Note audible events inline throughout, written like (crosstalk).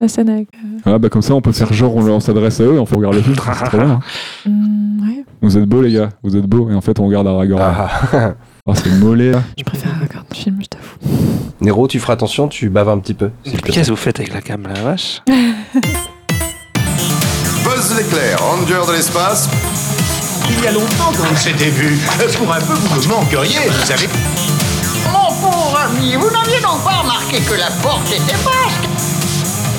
la scène avec. euh, Ah bah comme ça on peut faire genre on, on s'adresse à eux et on fait regarder le film. C'est trop bien. hein. ouais, Vous êtes beaux les gars, vous êtes beaux et en fait on regarde Aragorn. Ah, Ah. c'est mollet là. je préfère regarder le film, je t'avoue. Nero, tu feras attention, tu baves un petit peu. s'il te plaît. Qu'est-ce que vous faites avec la cam, la vache? (laughs) Buzz l'éclair, ranger de l'espace. Il y a longtemps qu'on s'était vu. Pour un peu, vous me manqueriez, vous savez. Mon pauvre ami, vous n'aviez donc pas remarqué que la porte était basque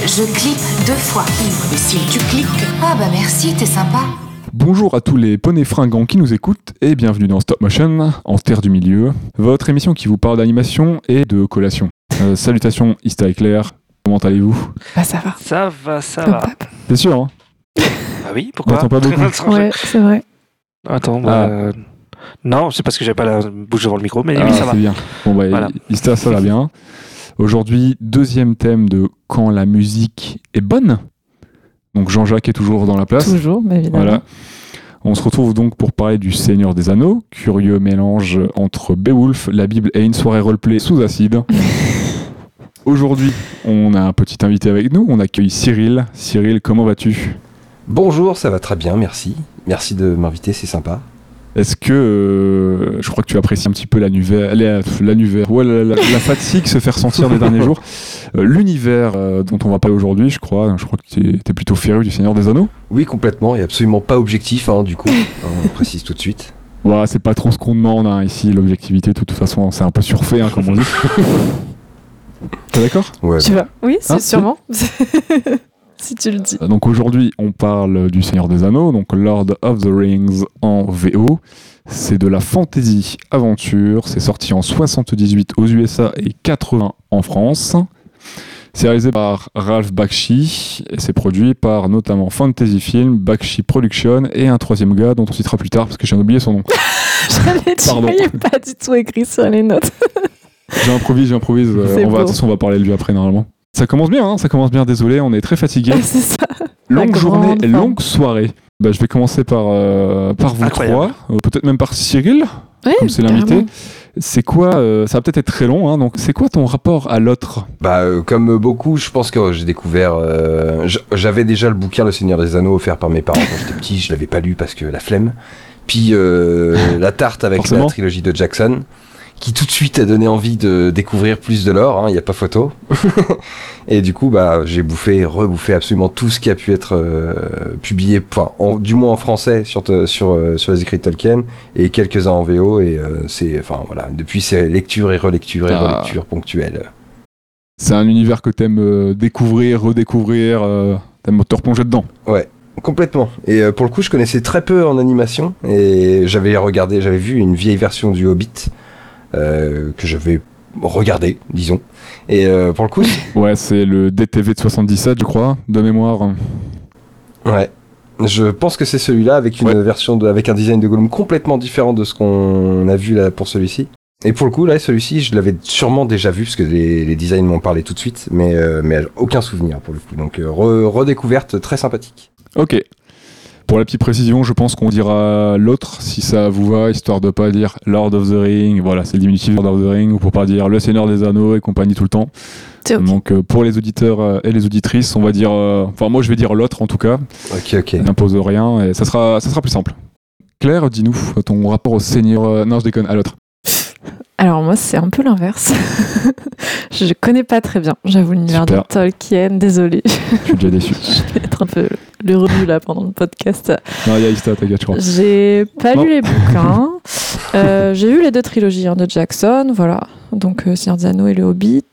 Je clique deux fois. Mais si tu cliques. Ah bah merci, t'es sympa. Bonjour à tous les poneys fringants qui nous écoutent et bienvenue dans Stop Motion, en terre du milieu, votre émission qui vous parle d'animation et de collation. Euh, salutations Ista et Claire, comment allez-vous? Bah, ça va. Ça va, ça va. C'est sûr hein? Ah oui, pourquoi On t'entend pas beaucoup. Ouais, c'est vrai. Attends, Ah. bah, euh, non, c'est parce que j'avais pas la bouche devant le micro, mais oui, Ah, ça va. c'est bien. Bon bah Voilà. Ista ça va bien. Aujourd'hui, deuxième thème de quand la musique est bonne. Donc Jean-Jacques est toujours dans la place. Toujours, mais évidemment. Voilà. On se retrouve donc pour parler du Seigneur des Anneaux, curieux mélange entre Beowulf, la Bible et une soirée roleplay sous acide. (laughs) Aujourd'hui, on a un petit invité avec nous, on accueille Cyril. Cyril, comment vas-tu? Bonjour, ça va très bien, merci. Merci de m'inviter, c'est sympa. Est-ce que euh, je crois que tu apprécies un petit peu l'univers, la, l'univers, ouais, la, la- la fatigue se fait ressentir des derniers (laughs) jours. Euh, l'univers euh, dont on va parler aujourd'hui, je crois, je crois que tu es, plutôt féru du Seigneur des Anneaux. Oui, complètement, et absolument pas objectif, hein, du coup. (laughs) on précise tout de suite. Voilà, c'est pas trop ce qu'on demande hein, ici, l'objectivité, de toute façon, c'est un peu surfait, hein, comme on dit. (laughs) T'es d'accord? Ouais. Tu vas Oui, c'est Hein, sûrement. (laughs) si tu le dis. Donc aujourd'hui, on parle du Seigneur des Anneaux, donc Lord of the Rings en VO. C'est de la fantasy aventure. C'est sorti en 78 aux USA et 80 en France. C'est réalisé par Ralph Bakshi et c'est produit par notamment Fantasy Film, Bakshi Production et un troisième gars dont on citera plus tard parce que j'ai oublié son nom. (laughs) Il n'est pas du tout écrit sur les notes. J'improvise, j'improvise. euh, on va, façon, on va parler de lui après normalement. Ça commence bien, hein, ça commence bien. Désolé, on est très fatigué. (laughs) c'est ça. Longue La journée, grande longue soirée. Bah, je vais commencer par, euh, par vous Incroyable. trois, euh, peut-être même par Cyril, Oui, comme c'est l'invité. C'est quoi, euh, ça va peut-être être très long, hein, donc c'est quoi ton rapport à l'autre? Bah, euh, comme beaucoup, je pense que j'ai découvert. euh, J'avais déjà le bouquin Le Seigneur des Anneaux offert par mes parents quand j'étais petit, je l'avais pas lu parce que la flemme. Puis euh, (laughs) la tarte avec Forcément. la trilogie de Jackson, qui tout de suite a donné envie de découvrir plus de l'or, il n'y a pas photo. (laughs) et du coup, bah, j'ai bouffé, rebouffé absolument tout ce qui a pu être euh, publié, enfin, en- du moins en français sur, te- sur, euh, sur les écrits de Tolkien, et quelques-uns en VO, et euh, c'est, enfin voilà, depuis c'est lecture et relecture et Ah. relecture ponctuelle. C'est un univers que t'aimes euh, découvrir, redécouvrir, euh, t'aimes te replonger dedans. Complètement. Et euh, pour le coup, je connaissais très peu en animation et j'avais regardé, j'avais vu une vieille version du Hobbit euh, que j'avais regardé, disons. Et euh, pour le coup, (laughs) Ouais, c'est le DTV de 77, je crois, de mémoire. ouais. Je pense que c'est celui-là avec une Ouais. version de, avec un design de Gollum complètement différent de ce qu'on a vu là pour celui-ci. Et pour le coup, là, celui-ci, je l'avais sûrement déjà vu parce que les, les designs m'ont parlé tout de suite, mais, euh, mais aucun souvenir pour le coup. Donc, re- redécouverte très sympathique. Ok. Pour la petite précision, je pense qu'on dira l'autre si ça vous va, histoire de pas dire Lord of the Ring. Voilà, c'est le diminutif Lord of the Ring, ou pour pas dire le Seigneur des Anneaux et compagnie tout le temps. Donc euh, pour les auditeurs euh, et les auditrices, on va dire, euh, enfin moi je vais dire l'autre en tout cas, Ok, ok. n'impose rien et ça sera, ça sera plus simple. Claire, dis-nous ton rapport au Seigneur, euh, non je déconne, à l'autre. Alors moi, c'est un peu l'inverse. (laughs) je connais pas très bien, j'avoue, l'univers de. Tolkien. Désolée, Je suis déjà déçu. (laughs) je vais être un peu le revue là pendant le podcast. non, il y a Ista, t'inquiète, je crois. J'ai pas Non. lu les bouquins. (laughs) Euh, j'ai vu les deux trilogies hein, de Jackson, voilà. Donc euh, Seigneur des Anneaux et le Hobbit.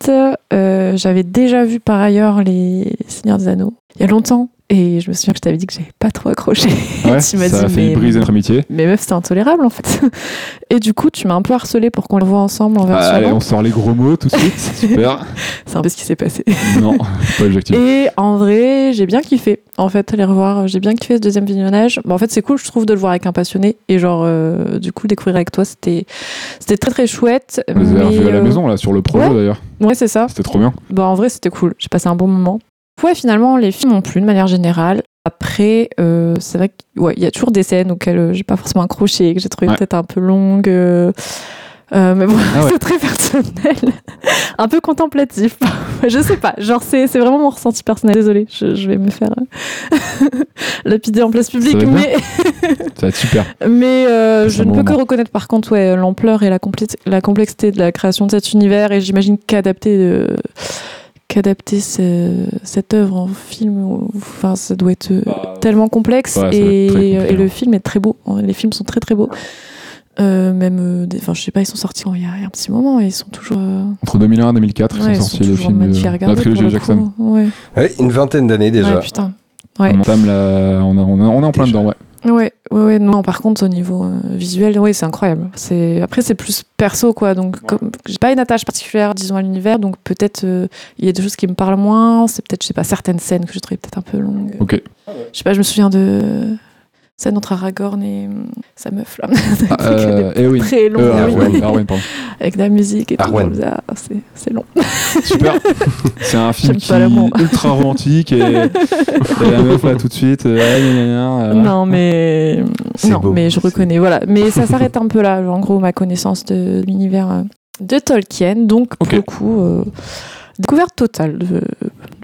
Euh, J'avais déjà vu par ailleurs les Seigneurs des Anneaux il y a longtemps. Et je me souviens que je t'avais dit que j'avais pas trop accroché. Ouais, (laughs) tu m'as ça a fait mais- briser notre amitié. Mais meuf, c'était intolérable en fait. (laughs) Et du coup, tu m'as un peu harcelé pour qu'on le voit ensemble en Ah, version allez, longue. on sort les gros mots tout de suite, (laughs) super. C'est un peu ce qui s'est passé. non, pas objectif. Et en vrai, j'ai bien kiffé. En fait, les revoir, j'ai bien kiffé ce deuxième visionnage. Bon, en fait, c'est cool, je trouve, de le voir avec un passionné. Et genre, euh, du coup, découvrir avec toi, c'était, c'était très très chouette. On les a mais, revus à la euh, maison là, sur le projet ouais. d'ailleurs. Ouais, c'est ça. C'était trop bien. Bah, en vrai, c'était cool. J'ai passé un bon moment. Ouais, finalement, les films non plus, de manière générale. Après, euh, c'est vrai qu'il ouais, y a toujours des scènes auxquelles euh, j'ai pas forcément accroché, que j'ai trouvé Ouais. peut-être un peu longues. euh, mais bon, Ah ouais. (laughs) c'est très personnel, (laughs) un peu contemplatif. je sais pas, genre c'est c'est vraiment mon ressenti personnel. Désolée, je, je vais me faire (laughs) lapider en place publique, être mais Ça va être super. mais euh, je ne peux que reconnaître par contre ouais, l'ampleur et la, complexité de la création de cet univers et j'imagine qu'adapter qu'adapter ce- cette œuvre en film, enfin ça doit être euh, tellement complexe Ouais, et, le hein. film est très beau. Les films sont très très beaux. Euh, même, euh, enfin je sais pas, ils sont sortis il y a, un petit moment et ils sont toujours. euh, Entre 2001 et 2004, ouais, ils sont sont sortis les toujours films magnifiques à de la trilogie de le Jackson. Ouais. Ouais, une vingtaine d'années déjà. Ouais, putain. Ouais. On entame la... on, a- on, a- on est en plein Déjà. dedans, ouais. Ouais, ouais, ouais, non, par contre, au niveau euh, visuel, ouais, c'est incroyable. C'est Après, c'est plus perso, quoi. Donc, comme j'ai pas une attache particulière, disons, à l'univers, donc peut-être euh, il y a des choses qui me parlent moins. C'est peut-être, je sais pas, certaines scènes que je trouvais peut-être un peu longues. Ok. Je sais pas, je me souviens de scène entre Aragorn et hum, sa meuf, là. (laughs) Ah, euh, Eowyn. Très long, Euh. Arwen, Arwen, pardon. avec de la musique et tout. Arwen. je me disais, ah, c'est, long. Super. (laughs) C'est un film qui est ultra romantique et, (laughs) et la meuf là tout de suite. euh, euh, Non, mais C'est non, beau. mais je reconnais. Voilà, mais ça s'arrête un peu là. En gros, ma connaissance de l'univers de Tolkien. Donc, pour Ok. le coup, euh, découverte totale de-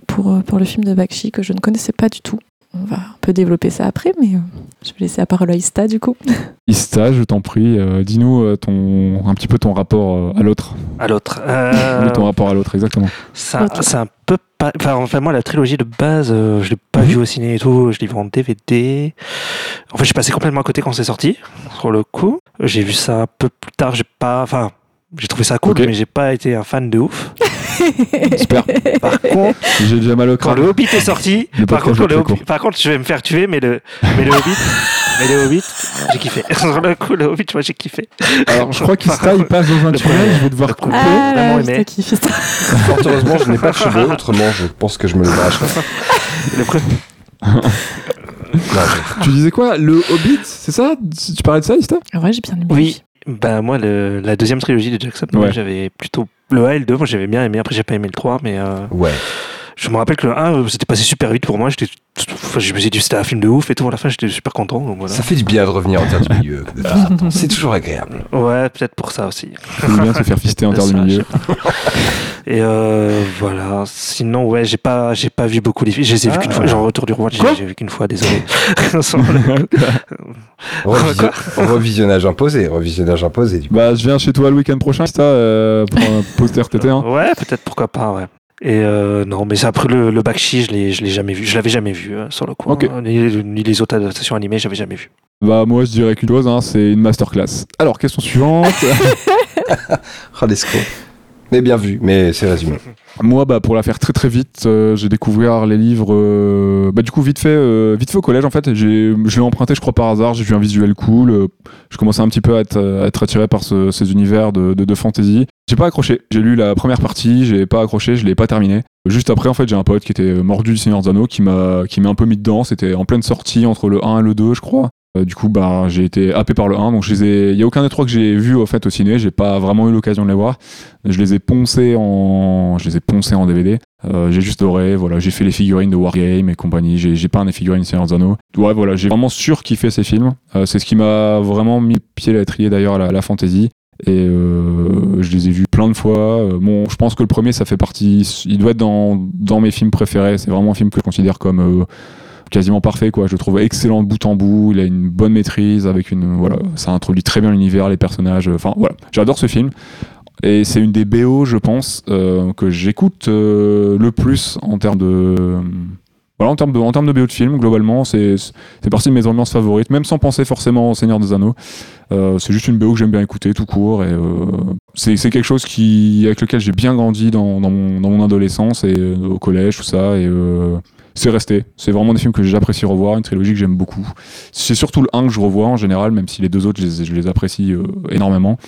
pour pour le film de Bakshi que je ne connaissais pas du tout. On va un peu développer ça après, mais euh, je vais laisser la parole à Ista du coup. (laughs) Ista, je t'en prie, euh, dis-nous euh, ton un petit peu ton rapport à l'autre. À l'autre. Oui, Euh, ton rapport à l'autre, exactement. C'est un peu pas. Enfin, enfin, moi, la trilogie de base, euh, je l'ai pas Mhm. vue au ciné et tout. Je l'ai vue en DVD. En fait, je suis passé complètement à côté quand c'est sorti, sur le coup. J'ai vu ça un peu plus tard. J'ai pas. Enfin. J'ai trouvé ça cool, mais j'ai pas été un fan de ouf. (laughs) Super. Par contre, J'ai déjà mal au quand crâne. le Hobbit est sorti, Le par contre, le Hobbit- par je vais me faire tuer, mais le, mais le Hobbit, mais le Hobbit, j'ai kiffé. (laughs) Sur le coup, le Hobbit, moi, j'ai kiffé. Alors, je crois qu'Ista, il passe dans un tunnel, je vais devoir couper. Ah là, aimé. j'ai kiffé ça. Fort heureusement, je n'ai pas de cheveux, autrement, je pense que je me le lâcherais. Le premier- Tu disais quoi Le Hobbit, c'est ça? Tu parlais de ça, Ista En vrai, j'ai bien aimé. Oui. Ben moi, le- la deuxième trilogie de Jackson, moi, Ouais. j'avais plutôt le 1 et le 2, moi j'avais bien aimé. Après, j'ai pas aimé le 3, mais euh, Ouais. Je me rappelle que le 1, euh, c'était passé super vite pour moi. J'étais, enfin, je me suis dit c'était un film de ouf et tout. À la fin, j'étais super content. Donc voilà. Ça fait du bien de revenir en terre du milieu. (laughs) C'est toujours agréable. Ouais, peut-être pour ça aussi. Il bien se faire fister en terre du Ça, milieu. (laughs) Et euh, voilà. Sinon, ouais, j'ai pas, j'ai pas vu beaucoup les films. Je les ai vus Ah. qu'une fois. Genre Retour du Roi, j'ai, vu qu'une fois. Désolé. (laughs) Sur le- Revisio- revisionnage imposé, revisionnage imposé. Du coup. Bah, je viens chez toi le week-end prochain, Ista, euh, pour un poster TT. Hein. Ouais, peut-être pourquoi pas, ouais. Et euh, non, mais après le, le Bakshi, je l'ai, je l'ai jamais vu. Je l'avais jamais vu euh, sur le coup. Hein. Ni, ni les autres adaptations animées, j'avais jamais vu. Bah, moi, je dirais qu'une chose, hein, c'est une masterclass. Alors, question suivante. (laughs) Oh, l'escroc. Mais bien vu, mais c'est résumé. (laughs) Moi, bah, pour la faire très très vite, euh, j'ai découvert les livres. euh, bah, du coup, vite fait, euh, vite fait au collège, en fait. Je l'ai emprunté, je crois, par hasard. J'ai vu un visuel cool. je commençais un petit peu à être, attiré par ce- ces univers de, de, fantasy. J'ai pas accroché. J'ai lu la première partie, j'ai pas accroché, je l'ai pas terminé. Juste après, en fait, j'ai un pote qui était mordu du Seigneur Anneaux qui m'a, qui m'a un peu mis dedans. C'était en pleine sortie entre le 1 et le 2, je crois. Euh, du coup, bah, j'ai été happé par le 1. Donc, je les ai... il y a aucun des trois que j'ai vu au fait au ciné. J'ai pas vraiment eu l'occasion de les voir. Je les ai poncés en, je les ai poncés en DVD. Euh, j'ai juste adoré. Voilà, j'ai fait les figurines de Wargame et compagnie. J'ai, peint des figurines Seigneur des Anneaux. Ouais, voilà, j'ai vraiment surkiffé ces films. Euh, c'est ce qui m'a vraiment mis pied à l'étrier d'ailleurs à la, la fantasy. Et euh, je les ai vus plein de fois. Euh, bon, je pense que le premier, ça fait partie. Il doit être dans, dans mes films préférés. C'est vraiment un film que je considère comme euh, quasiment parfait. Quoi. Je le trouve excellent de bout en bout. Il a une bonne maîtrise. Avec une, voilà, ça introduit très bien l'univers, les personnages. Enfin, voilà. J'adore ce film. Et c'est une des BO, je pense, euh, que j'écoute euh, le plus en termes de. Voilà, en termes de, en termes de BO de film, globalement, c'est partie de mes ambiances favorites, même sans penser forcément au Seigneur des Anneaux. Euh, c'est juste une BO que j'aime bien écouter tout court. Et euh, c'est quelque chose qui, avec lequel j'ai bien grandi dans, dans, mon, adolescence et au collège, tout ça. C'est resté. C'est vraiment des films que j'apprécie revoir, une trilogie que j'aime beaucoup. C'est surtout le 1 que je revois en général, même si les deux autres, je les, apprécie euh, énormément.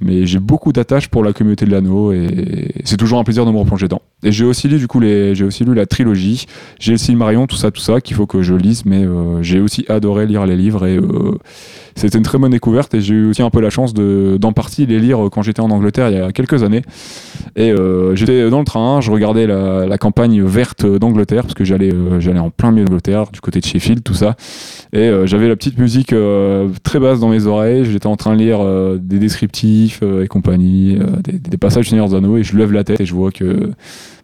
Mais j'ai beaucoup d'attache pour la communauté de l'anneau et c'est toujours un plaisir de me replonger dedans. Et j'ai aussi lu du coup les, j'ai aussi lu la trilogie, j'ai le Silmarillion, tout ça, tout ça qu'il faut que je lise, mais euh, j'ai aussi adoré lire les livres et euh, c'était une très bonne découverte et j'ai eu aussi un peu la chance de d'en partie les lire quand j'étais en Angleterre il y a quelques années. Et euh, j'étais dans le train, je regardais la, la campagne verte d'Angleterre parce que j'allais j'allais en plein milieu d'Angleterre, du côté de Sheffield, tout ça. Et j'avais la petite musique très basse dans mes oreilles. J'étais en train de lire des descriptifs euh, et compagnie, euh, des, des passages du Seigneur des Anneaux, et je lève la tête et je vois que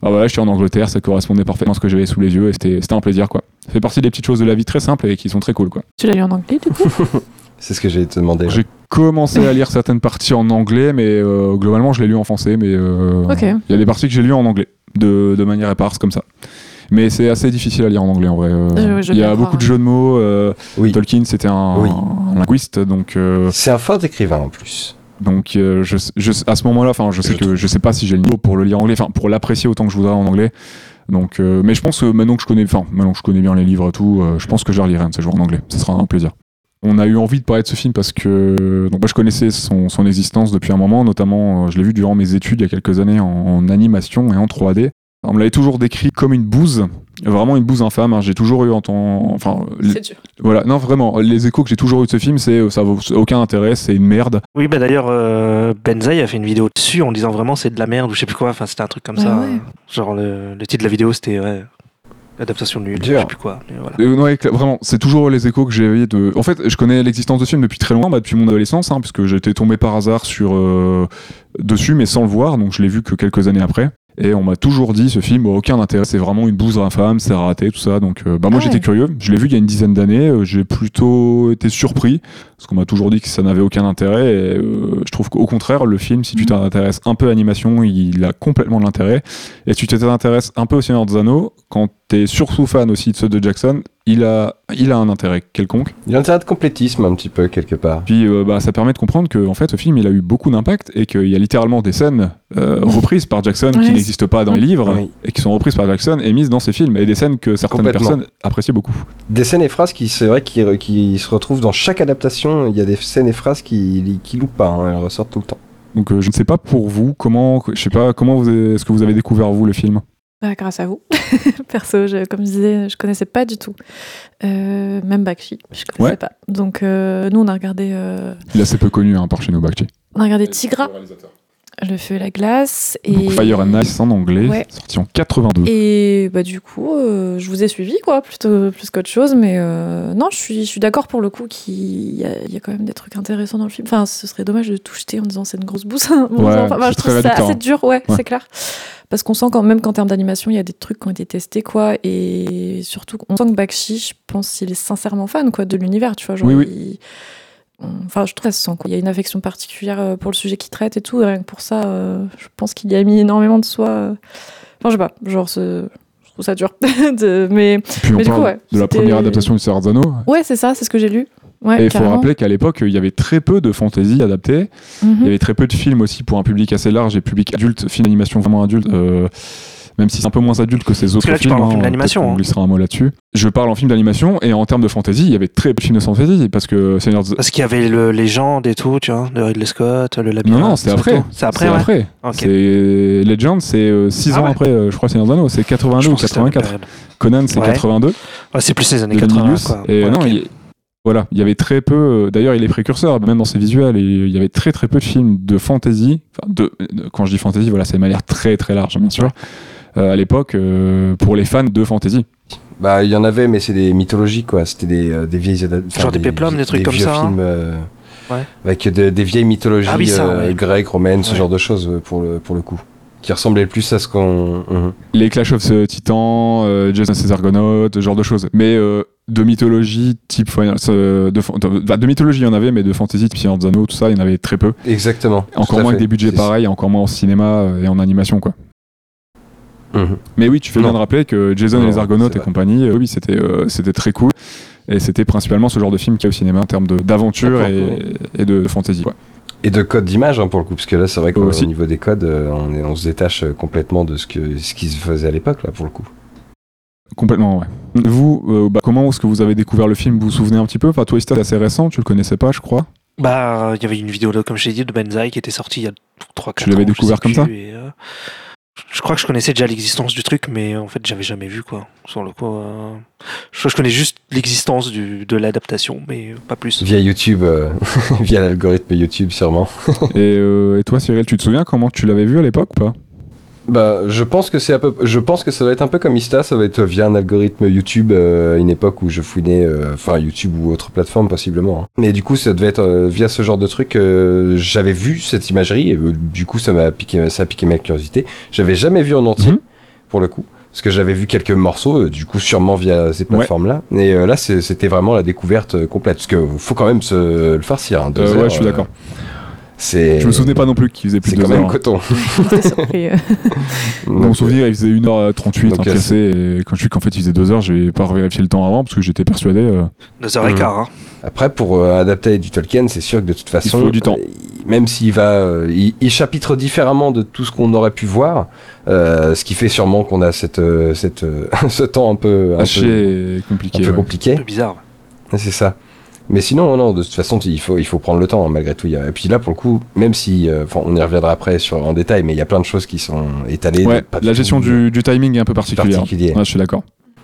bah voilà, j'étais en Angleterre, ça correspondait parfaitement à ce que j'avais sous les yeux, et c'était c'était un plaisir, quoi. Ça fait partie des petites choses de la vie très simples et qui sont très cool, quoi. Tu l'as lu en anglais, du coup? (laughs) C'est ce que j'ai te demandé. J'ai commencé à lire certaines parties en anglais, mais euh, globalement, je l'ai lu en français, mais euh, Ok. il y a des parties que j'ai lues en anglais, de, de manière éparse, comme ça. Mais c'est assez difficile à lire en anglais, en vrai. euh. Je Il y a beaucoup de jeux de mots. euh, Oui. Tolkien, c'était un, Oui. un linguiste, donc... euh, C'est un fort écrivain en plus. Donc euh, à ce moment-là, enfin je sais que je sais pas si j'ai le niveau pour le lire en anglais, enfin pour l'apprécier autant que je voudrais en anglais. Donc, euh, mais je pense que maintenant que je connais, enfin maintenant que je connais bien les livres et tout, euh, je pense que je relirai un de ces jours en anglais. Ce sera un plaisir. On a eu envie de parler de ce film parce que donc je connaissais son, existence depuis un moment, notamment je l'ai vu durant mes études il y a quelques années en animation et en 3D. On me l'avait toujours décrit comme une bouse, vraiment une bouse infâme. hein. J'ai toujours eu en temps, enfin C'est dur. voilà, non vraiment, les échos que j'ai toujours eu de ce film, c'est euh, ça vaut aucun intérêt, c'est une merde. Oui, bah d'ailleurs, euh, Benzaï a fait une vidéo dessus en disant vraiment c'est de la merde ou je sais plus quoi. Enfin, c'était un truc comme Ah ça. ouais. Genre, le, le titre de la vidéo, c'était ouais, adaptation nulle, je sais plus quoi. Mais voilà. Euh, ouais, vraiment, c'est toujours les échos que j'ai eu de. En fait, je connais l'existence de ce film depuis très longtemps, bah, depuis mon adolescence, hein, puisque j'étais tombé par hasard sur euh, dessus, mais sans le voir, donc je l'ai vu que quelques années après. Et on m'a toujours dit ce film aucun intérêt, c'est vraiment une bouse infâme, c'est raté, tout ça. Donc, euh, bah moi Ah j'étais curieux. Je l'ai vu il y a une dizaine d'années. euh, j'ai plutôt été surpris parce qu'on m'a toujours dit que ça n'avait aucun intérêt. Et euh, je trouve qu'au contraire, le film, si tu Mhm. t'intéresses un peu à l'animation, il a complètement de l'intérêt. Et si tu t'intéresses un peu au Seigneur des Anneaux, quand t'es surtout fan aussi de ceux de Jackson, il a, il a un intérêt quelconque. Il a un intérêt de complétisme un petit peu quelque part. Puis euh, bah, ça permet de comprendre que en fait, ce film, il a eu beaucoup d'impact et qu'il y a littéralement des scènes euh, reprises par Jackson qui n'existent pas dans les livres Oui. et qui sont reprises par Jackson et mises dans ses films et des scènes que certaines personnes appréciaient beaucoup. Des scènes et phrases qui, c'est vrai, qui, qui se retrouvent dans chaque adaptation. Il y a des scènes et phrases qui, qui loupent pas, hein, elles ressortent tout le temps. Donc euh, je ne sais pas pour vous comment, je sais pas comment vous est-ce que vous avez découvert vous le film? Bah, grâce à vous. (laughs) Perso, je- comme je disais, je connaissais pas du tout. Euh, même Bakshi, je connaissais Ouais. pas. Donc, euh, nous, on a regardé, euh, Il est assez peu connu hein, par chez nous, Bakchi. on a regardé Tigra, Le feu et la glace. Et, Donc Fire and Ice en anglais, Ouais. sorti en 82. et bah, du coup, euh, je vous ai suivi, quoi, plutôt plus qu'autre chose. Mais euh, non, je suis, je suis d'accord pour le coup qu'il y, a- il y a quand même des trucs intéressants dans le film. Enfin, ce serait dommage de tout jeter en disant c'est une grosse bouse. (laughs) Ouais, enfin, bah, je trouve ça assez hein. dur, ouais, Ouais. c'est clair. Parce qu'on sent quand même qu'en termes d'animation, il y a des trucs qui ont été testés, quoi. Et surtout, on sent que Bakshi, je pense qu'il est sincèrement fan, quoi, de l'univers, tu vois. Genre, Oui, oui. il- Enfin, je trouve ça se sent, quoi. Il y a une affection particulière euh, pour le sujet qu'il traite et tout. Et rien que pour ça, euh, je pense qu'il y a mis énormément de soi. euh. Enfin, je sais pas, genre, ce- je trouve ça dur. (laughs) De- Mais Puis on Mais du parle coup, ouais, de la première adaptation du Anneaux. ouais, c'est ça, c'est ce que j'ai lu. Ouais, Et il faut rappeler qu'à l'époque, il y avait très peu de fantasy adaptées. Mhm. Il y avait très peu de films aussi pour un public assez large et public adulte, film d'animation vraiment adulte. euh, même si c'est un peu moins adulte que ces autres que là, tu films. parles en film hein, d'animation, qu'on hein. glissera un mot là-dessus. Je parle en film d'animation et en termes de fantasy, il y avait très peu de films de fantasy parce que Seigneur Parce qu'il y avait le Légende et tout, tu vois, de Ridley Scott, le labyrinthe. Non, non, tout. après. C'est après, C'est ouais. après. Ok. C'est Legend, c'est 6 Ah ans ouais. après, euh, je crois, Seigneur Anneaux. C'est Je 82 ou pense que c'était la même 84. période. Conan, c'est Ouais. 82. Ouais, c'est plus les années de 80. Milius. Quoi. Et Ouais, non, il, voilà, il y avait très peu. euh, D'ailleurs, il est précurseur, même dans ses visuels. Il y avait très très peu de films de fantasy. Enfin, de, de- quand je dis fantasy, voilà, c'est de manière très très large, bien sûr. euh, à l'époque, euh, pour les fans de fantasy. Bah, il y en avait, mais c'est des mythologies, quoi. C'était des, euh, des vieilles Genre des péplums, des trucs comme ça, hein. films, euh, Ouais. Avec de- des vieilles mythologies Ah oui, ça, euh, ouais. grecques, romaines, ce Ouais. genre de choses, euh, pour le, pour le coup. Qui ressemblaient plus à ce qu'on. Mhm. Les Clash of the Titans, euh, Jason et ses Argonautes, ce genre de choses. Mais euh, de mythologie type Final- euh, de, de, bah, de mythologie, il y en avait, mais de fantasy type Seigneur des tout ça, il y en avait très peu. Exactement. Encore moins avec des budgets pareils, encore moins en cinéma euh, et en animation, quoi. Mhm. Mais oui, tu fais Non. bien de rappeler que Jason et les Argonautes c'est et compagnie, euh, oui, c'était euh, c'était très cool. Et c'était principalement ce genre de film qu'il y a au cinéma en termes de- d'aventure et, et de, de fantasy. Et de code d'image, hein, pour le coup, parce que là, c'est vrai qu'au niveau des codes, euh, on, est- on se détache complètement de ce, que, ce qui se faisait à l'époque, là, pour le coup. Complètement, ouais. Vous, euh, bah, comment est-ce que vous avez découvert le film? Vous vous souvenez un petit peu? Enfin, toi, c'était assez récent, tu le connaissais pas, je crois? Bah, il y avait une vidéo, comme je t'ai dit, de Benzaï qui était sortie il y a 3-4 ans. Tu l'avais découvert comme ça? et, euh, Je crois que je connaissais déjà l'existence du truc, mais en fait, j'avais jamais vu, quoi. Sur le coup, euh, je crois que je connais juste l'existence du- de l'adaptation, mais pas plus. Via YouTube, euh, (laughs) via l'algorithme YouTube, sûrement. et, euh, et toi, Cyril, tu te souviens comment tu l'avais vu à l'époque ou pas? Bah, je pense que c'est un peu, je pense que ça va être un peu comme Ista, ça va être via un algorithme YouTube, euh, une époque où je fouinais, euh, enfin YouTube ou autre plateforme possiblement. hein. Mais du coup, ça devait être euh, via ce genre de truc. euh, J'avais vu cette imagerie, et euh, du coup, ça m'a piqué, ça a piqué ma curiosité. J'avais jamais vu en entier, Mhm. pour le coup, parce que j'avais vu quelques morceaux, euh, du coup, sûrement via ces plateformes-là. Et euh, là, c'était vraiment la découverte complète, parce que faut quand même se le farcir. Hein, deux Euh, ouais, je suis d'accord. C'est. Je me souvenais pas non plus qu'il faisait plus C'est de quand deux même heures. coton. (laughs) J'étais surpris. euh. Dans (laughs) mon souvenir, il faisait 1h38 Donc, en euh, cassé. Et quand je suis qu'en fait, il faisait 2 heures, j'ai pas vérifié le temps avant parce que j'étais persuadé. euh, 2h15. Hein. Après, pour euh, adapter du Tolkien, c'est sûr que de toute façon, faut du temps. euh, il- même s'il va, euh, il, il chapitre différemment de tout ce qu'on aurait pu voir, euh, ce qui fait sûrement qu'on a cette, euh, cette, euh, (laughs) ce temps un peu, un peu, compliqué. un peu ouais. compliqué. Un peu bizarre. C'est ça. Mais sinon, non, de toute façon, il faut, il faut prendre le temps hein, malgré tout. Il y a- Et puis là, pour le coup, même si, euh, enfin, on y reviendra après sur en détail, mais il y a plein de choses qui sont étalées. Ouais, la gestion du, du timing est un peu particulière. particulier. Ouais, je suis d'accord.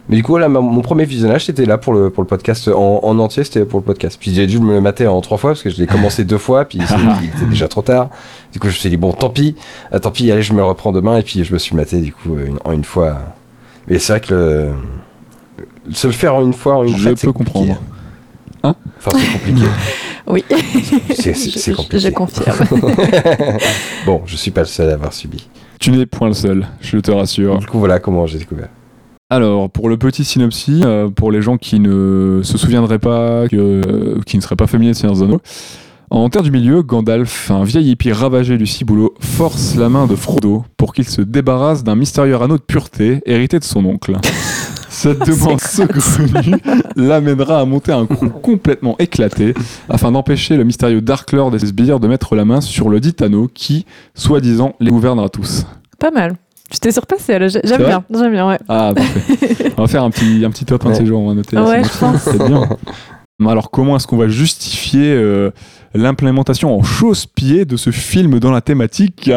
Mais du coup, là, mon premier visionnage, c'était là pour le, pour le podcast. En, en entier, c'était pour le podcast. Puis j'ai dû me le mater en trois fois parce que je l'ai commencé (laughs) deux fois, puis il était déjà trop tard. Du coup, je me suis dit, bon, tant pis, Ah, tant pis, allez, je me le reprends demain, et puis je me suis maté, du coup, en une fois. Mais c'est vrai que le. Se le faire en une fois, en une Je traite, peux compliqué. Hein Enfin, c'est compliqué. (laughs) Oui, C'est- c'est- c'est Je- compliqué. Je confirme. (laughs) bon, je suis pas le seul à avoir subi. Tu n'es point le seul, je te rassure. Du coup, voilà comment j'ai découvert. Alors, pour le petit synopsis, euh, pour les gens qui ne se souviendraient pas, que- euh, qui ne seraient pas familiers de Seigneur Anneaux, en Terre du Milieu, Gandalf, un vieil hippie ravagé du ciboulot, force la main de Frodo pour qu'il se débarrasse d'un mystérieux anneau de pureté hérité de son oncle. (laughs) Cette demande saugrenue l'amènera à monter un coup complètement éclaté afin d'empêcher le mystérieux Dark Lord et ses sbires de mettre la main sur le dit anneau qui, soi-disant, les gouvernera tous. Pas mal. Tu t'es surpassé, J'aime bien. J'aime bien, ouais. Ah, parfait. on va faire un petit, un petit top un de ces jours, on va noter. Ouais, c'est je pense. C'est bien. Alors, comment est-ce qu'on va justifier euh, l'implémentation en chausse-pied de ce film dans la thématique?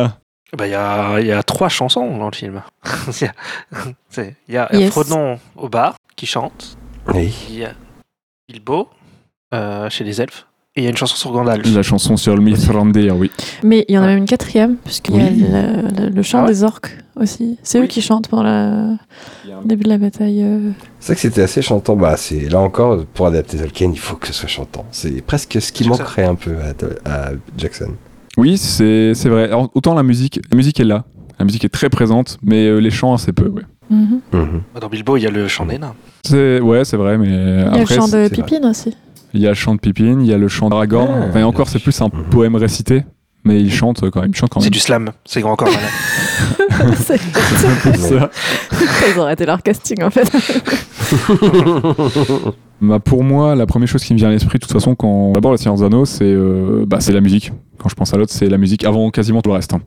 Bah, il y a, y a trois chansons dans le film. (laughs) Il y a- y Yes. Frodon au bar qui chante. Oui. Il y a Bilbo euh, chez les elfes. Et il y a une chanson sur Gandalf. La chanson sur le Mithrandir, oui. Mais il y en a Ouais. même une quatrième, puisqu'il y a Oui. le, le- le chant Ah ouais des orques aussi. C'est eux qui chantent pendant le début de la bataille. euh. C'est vrai que c'était assez chantant. Bah, c'est là encore pour adapter Tolkien, il faut que ce soit chantant. C'est presque ce qui Jackson. manquerait un peu à, à Jackson. Oui, c'est c'est vrai. Alors, autant la musique, la musique est là. La musique est très présente, mais euh, les chants, assez peu, ouais. Mhm. Mhm. Dans Bilbo, il y a le chant des nains. C'est ouais, c'est vrai, mais Il y a le chant de. Pipine aussi. il y a le chant de Pipine, il y a le chant d'Aragorn. Ah, enfin, encore, c'est plus un poème récité, mais il chante quand même. Il chante quand C'est même. du slam. C'est grand corps malade. (laughs) C'est- ça. Ils ont arrêté leur casting en fait. (laughs) Bah, pour moi, la première chose qui me vient à l'esprit, de toute façon, quand d'abord le Seigneur des Anneaux, c'est euh, bah, c'est la musique. Quand je pense à l'autre, c'est la musique avant quasiment tout le reste. hein.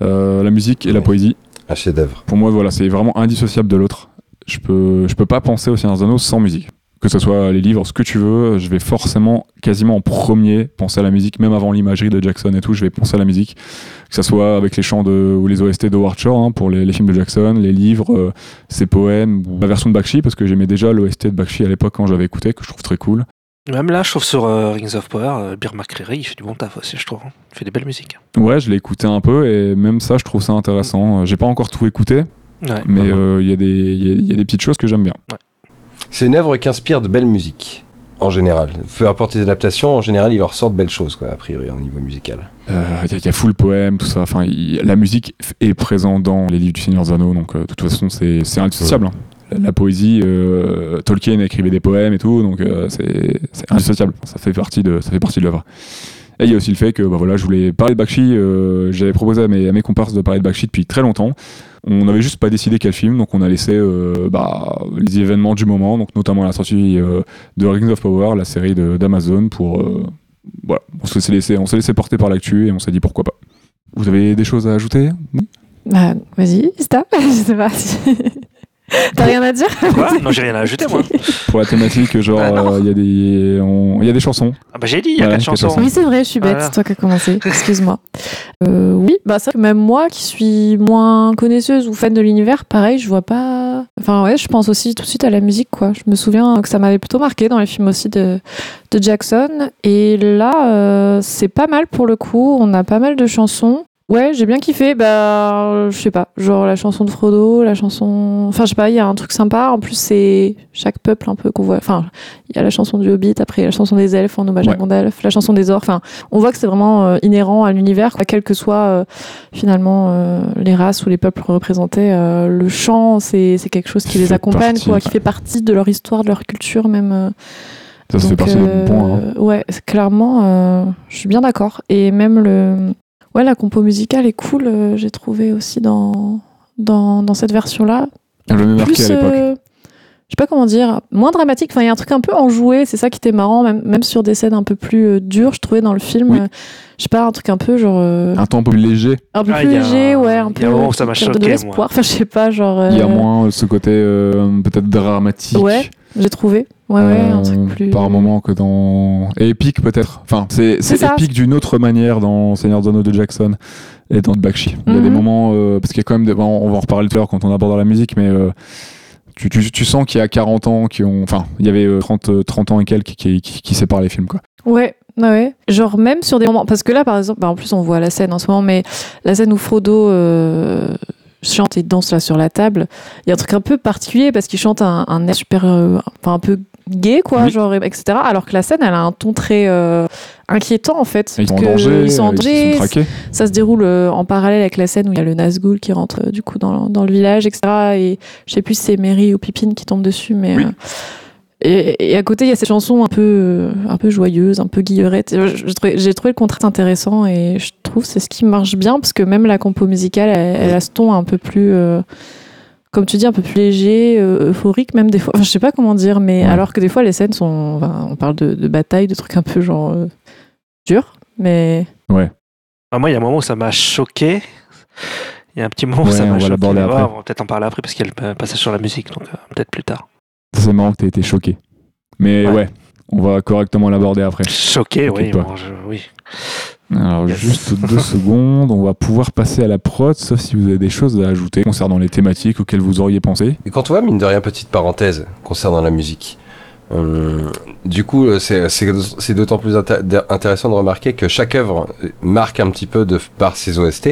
Euh, la musique et la poésie. Un chef-d'œuvre. Pour moi, voilà, c'est vraiment indissociable de l'autre. Je peux, je peux pas penser au Seigneur des Anneaux sans musique. Que ce soit les livres, ce que tu veux, je vais forcément, quasiment en premier, penser à la musique, même avant l'imagerie de Jackson et tout, je vais penser à la musique. Que ce soit avec les chants de, ou les OST de Howard Shore hein, pour les, les films de Jackson, les livres, euh, ses poèmes, ou la version de Bakshi, parce que j'aimais déjà l'OST de Bakshi à l'époque quand j'avais écouté, que je trouve très cool. Même là, je trouve sur euh, Rings of Power, euh, Bir McCreary, il fait du bon taf aussi, je trouve. hein. Il fait des belles musiques. Ouais, je l'ai écouté un peu et même ça, je trouve ça intéressant. J'ai pas encore tout écouté, Ouais. mais euh, il y, a des- il y y a des petites choses que j'aime bien. C'est une œuvre qui inspire de belles musiques, en général. Peu importe les adaptations, en général, il leur sort de belles choses, quoi, a priori, au niveau musical. Euh, Il y, a- il y a full poème, tout ça. Enfin, la musique est présente dans les livres du Seigneur Anneaux, donc euh, de toute façon, c'est indissociable. hein. La, la poésie, euh, Tolkien écrivait des poèmes et tout, donc euh, c'est c'est indissociable. Ça fait partie de, ça fait partie de l'œuvre. Et il y a aussi le fait que bah voilà, je voulais parler de Bakshi. euh, J'avais proposé à mes, comparses de parler de Bakshi depuis très longtemps. On n'avait juste pas décidé quel film, donc on a laissé euh, bah, les événements du moment, donc notamment la sortie euh, de Rings of Power, la série d'Amazon, pour voilà, on s'est laissé, laissé porter par l'actu et on s'est dit pourquoi pas. Vous avez des choses à ajouter? Bah, vas-y, stop. (laughs) Je sais pas si. T'as rien à dire? Quoi? Non, j'ai rien à ajouter, moi. pour la thématique Genre, Bah non. euh, il y a des, on- il y a des chansons. Ah bah j'ai dit, il y a Ouais, quatre quatre chansons. Oui, c'est vrai, je suis bête, Voilà. c'est toi qui as commencé. (laughs) Excuse-moi. Euh, oui, bah c'est vrai que même moi qui suis moins connaisseuse ou fan de l'univers, pareil, je vois pas. Enfin, ouais, je pense aussi tout de suite à la musique, quoi. Je me souviens que ça m'avait plutôt marqué dans les films aussi de, de Jackson. Et là, euh, c'est pas mal pour le coup. On a pas mal de chansons. Ouais, j'ai bien kiffé. Bah, euh, je sais pas, genre la chanson de Frodo, la chanson. Enfin, je sais pas, il y a un truc sympa. En plus, c'est chaque peuple un peu qu'on voit. Enfin, il y a la chanson du Hobbit, après la chanson des elfes en hommage à Ouais. Gandalf, la chanson des orques. Enfin, on voit que c'est vraiment euh, inhérent à l'univers, quoi. quel que soit euh, finalement euh, les races ou les peuples représentés. le chant, c'est quelque chose qui les Fait accompagne, partie, quoi, ouais. qui fait partie de leur histoire, de leur culture, même. Ça, ça fait donc, partie de notre point. hein. Ouais, clairement, je suis bien d'accord. Et même le, ouais, la compo musicale est cool. euh, J'ai trouvé aussi dans dans, dans cette version-là. Marqué Plus, à l'époque. Je sais pas comment dire, moins dramatique. Enfin, il y a un truc un peu enjoué. C'est ça qui était marrant, même, même sur des scènes un peu plus euh, dures. Je trouvais dans le film, Oui. euh, je sais pas, un truc un peu genre euh, Un temps un peu plus léger. un peu Ah, plus léger, ouais, un peu a un moment où ça m'a redonne de choqué, l'espoir. Enfin, je sais pas, genre. Il y a euh, moins ce côté euh, peut-être dramatique. Ouais, j'ai trouvé. Ouais, ouais, un truc plus. Par moment que dans. Et épique peut-être. Enfin, c'est C'est c'est ça. épique d'une autre manière dans Seigneur Anneaux de Jackson et dans Bakshi. Il y a des Mhm. moments. euh, parce qu'il y a quand même. Des, bon, on va en reparler tout à l'heure quand on abordera la musique, mais. Euh, tu, tu, sens qu'il y a 40 ans qui ont. Enfin, il y avait euh, 30, euh, 30 ans et quelques qui, séparent les films, quoi. Ouais, ouais. Genre même sur des moments, parce que là par exemple, bah, en plus on voit la scène en ce moment, mais la scène où Frodo euh, chante et danse là sur la table, il y a un truc un peu particulier parce qu'il chante un, air super, euh, enfin un peu gay quoi, Oui. genre etc. Alors que la scène elle a un ton très euh, inquiétant en fait, Ils sont en que danger, ils sont en euh, danger, ils sont traqués. ça se déroule euh, en parallèle avec la scène où il y a le Nazgûl qui rentre euh, du coup dans, dans le village, etc. Et je sais plus si c'est Mary ou Pippin qui tombe dessus, mais. Oui. et, et à côté, il y a ces chansons un peu, un peu joyeuses, un peu trouvais- J'ai trouvé le contraste intéressant et je trouve que c'est ce qui marche bien parce que même la compo musicale, elle, elle a ce ton un peu plus, comme tu dis, un peu plus léger, euh, euphorique même des fois. Enfin, je sais pas comment dire, mais Ouais. alors que des fois les scènes sont, enfin, on parle de, de bataille, de trucs un peu genre euh, durs, mais Ah, moi, il y a un moment où ça m'a choqué. Il y a un petit moment où Ouais, ça on m'a va choqué. l'aborder Ouais, après. on va peut-être en parler après parce qu'il y a le passage sur la musique, donc euh, peut-être plus tard. C'est marrant que tu été choqué. Mais Ouais. ouais, on va correctement l'aborder après. Choqué, oui. Bon, je- oui. Alors Yes. juste deux (laughs) secondes, on va pouvoir passer à la prod, sauf si vous avez des choses à ajouter concernant les thématiques auxquelles vous auriez pensé. Et quand on voit, mine de rien, petite parenthèse concernant la musique. Hum, du coup, euh, c'est d'autant plus inté- intéressant de remarquer que chaque œuvre euh, marque un petit peu de, par ses OST.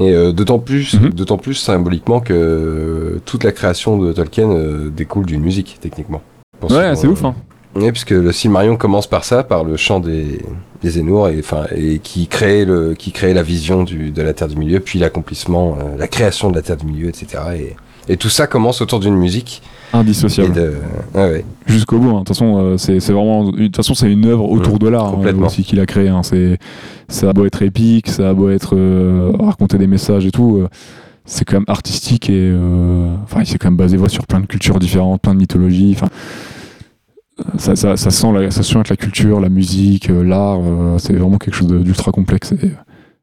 Et euh, d'autant plus, Mhm. d'autant plus symboliquement que euh, toute la création de Tolkien euh, découle d'une musique, techniquement. Pour Ouais, c'est euh, ouf, hein. Oui, puisque le Silmarillion commence par ça, par le chant des, des et, enfin, et qui crée le, qui crée la vision du, de la Terre du Milieu, puis l'accomplissement, euh, la création de la Terre du Milieu, etc. Et, et tout ça commence autour d'une musique. Indissociable. de, ouais. Jusqu'au bout, hein. de toute façon, euh, c'est vraiment. De toute façon, c'est une œuvre autour Mhm, de l'art hein, aussi qu'il a créé. hein. C'est, ça a beau être épique, ça a beau être euh, raconter des messages et tout. euh, c'est quand même artistique et euh, enfin, il s'est quand même basé sur plein de cultures différentes, plein de mythologies. Enfin, euh, ça, ça, ça sent, la, ça sent la culture, la musique, euh, l'art. euh, c'est vraiment quelque chose d'ultra complexe et,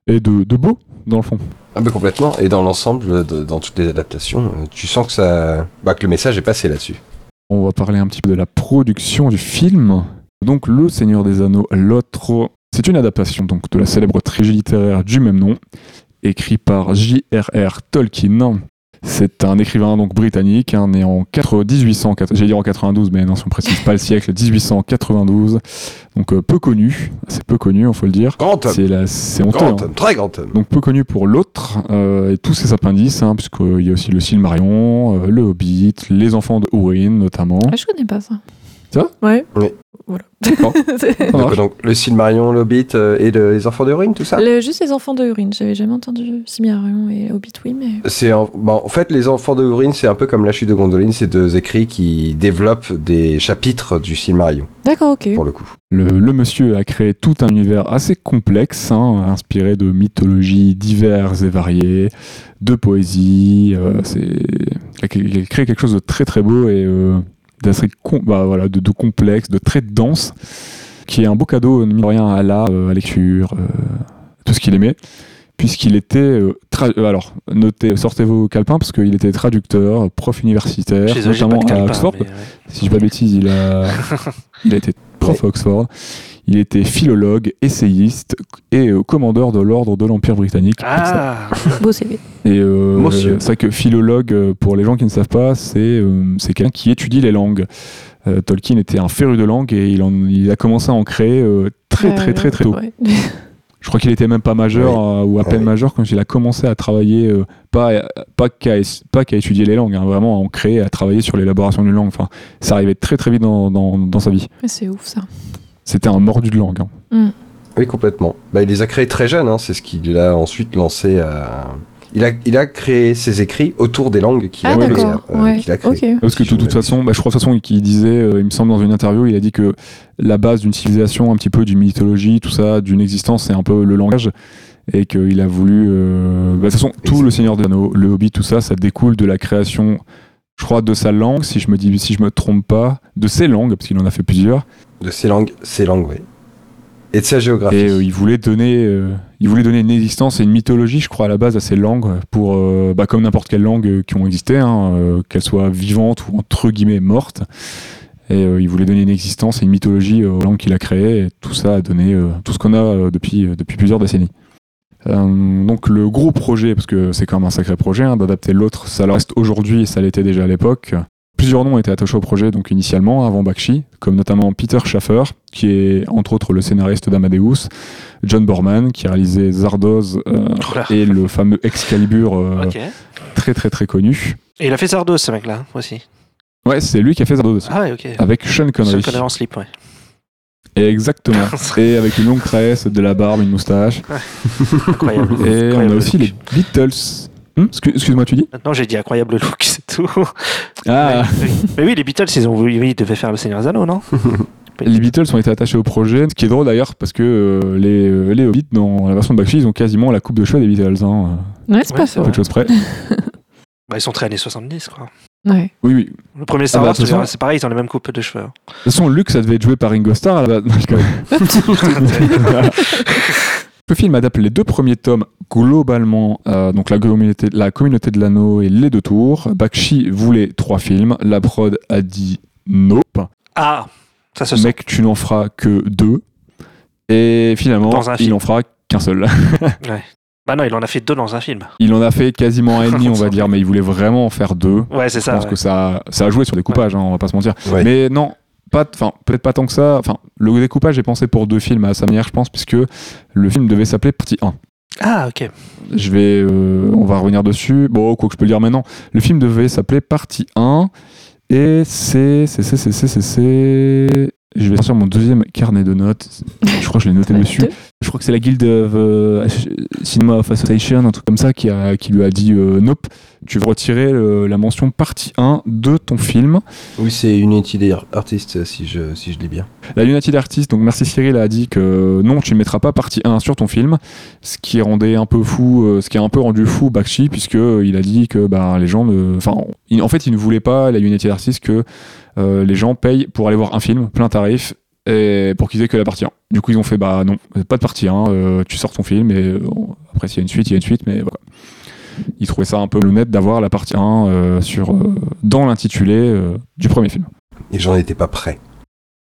et de, de beau dans le fond. Ah, mais complètement. Et dans l'ensemble, dans toutes les adaptations, euh, tu sens que ça, bah, que le message est passé là-dessus. On va parler un petit peu de la production du film. Donc, Le Seigneur des Anneaux, l'autre. C'est une adaptation donc, de la célèbre trilogie littéraire du même nom, écrit par J.R.R. Tolkien. C'est un écrivain donc britannique, hein, né en 4 1800, j'ai dit en 92, mais non, si on précise pas le siècle, 1892. Donc euh, peu connu, c'est peu connu, il faut le dire. Grand homme. C'est la- c'est honteux. Grand hein. homme, très grand homme. Donc peu connu pour l'autre, euh, et tous ses appendices, hein, puisqu'il y a aussi le Silmarillion, euh, le Hobbit, les enfants de Húrin notamment. Ah, je connais pas ça. Ouais. Oui. Voilà. (laughs) Donc, le Silmarillion, l'Hobbit euh, et le- les enfants de ruine, tout ça Le- juste les enfants de Urine, j'avais jamais entendu Silmarillion et Hobbit, oui, mais. C'est en, bah, en fait les enfants de Húrin, c'est un peu comme la chute de Gondoline, c'est deux écrits qui développent des chapitres du Silmarillion D'accord, ok. pour le coup. Le, le monsieur a créé tout un univers assez complexe, hein, inspiré de mythologies diverses et variées, de poésie. euh, c'est- il, a, il a créé quelque chose de très très beau et euh, d'assez bah, voilà, de, de complexe, de très dense, qui est un beau cadeau, mine de rien, à l'art, euh, à la lecture, euh, tout ce qu'il aimait. Puisqu'il était. euh, euh, alors, notez, sortez vos calepins, parce qu'il était traducteur, prof universitaire, notamment à Oxford. ouais. Si je dis pas de bêtises, il a, (laughs) il a été prof à Oxford. Il était philologue, essayiste et euh, commandeur de l'ordre de l'Empire britannique. Ah, Beau CV. Et euh, Monsieur. c'est vrai que philologue, euh, pour les gens qui ne savent pas, c'est euh, c'est quelqu'un qui étudie les langues. Euh, Tolkien était un féru de langue et il, en- il a commencé à en créer euh, très très très très tôt. Ouais. (laughs) Je crois qu'il était même pas majeur Oui. euh, ou à peine Oui. majeur quand il a commencé à travailler, euh, pas, pas qu'à étudier les langues, hein, vraiment à en créer, à travailler sur l'élaboration d'une langue. Enfin, ça arrivait très très vite dans, dans, dans sa vie. C'est ouf ça. C'était un mordu de langue. hein. Oui, complètement. Bah, il les a créés très jeunes, hein, c'est ce qu'il a ensuite lancé à. Il a, il a créé ses écrits autour des langues qu'il Ah a, euh, ouais. qu'il a créées. Ok. Parce que de toute façon, bah, je crois de toute façon qu'il disait, euh, il me semble dans une interview, il a dit que la base d'une civilisation, un petit peu d'une mythologie, tout ça, d'une existence, c'est un peu le langage. Et qu'il a voulu. euh, bah, de toute façon, tout le Seigneur des Anneaux, le Hobbit, tout ça, ça découle de la création, je crois, de sa langue, si je me dis, si je me trompe pas, de ses langues, parce qu'il en a fait plusieurs. De ses langues, oui. Et de sa géographie. Et euh, il voulait donner, euh, il voulait donner une existence et une mythologie, je crois, à la base à ces langues, pour, euh, bah, comme n'importe quelle langue qui ont existé, hein, qu'elles soient vivantes ou entre guillemets mortes. Et il voulait donner une existence et une mythologie aux langues qu'il a créées. Et tout ça a donné tout ce qu'on a depuis, depuis plusieurs décennies. Donc le gros projet, parce que c'est quand même un sacré projet, hein, d'adapter l'autre, ça reste aujourd'hui et ça l'était déjà à l'époque. Plusieurs noms étaient attachés au projet donc initialement, avant Bakshi, comme notamment Peter Schaffer, qui est entre autres le scénariste d'Amadeus, John Borman, qui a réalisé Zardoz euh, Oh et le fameux Excalibur, euh, très très très connu. Et il a fait Zardos, ce mec-là, aussi. Ouais, c'est lui qui a fait Zardoz, Ah ouais, ok. avec Sean Sean Connery. Connery en slip, ouais. Exactement. (laughs) et avec une longue tresse, de la barbe, une moustache. Incroyable. Et on a aussi les Beatles. Excu- Excuse-moi, tu dis? Maintenant, j'ai dit incroyable look, (laughs) c'est tout. Ah. Mais oui, les Beatles, ils, ont, oui, ils devaient faire le Seigneur des Anneaux, non? (laughs) Les Beatles ont été attachés au projet, ce qui est drôle d'ailleurs parce que euh, les, euh, les Hobbits dans la version de Bakshi, ils ont quasiment la coupe de cheveux des Beatles. Hein. Ouais, c'est Ouais, pas c'est faux. Peu de choses près. Bah, ils sont très années 70, quoi. Ouais. Oui, oui. Le premier Star Ah bah, Wars, toute façon- c'est pareil, ils ont les mêmes coupes de cheveux. De toute façon, Luke, ça devait être joué par Ringo Starr. à la base. Non. (laughs) Le film adapte les deux premiers tomes globalement, euh, donc la communauté, la communauté de l'anneau et les deux tours. Bakshi voulait trois films, la prod a dit nope, ah, ça se sent. mec tu n'en feras que deux, et finalement Dans un il film. en fera qu'un seul. (laughs) (laughs) Bah non, il en a fait deux dans un film. Il en a fait quasiment un et demi (laughs) on va dire, mais il voulait vraiment en faire deux. Ouais, c'est Je ça. pense ouais. que ça, ça a joué sur des coupages, hein, on va pas se mentir. Ouais. Mais non, pas, enfin peut-être pas tant que ça. Enfin, le découpage est pensé pour deux films à sa manière, je pense, puisque le film devait s'appeler Partie 1. Ah, ok. Je vais, euh, on va revenir dessus. Bon, quoi que je peux le dire maintenant. Le film devait s'appeler Partie 1 et c'est, c'est, c'est, c'est, c'est, c'est, c'est- Je vais sortir mon deuxième carnet de notes. Je crois que je l'ai noté dessus. Je crois que c'est la Guild of euh, Cinema of Association, un truc comme ça, qui, a, qui lui a dit euh, Nope, tu veux retirer le- la mention partie 1 de ton film. Oui, c'est Unity Artist, si je, si je lis bien. La United Artists, donc merci Cyril, a dit que non, tu ne mettras pas partie 1 sur ton film, ce qui rendait un peu fou, euh, ce qui a un peu rendu fou Bakshi, puisque euh, il a dit que bah, les gens ne. Enfin, en fait, il ne voulait pas, la United Artists, que euh, les gens payent pour aller voir un film, plein tarif, et pour qu'ils aient que la partie 1. Du coup, ils ont fait bah non, pas de partie 1, euh, tu sors ton film, et euh, après, s'il y a une suite, il y a une suite, mais voilà. Ils trouvaient ça un peu honnête d'avoir la partie 1 euh, sur, euh, dans l'intitulé euh, du premier film. Et j'en étais pas prêt.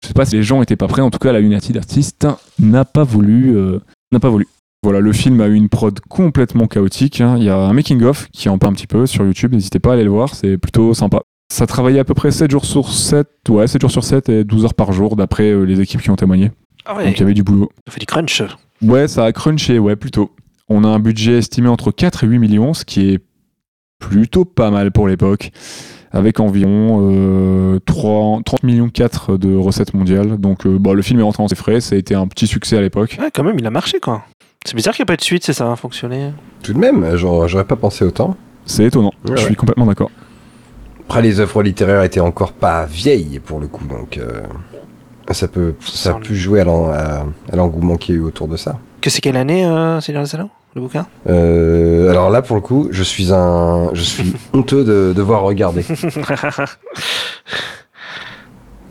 Je sais pas si les gens étaient pas prêts. En tout cas, la United Artists n'a pas voulu. euh, n'a pas voulu. Voilà, le film a eu une prod complètement chaotique. hein. Il y a un making of qui en parle un petit peu sur YouTube. N'hésitez pas à aller le voir, c'est plutôt sympa. Ça travaillait à peu près 7 jours sur 7, ouais, 7 jours sur 7 et 12 heures par jour d'après euh, les équipes qui ont témoigné. Ah ouais, Donc il y avait du boulot. il fait du crunch. Ouais, ça a crunché, ouais, plutôt. On a un budget estimé entre 4 et 8 millions, ce qui est plutôt pas mal pour l'époque, avec environ euh, 3, 30 millions 4 de recettes mondiales. Donc euh, bah, le film est rentré en ses frais, ça a été un petit succès à l'époque. Ouais, quand même, il a marché, quoi. C'est bizarre qu'il n'y ait pas de suite, c'est ça a fonctionné. Tout de même, j'aurais pas pensé autant. C'est étonnant, Ouais, je ouais. suis complètement d'accord. Après, les œuvres littéraires étaient encore pas vieilles pour le coup, donc euh, ça peut, ça a pu jouer à l'en- à à l'engouement qu'il y a eu autour de ça. Que c'est quelle année, euh, Seigneur des Anneaux, le bouquin? Euh, alors là, pour le coup, je suis un, je suis (laughs) honteux de devoir regarder.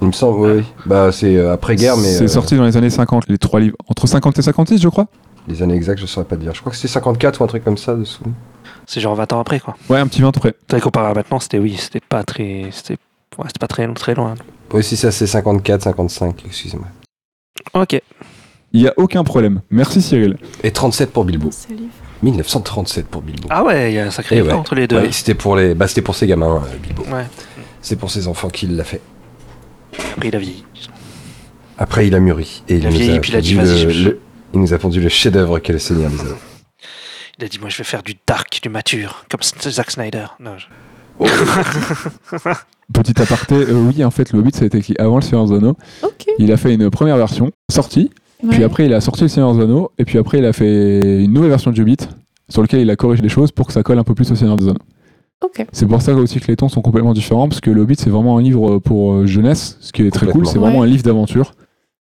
Il me semble, oui. Bah, c'est euh, après-guerre, mais c'est euh, sorti dans les années 50, les trois livres. Entre 50 et 56, je crois? Les années exactes, je saurais pas dire. Je crois que c'est 54 ou un truc comme ça dessous. C'est genre 20 ans après, quoi. Ouais, un petit 20 près. T'as comparé à maintenant, c'était oui, c'était pas très. C'était ouais, c'était pas très, très loin. Oui, si ça c'est 54, 55, excusez-moi. Ok. Il y a aucun problème. Merci Cyril. Et 37 pour Bilbo. C'est livre. 1937 pour Bilbo. Ah ouais, il y a un sacré Eh effort ouais. entre les deux. Ouais, c'était pour les, bah, c'était pour ses gamins, euh, Bilbo. Ouais. C'est pour ses enfants qu'il l'a fait. Après, il a vieilli. Après, il a mûri et il, Il a nous vieilli, puis il a dit, produit vas-y, le, je- le- Il nous a pondu le chef-d'œuvre qu'est le Seigneur des Anneaux. Il a dit, moi, je vais faire du dark, du mature, comme Zack Snyder. Non, je- (laughs) Petit aparté, euh, oui, en fait, le Hobbit, ça a été écrit avant le Seigneur des Anneaux. Il a fait une première version, sortie, puis après, il a sorti le Seigneur des Anneaux, et puis après, il a fait une nouvelle version du Hobbit, sur lequel il a corrigé des choses pour que ça colle un peu plus au Seigneur des Anneaux. C'est pour ça aussi que les tons sont complètement différents, parce que le Hobbit, c'est vraiment un livre pour euh, jeunesse, ce qui est très cool, c'est vraiment Ouais. un livre d'aventure,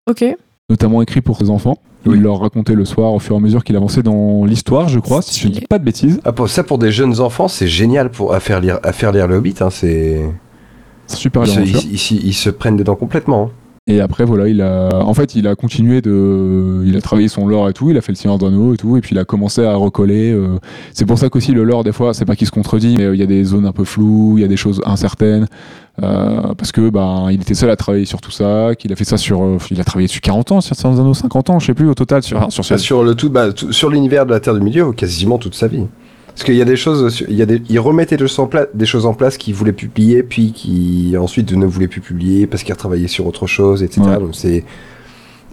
Ok. notamment écrit pour ses enfants. Oui. Il leur racontait le soir au fur et à mesure qu'il avançait dans l'histoire, je crois, si je ne dis pas de bêtises. Ah, pour, ça, pour des jeunes enfants, c'est génial pour, à, faire lire, à faire lire le Hobbit. Hein, c'est... Super Ils, se, ils- ils- ils se prennent dedans complètement. hein. Et après, voilà, il a, en fait, il a continué de, il a travaillé son lore et tout, il a fait le Seigneur d'Anneau et tout, et puis il a commencé à recoller. euh, C'est pour ça qu'aussi le lore, des fois, c'est pas qu'il se contredit, mais euh, il y a des zones un peu floues, il y a des choses incertaines, euh, parce que ben, il était seul à travailler sur tout ça, qu'il a fait ça sur, euh, il a travaillé dessus 40 ans, sur Seigneur d'Anneau, 50 ans, je sais plus au total sur, sur, Ah, sur le tout, bah, tout- sur l'univers de la Terre du Milieu, quasiment toute sa vie. Parce qu'il y a des choses, il y a des, il remettait des choses en place, des choses en place qu'il voulait publier, puis qui ensuite ne voulait plus publier parce qu'il retravaillait sur autre chose, etc. Ouais. Donc c'est,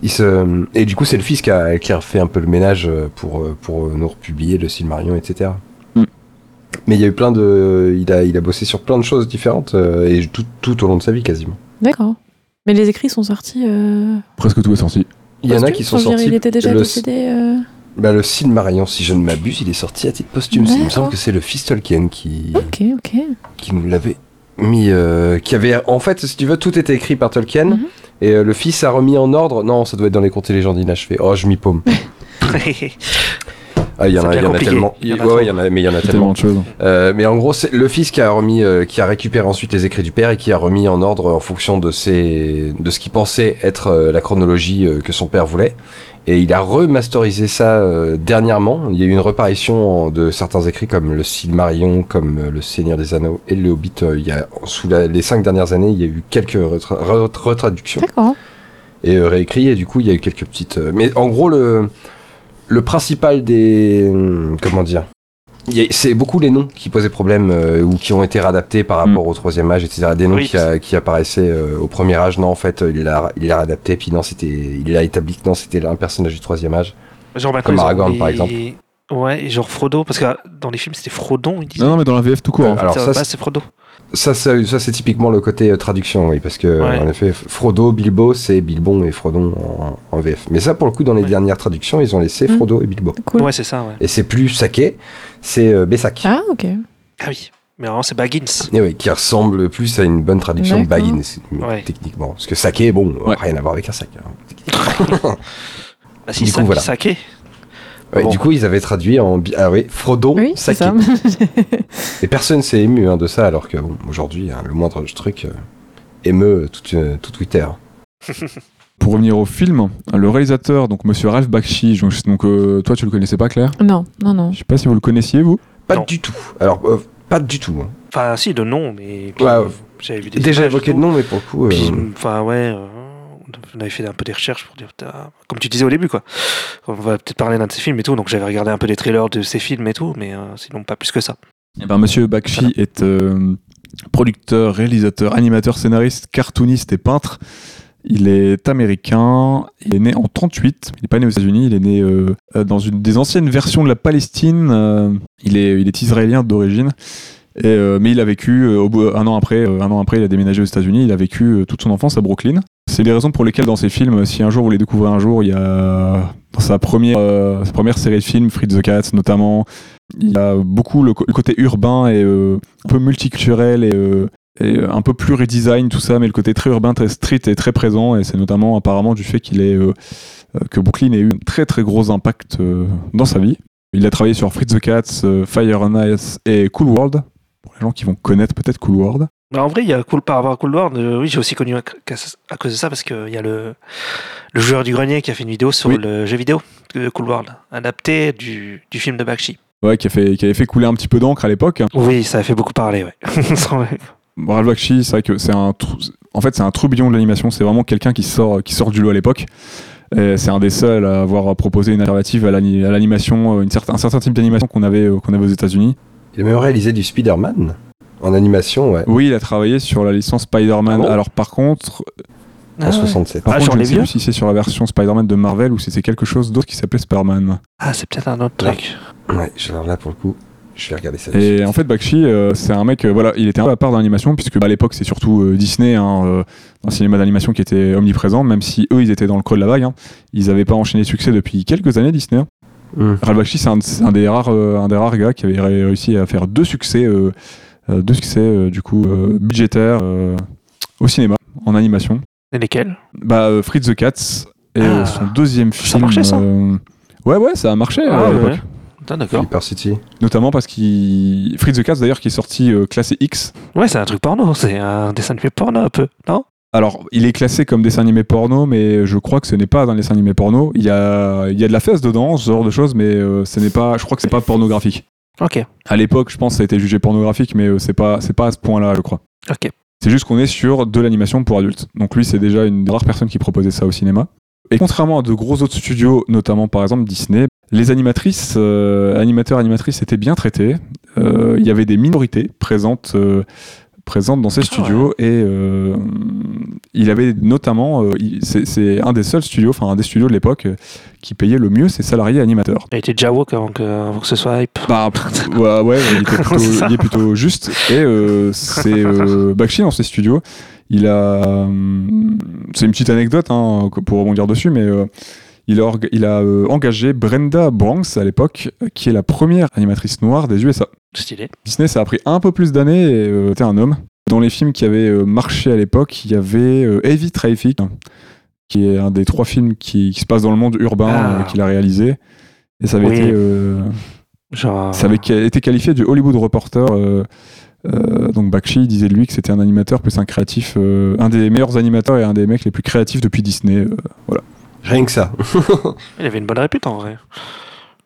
il se, et du coup c'est le fils qui a, qui a fait un peu le ménage pour, euh, pour nous republier le Silmarion, etc. Mais il y a eu plein de, il a, il a bossé sur plein de choses différentes euh, et tout, tout au long de sa vie quasiment. D'accord. Mais les écrits sont sortis. euh, presque tout est sorti. Il y en a qui sont sortis. Il était déjà le, décédé. euh, bah, le Silmarion, si je ne m'abuse, il est sorti à titre posthume. Il me semble que c'est le fils Tolkien qui. Ok, ok. qui nous l'avait mis, euh, qui avait, en fait, si tu veux, tout était écrit par Tolkien, Mhm. et euh, le fils a remis en ordre. Non, ça doit être dans les contes et légendes inachevés. Oh, je m'y paume. (laughs) Ah, il y en a, bien il y en a compliqué. tellement. Il y en a Ouais, trop. il y en a, mais il y en a Tellement tellement. de choses. Euh, mais en gros, c'est le fils qui a remis, euh, qui a récupéré ensuite les écrits du père et qui a remis en ordre en fonction de ses, de ce qu'il pensait être euh, la chronologie euh, que son père voulait. Et il a remasterisé ça euh, dernièrement. Il y a eu une reparition de certains écrits comme le Silmarillion, comme le Seigneur des Anneaux et le Hobbit. Euh, il y a sous la- les cinq dernières années, il y a eu quelques retra- re- retraductions D'accord. et euh, réécrit et du coup il y a eu quelques petites euh, mais en gros le le principal des hum, comment dire c'est beaucoup les noms qui posaient problème euh, ou qui ont été réadaptés par rapport Mm. au troisième âge etc des noms Oui. qui, a- qui apparaissaient euh, au premier âge non en fait euh, il l'a il l'a réadapté puis non c'était il a établi que non c'était un personnage du troisième âge Genre maintenant, Comme Aragorn, par exemple. Ouais, et genre Frodo, parce que euh, dans les films c'était Frodon, ils disaient. Non, non, mais dans la VF tout court. Euh, hein. alors Ça, bah, c'est Frodo. Ça ça, ça, c'est typiquement le côté euh, traduction oui parce que Ouais. en effet Frodo Bilbo c'est Bilbon et Frodon en, en VF mais ça pour le coup dans les Ouais. dernières traductions ils ont laissé Mm. Frodo et Bilbo Cool. Ouais, c'est ça, ouais. et c'est plus Saké c'est euh, Bessac Ah, ok. Ah oui. Mais vraiment, c'est Baggins. Et oui, qui ressemble plus à une bonne traduction de. Baggins, Ouais. techniquement. Parce que saké, bon, Ouais. rien à voir avec un sac. hein. (laughs) Bah, si, Du coup, voilà. Saké. Ouais, Bon. Du coup, ils avaient traduit en. bi- Ah oui, Frodo, Oui, ça. (laughs) Et personne s'est ému hein, de ça, alors que, bon, aujourd'hui, hein, le moindre truc euh, émeut tout, euh, tout Twitter. (laughs) Pour revenir au film, le réalisateur, donc Monsieur Ralph Bakshi, donc, donc, euh, toi tu le connaissais pas Claire? Non, non, non. Je sais pas si vous le connaissiez vous? Pas Non. du tout. Alors, euh, pas du tout. hein. Enfin, si, de nom, mais. puis, Ouais, euh, ouais. J'avais vu des Déjà évoqué de nom, mais pour le coup. euh, enfin, ouais. On avait fait un peu des recherches pour dire, comme tu disais au début, quoi. On va peut-être parler d'un de ses films et tout, donc j'avais regardé un peu des trailers de ses films et tout, mais euh, sinon pas plus que ça. Eh ben, Monsieur Bakshi est euh, producteur, réalisateur, animateur, scénariste, cartooniste et peintre. Il est américain, il est né en 38, il n'est pas né aux États-Unis, il est né euh, dans une des anciennes versions de la Palestine. euh, il, est, il est israélien d'origine, et, euh, mais il a vécu au bout, un an après, un an après, il a déménagé aux États-Unis. Il a vécu toute son enfance à Brooklyn. C'est les raisons pour lesquelles dans ses films, si un jour vous les découvrez un jour, il y a dans sa première, euh, sa première série de films, Fritz the Cat notamment, il y a beaucoup le, côté urbain et euh, un peu multiculturel et, euh, et un peu plus redesign tout ça, mais le côté très urbain, très street est très présent et c'est notamment apparemment du fait qu'il est euh, euh, que Brooklyn ait eu un très très gros impact euh, dans sa vie. Il a travaillé sur Fritz the Cat, euh, Fire and Ice et Cool World. Pour les gens qui vont connaître peut-être Cool World. Bah, en vrai, il y a cool par rapport à Cool World. euh, oui, j'ai aussi connu à, à cause de ça parce qu'il y a le, le joueur du grenier qui a fait une vidéo sur Oui. le jeu vidéo de Cool World, adapté du, du film de Bakshi. Ouais, qui, a fait, qui avait fait couler un petit peu d'encre à l'époque. Oui, ça a fait beaucoup parler, ouais. (laughs) Ralph Bakshi, c'est vrai que c'est un trou- en fait c'est un troubillon de l'animation. C'est vraiment quelqu'un qui sort qui sort du lot à l'époque. Et C'est un des seuls à avoir proposé une alternative à l'ani- à l'animation, euh, une certain- un certain type d'animation qu'on avait euh, qu'on avait aux États-Unis. Il a même réalisé du Spider-Man en animation, ouais. Oui, il a travaillé sur la licence Spider-Man. Ah bon Alors par contre, Ah en ouais. 67. Par Ah, contre, sur je ne les sais plus si c'est sur la version Spider-Man de Marvel ou si c'est quelque chose d'autre qui s'appelait Spider-Man. Ah, c'est peut-être un autre truc. Ouais, alors là, pour le coup, je vais regarder ça. Et en fait, Bakshi, euh, c'est un mec, euh, voilà, il était un peu à part dans l'animation, puisque bah, à l'époque, c'est surtout euh, Disney, hein, euh, un cinéma d'animation qui était omniprésent, même si eux, ils étaient dans le creux de la vague. hein. Ils n'avaient pas enchaîné de succès depuis quelques années, Disney. hein. Ralph Bakshi, c'est un, des rares, euh, un des rares gars qui avait ré- réussi à faire deux succès, deux succès euh, du coup euh, budgétaires euh, au cinéma, en animation. Et lesquels? Bah, euh, Fritz the Cats et euh, Ah. son deuxième Ça film. marchait, ça? euh, Ouais, ouais, ça a marché euh, Ah, à l'époque. ouais. Putain, d'accord. Flipper City. Notamment parce qu'il. Fritz the Cats d'ailleurs qui est sorti euh, classé X. Ouais, c'est un truc porno, c'est un dessin animé porno un peu, non? Alors, il est classé comme dessin animé porno, mais je crois que ce n'est pas un dessin animé porno. Il y a, il y a de la fesse dedans, ce genre de choses, mais euh, ce n'est pas. Je crois que c'est pas pornographique. Ok, À l'époque, je pense que ça a été jugé pornographique, mais euh, c'est pas, c'est pas à ce point-là, je crois. ok. C'est juste qu'on est sur de l'animation pour adultes. Donc lui, c'est déjà une des rares personnes qui proposait ça au cinéma. Et contrairement à de gros autres studios, notamment par exemple Disney, les animatrices, euh, animateurs, animatrices étaient bien traités. Euh, Il y avait des minorités présentes, euh, présentes dans Ah studios et euh, il avait notamment, euh, c'est un des seuls studios, enfin un des studios de l'époque euh, qui payait le mieux ses salariés animateurs. Il était déjà woke avant que, avant que ce soit hype. Bah, (laughs) ouais, ouais, il, était plutôt, il est plutôt juste. Et euh, c'est (laughs) Bakshi dans ses studios. Il a. C'est une petite anecdote hein, pour rebondir dessus, mais il a, orga- il a euh, engagé Brenda Branks à l'époque, qui est la première animatrice noire des USA. Stylé. Disney, ça a pris un peu plus d'années et euh, c'était un homme. Dans les films qui avaient euh, marché à l'époque, il y avait euh, Heavy Traffic, qui est un des trois films qui, qui se passe dans le monde urbain Ah. euh, qu'il a réalisé. Et ça avait Oui. été. euh, Genre. ça avait ca- été qualifié du Hollywood Reporter. euh, euh, donc Bakshi disait de lui que c'était un animateur plus un créatif, euh, un des meilleurs animateurs et un des mecs les plus créatifs depuis Disney. euh. Rien que ça. Il avait une bonne répute en vrai.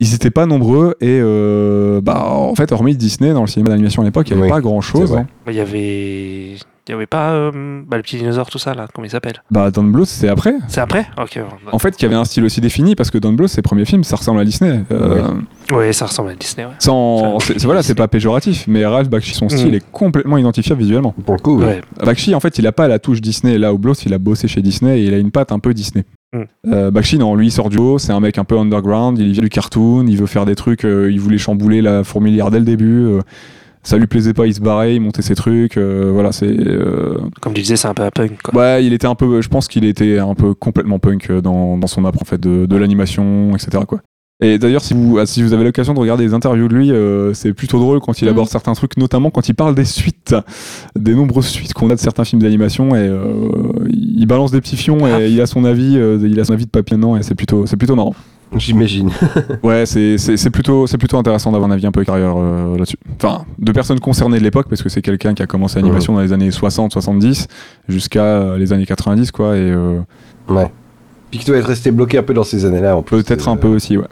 Ils n'étaient pas nombreux et euh, bah, en fait, hormis Disney dans le cinéma d'animation à l'époque, il n'y avait Oui, pas grand chose. vrai. Il y avait. Il y avait pas euh, bah, le petit dinosaure, tout ça là, comment il s'appelle? Bah, Don Bluth, c'est après. C'est après? Ok. En fait, qui avait un style aussi défini parce que Don Bluth, ses premiers films, ça ressemble à Disney. Euh, Ouais, ça ressemble à Disney, ouais. Sans, c'est- c'est- voilà, c'est pas péjoratif, mais Ralph Bakshi, son style Mm. est complètement identifiable visuellement. Pour le coup, ouais. Ouais. Bakshi, en fait, il a pas la touche Disney. Là où Bloss, il a bossé chez Disney et il a une patte un peu Disney. Mm. Euh, Bakshi, non, lui, il sort du haut. C'est un mec un peu underground. Il vient du cartoon. Il veut faire des trucs. euh, il voulait chambouler la fourmilière dès le début. euh, ça lui plaisait pas, il se barrait, il montait ses trucs. euh, voilà, c'est. euh, Comme tu disais, c'est un peu un punk quoi. Ouais, il était un peu. Je pense qu'il était un peu complètement punk dans, dans son approche en fait, de, de l'animation, etc. Quoi. Et d'ailleurs, si vous, si vous avez l'occasion de regarder des interviews de lui, euh, c'est plutôt drôle quand il Mm. aborde certains trucs, notamment quand il parle des suites, des nombreuses suites qu'on a de certains films d'animation. Et euh, il balance des petits fions et Ah. il a son avis, euh, il a son avis de papier non, et c'est plutôt, c'est plutôt marrant. J'imagine. (laughs) Ouais, c'est plutôt, c'est plutôt intéressant d'avoir un avis un peu euh, là-dessus. Enfin, de personnes concernées de l'époque, parce que c'est quelqu'un qui a commencé l'animation dans les années 60-70 jusqu'à euh, les années 90, quoi. Et euh, Ouais. Puis que tu dois être resté bloqué un peu dans ces années-là, en plus. peut-être euh, un peu aussi, ouais.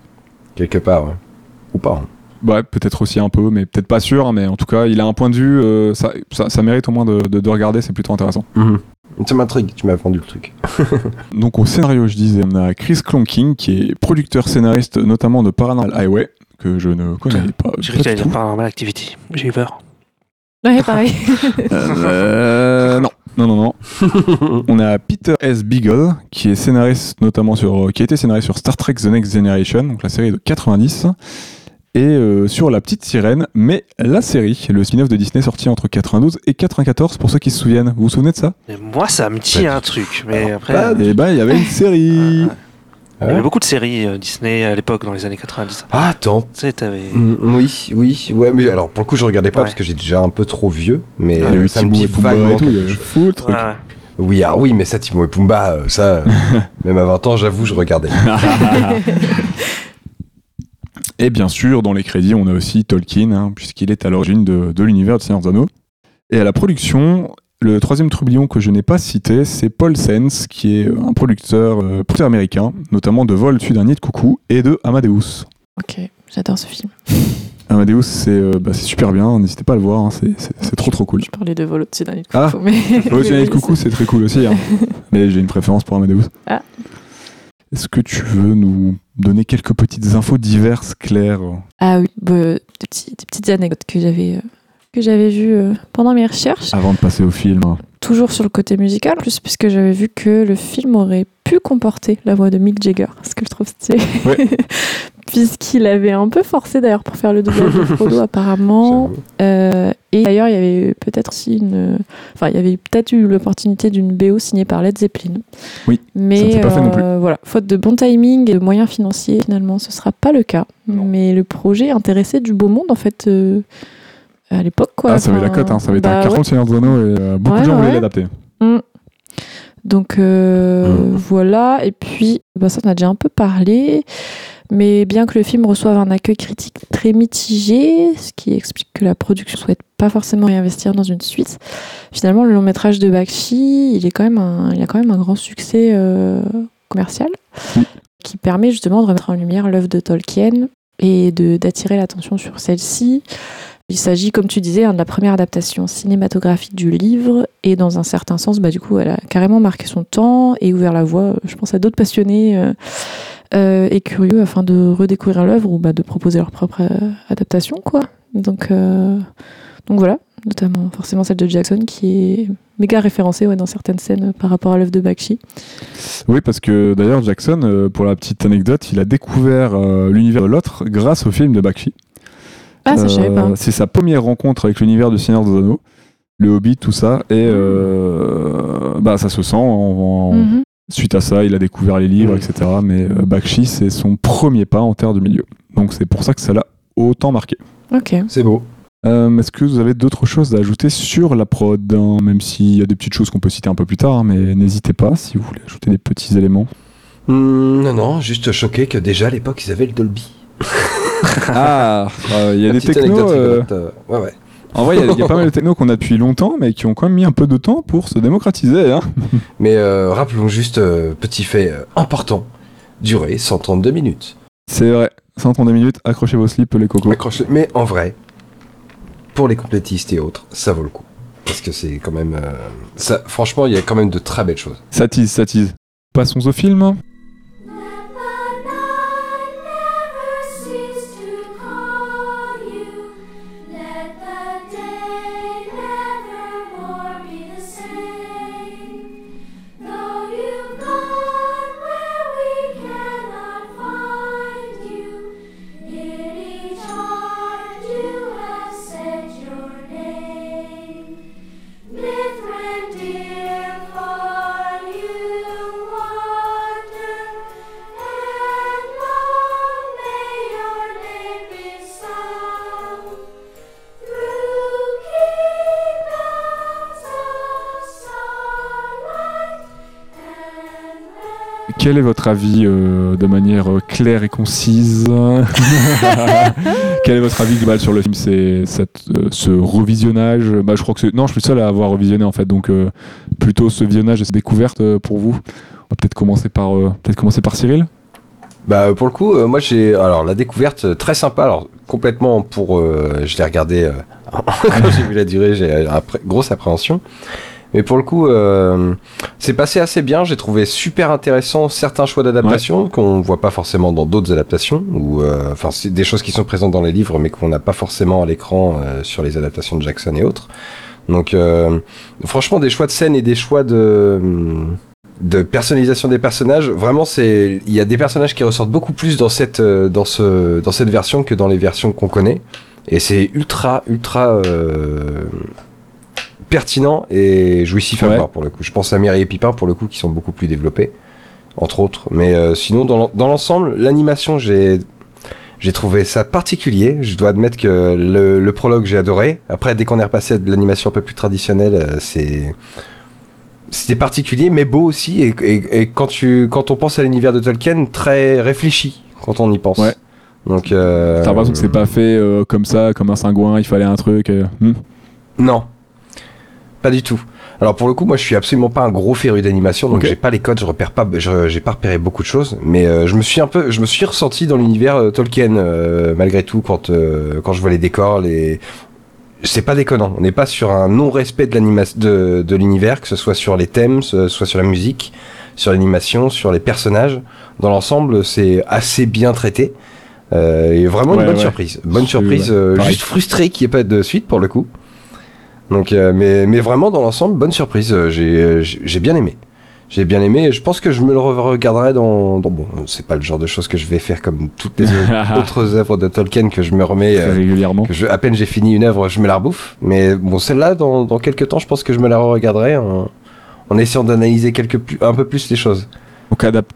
Quelque part, ouais. Ou pas. hein. Ouais, peut-être aussi un peu, mais peut-être pas sûr. Mais en tout cas, il a un point de vue, euh, ça, ça, ça mérite au moins de, de- de regarder, c'est plutôt intéressant. Ça m'intrigue, tu m'as vendu le truc. (laughs) Donc au scénario, je disais, on a Chris Clonking, qui est producteur scénariste notamment de Paranormal Highway, que je ne connais pas. J'ai pas cru que t'allais du dire. Paranormal Activity. J'ai eu peur. Ouais, pareil. (laughs) Euh, non, non, non, non. (laughs) On a Peter S. Beagle, qui est scénariste notamment sur, qui a été scénariste sur Star Trek The Next Generation, donc la série de 90, et euh, sur La Petite Sirène, mais la série, le spin-off de Disney sorti entre 92 et 94, pour ceux qui se souviennent. Vous vous souvenez de ça? Mais moi, ça me dit Pas un truc. Mais Alors, après. euh, Et ben, il y avait une série. (laughs) euh, Il y avait beaucoup de séries euh, Disney à l'époque, dans les années 90. Ah, attends. Tu sais, t'avais. Mm, Oui, oui, ouais, mais alors pour le coup, je regardais pas Ouais. parce que j'ai déjà un peu trop vieux, mais Il y euh, avait ça me Timon dit et Pumba vaguement et tout, il y fou le truc. Ouais. Oui, ah oui, mais ça, Timon et Pumba, euh, ça, euh, (laughs) même à 20 ans, j'avoue, je regardais. (laughs) Et bien sûr, dans les crédits, on a aussi Tolkien, hein, puisqu'il est à l'origine de, de l'univers de Seigneur des Anneaux. Et à la production, le troisième troublion que je n'ai pas cité, c'est Paul Sens, qui est un producteur, euh, producteur américain, notamment de Vol au-dessus d'un nid de coucou et de Amadeus. ok, j'adore ce film. (laughs) Amadeus, c'est euh, bah, c'est super bien, n'hésitez pas à le voir, hein, c'est- c'est c'est trop trop cool. Je parlais de vol au-dessus d'un lit de Ah, coucou, mais... Vol au-dessus d'un nid de (laughs) coucou, c'est très cool aussi, hein. (laughs) mais j'ai une préférence pour Amadeus. Ah. Est-ce que tu veux nous donner quelques petites infos diverses, Claire? Ah oui, bah, des, petits- des petites anecdotes que j'avais euh, que j'avais vu euh, pendant mes recherches. Avant de passer au film. Toujours sur le côté musical, en plus puisque j'avais vu que le film aurait pu comporter la voix de Mick Jagger, ce que je trouve stylé. Ouais. (laughs) Puisqu'il avait un peu forcé d'ailleurs pour faire le doublage de (laughs) Frodo apparemment. Euh, et d'ailleurs, il y avait peut-être aussi une. Enfin, il y avait peut-être eu l'opportunité d'une BO signée par Led Zeppelin. Oui, Mais ça ne s'est pas fait non plus. euh, voilà, faute de bon timing et de moyens financiers, finalement, ce sera pas le cas. Mais le projet intéressait du beau monde, en fait, euh, à l'époque. Quoi. Ah, ça avait la cote, hein. ça avait été bah un carton de Seigneur et euh, beaucoup Ouais, de gens voulaient ouais. l'adapter. Mm. Donc euh, Mm. voilà, et puis bah, ça on a déjà un peu parlé, mais bien que le film reçoive un accueil critique très mitigé, ce qui explique que la production souhaite pas forcément réinvestir dans une suite, finalement le long métrage de Bakshi, il, est quand même un, il a quand même un grand succès euh, commercial, Mm. qui permet justement de remettre en lumière l'œuvre de Tolkien et d'attirer l'attention sur celle-ci. Il s'agit, comme tu disais, hein, de la première adaptation cinématographique du livre, et dans un certain sens, bah, du coup, elle a carrément marqué son temps et ouvert la voie, euh, je pense, à d'autres passionnés euh, euh, et curieux afin de redécouvrir l'œuvre ou bah, de proposer leur propre adaptation, quoi. Donc, donc voilà, notamment forcément celle de Jackson qui est méga référencée ouais, dans certaines scènes par rapport à l'œuvre de Bakshi. Oui, parce que d'ailleurs, Jackson, pour la petite anecdote, il a découvert l'univers de l'autre grâce au film de Bakshi. Ah, ça, je savais pas. Euh, C'est sa première rencontre avec l'univers du Seigneur des Anneaux, le Hobbit, tout ça, et euh, bah, ça se sent. en- en- Mhm. Suite à ça, il a découvert les livres, etc. Mais euh, Bakshi, c'est son premier pas en terre du milieu. Donc c'est pour ça que ça l'a autant marqué. Ok. C'est beau. Euh, Est-ce que vous avez d'autres choses à ajouter sur la prod hein, Même s'il y a des petites choses qu'on peut citer un peu plus tard, hein, mais n'hésitez pas si vous voulez ajouter des petits éléments. Hmm, non, non, juste choqué que déjà à l'époque ils avaient le Dolby. (laughs) Ah, (laughs) il y a des technos. euh, euh, ouais, ouais. En vrai, il y a- il y, a pas (laughs) mal de technos qu'on a depuis longtemps, mais qui ont quand même mis un peu de temps pour se démocratiser. Hein. (laughs) Mais euh, rappelons juste, euh, petit fait euh, important, durée 132 minutes. C'est vrai. 132 minutes, accrochez vos slips, les cocos. Accroche-le. Mais en vrai, pour les complétistes et autres, ça vaut le coup. Parce que c'est quand même... euh, ça, franchement, il y a quand même de très belles choses. Ça tease, ça tease. Passons au film. Quel est votre avis euh, de manière euh, claire et concise (laughs) Quel est votre avis global sur le film C'est euh, ce revisionnage? Bah, Je crois que. Non, je suis seul à avoir revisionné en fait, donc plutôt ce visionnage et cette découverte pour vous. On va peut-être commencer par peut-être commencer par Cyril. Bah pour le coup, moi j'ai alors la découverte très sympa. Alors complètement pour, je l'ai regardé (laughs) quand j'ai vu la durée, j'ai après- grosse appréhension. Mais pour le coup, euh, c'est passé assez bien. J'ai trouvé super intéressant certains choix d'adaptation qu'on voit pas forcément dans d'autres adaptations. Ou euh, enfin c'est des choses qui sont présentes dans les livres, mais qu'on n'a pas forcément à l'écran euh, sur les adaptations de Jackson et autres. Donc euh, franchement, des choix de scène et des choix de de personnalisation des personnages, vraiment c'est il y a des personnages qui ressortent beaucoup plus dans cette euh, dans ce dans cette version que dans les versions qu'on connaît et c'est ultra ultra euh, pertinent et jouissif à Ouais. voir pour le coup. Je pense à Mary et Pipin pour le coup qui sont beaucoup plus développés entre autres, mais euh, sinon dans l'en- dans l'ensemble, l'animation j'ai j'ai trouvé ça particulier. Je dois admettre que le, le prologue j'ai adoré. Après, dès qu'on est repassé à de l'animation un peu plus traditionnelle, euh, c'est c'était particulier, mais beau aussi. Et, et- et quand tu quand on pense à l'univers de Tolkien, très réfléchi quand on y pense. Ouais. Donc. Euh, T'as l'impression que c'est pas fait euh, comme ça, comme un cingouin, il fallait un truc. euh, hmm. Non, pas du tout. Alors pour le coup, moi je suis absolument pas un gros féru d'animation, donc j'ai pas les codes, je repère pas, j'ai pas repéré beaucoup de choses, mais euh, je me suis un peu, je me suis ressenti dans l'univers euh, Tolkien euh, malgré tout quand quand je vois les décors, les c'est pas déconnant. On n'est pas sur un non-respect de l'animation de, de l'univers, que ce soit sur les thèmes, ce soit sur la musique, sur l'animation, sur les personnages. Dans l'ensemble, c'est assez bien traité. Et vraiment Ouais, une bonne ouais. surprise. Bonne surprise, juste frustré qu'il n'y ait pas de suite pour le coup. Donc, euh, mais, mais vraiment, dans l'ensemble, bonne surprise. euh, J'ai j'ai- bien aimé. J'ai bien aimé et je pense que je me le regarderai dans, dans bon, c'est pas le genre de choses que je vais faire comme toutes les (laughs) autres œuvres de Tolkien que je me remets Très euh, régulièrement. que je, à peine j'ai fini une œuvre, je me la rebouffe. Mais bon, celle-là, dans, dans quelques temps, je pense que je me la regarderai en, en essayant d'analyser un peu plus les choses. Donc adap-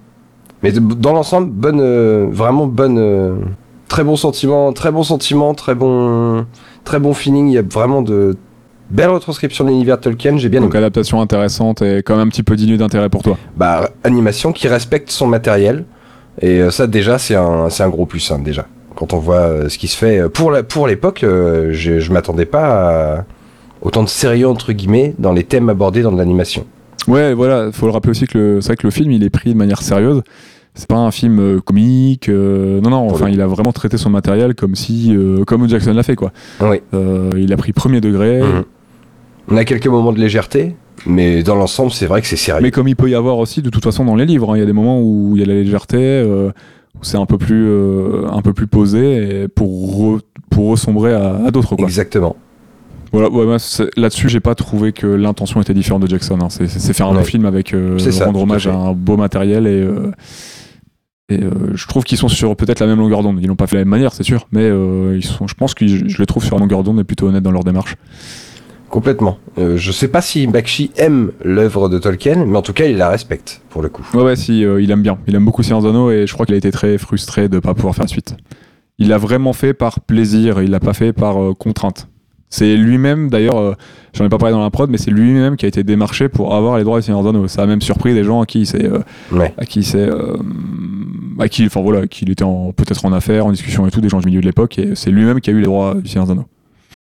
Mais dans l'ensemble, bonne, euh, vraiment bonne, euh, très bon sentiment, très bon sentiment, très bon, très bon feeling. Il y a vraiment de belles retranscriptions de l'univers Tolkien. J'ai bien donc aimé. adaptation intéressante et quand même un petit peu digne d'intérêt pour toi. Bah, animation qui respecte son matériel. Et euh, ça, déjà, c'est un, un gros plus, hein, déjà. Quand on voit euh, ce qui se fait. euh, Pour pour l'époque, euh, je, je m'attendais pas à autant de sérieux, entre guillemets, dans les thèmes abordés dans de l'animation. Ouais, voilà, faut le rappeler aussi que c'est vrai que le film il est pris de manière sérieuse. C'est pas un film euh, comique, euh, non non. Pour Enfin, il a vraiment traité son matériel comme si, euh, comme Jackson l'a fait quoi. Oui. Il a pris premier degré, Mhm. On a quelques moments de légèreté, mais dans l'ensemble, c'est vrai que c'est sérieux. mais comme il peut y avoir aussi de toute façon dans les livres. hein. Il y a des moments où il y a la légèreté, euh, où c'est un peu plus, euh, un peu plus posé et pour re- pour ressombrer à, à d'autres. Exactement. Voilà, ouais, là-dessus, j'ai pas trouvé que l'intention était différente de Jackson. hein. C'est, faire un Ouais. film avec euh, ça, rendre hommage à, un beau matériel et, et euh, je trouve qu'ils sont sur peut-être la même longueur d'onde. Ils l'ont pas fait de la même manière, c'est sûr, mais euh, ils sont, je pense que je, je les trouve sur la longueur d'onde et plutôt honnêtes dans leur démarche. Complètement. Euh, je sais pas si Bakshi aime l'œuvre de Tolkien, mais en tout cas, il la respecte, pour le coup. Ouais, ouais, si, euh, il aime bien. Il aime beaucoup Seigneur des Anneaux et je crois qu'il a été très frustré de pas pouvoir faire suite. Il l'a vraiment fait par plaisir, il l'a pas fait par euh, contrainte. C'est lui-même, d'ailleurs, euh, j'en ai pas parlé dans la prod, mais c'est lui-même qui a été démarché pour avoir les droits des Seigneur des Anneaux. Ça a même surpris des gens à qui c'est, Ouais. à qui c'est, à qui, enfin voilà, qu'il était peut-être en affaires, en discussion et tout, des gens du milieu de l'époque, et c'est lui-même qui a eu les droits du Seigneur des Anneaux.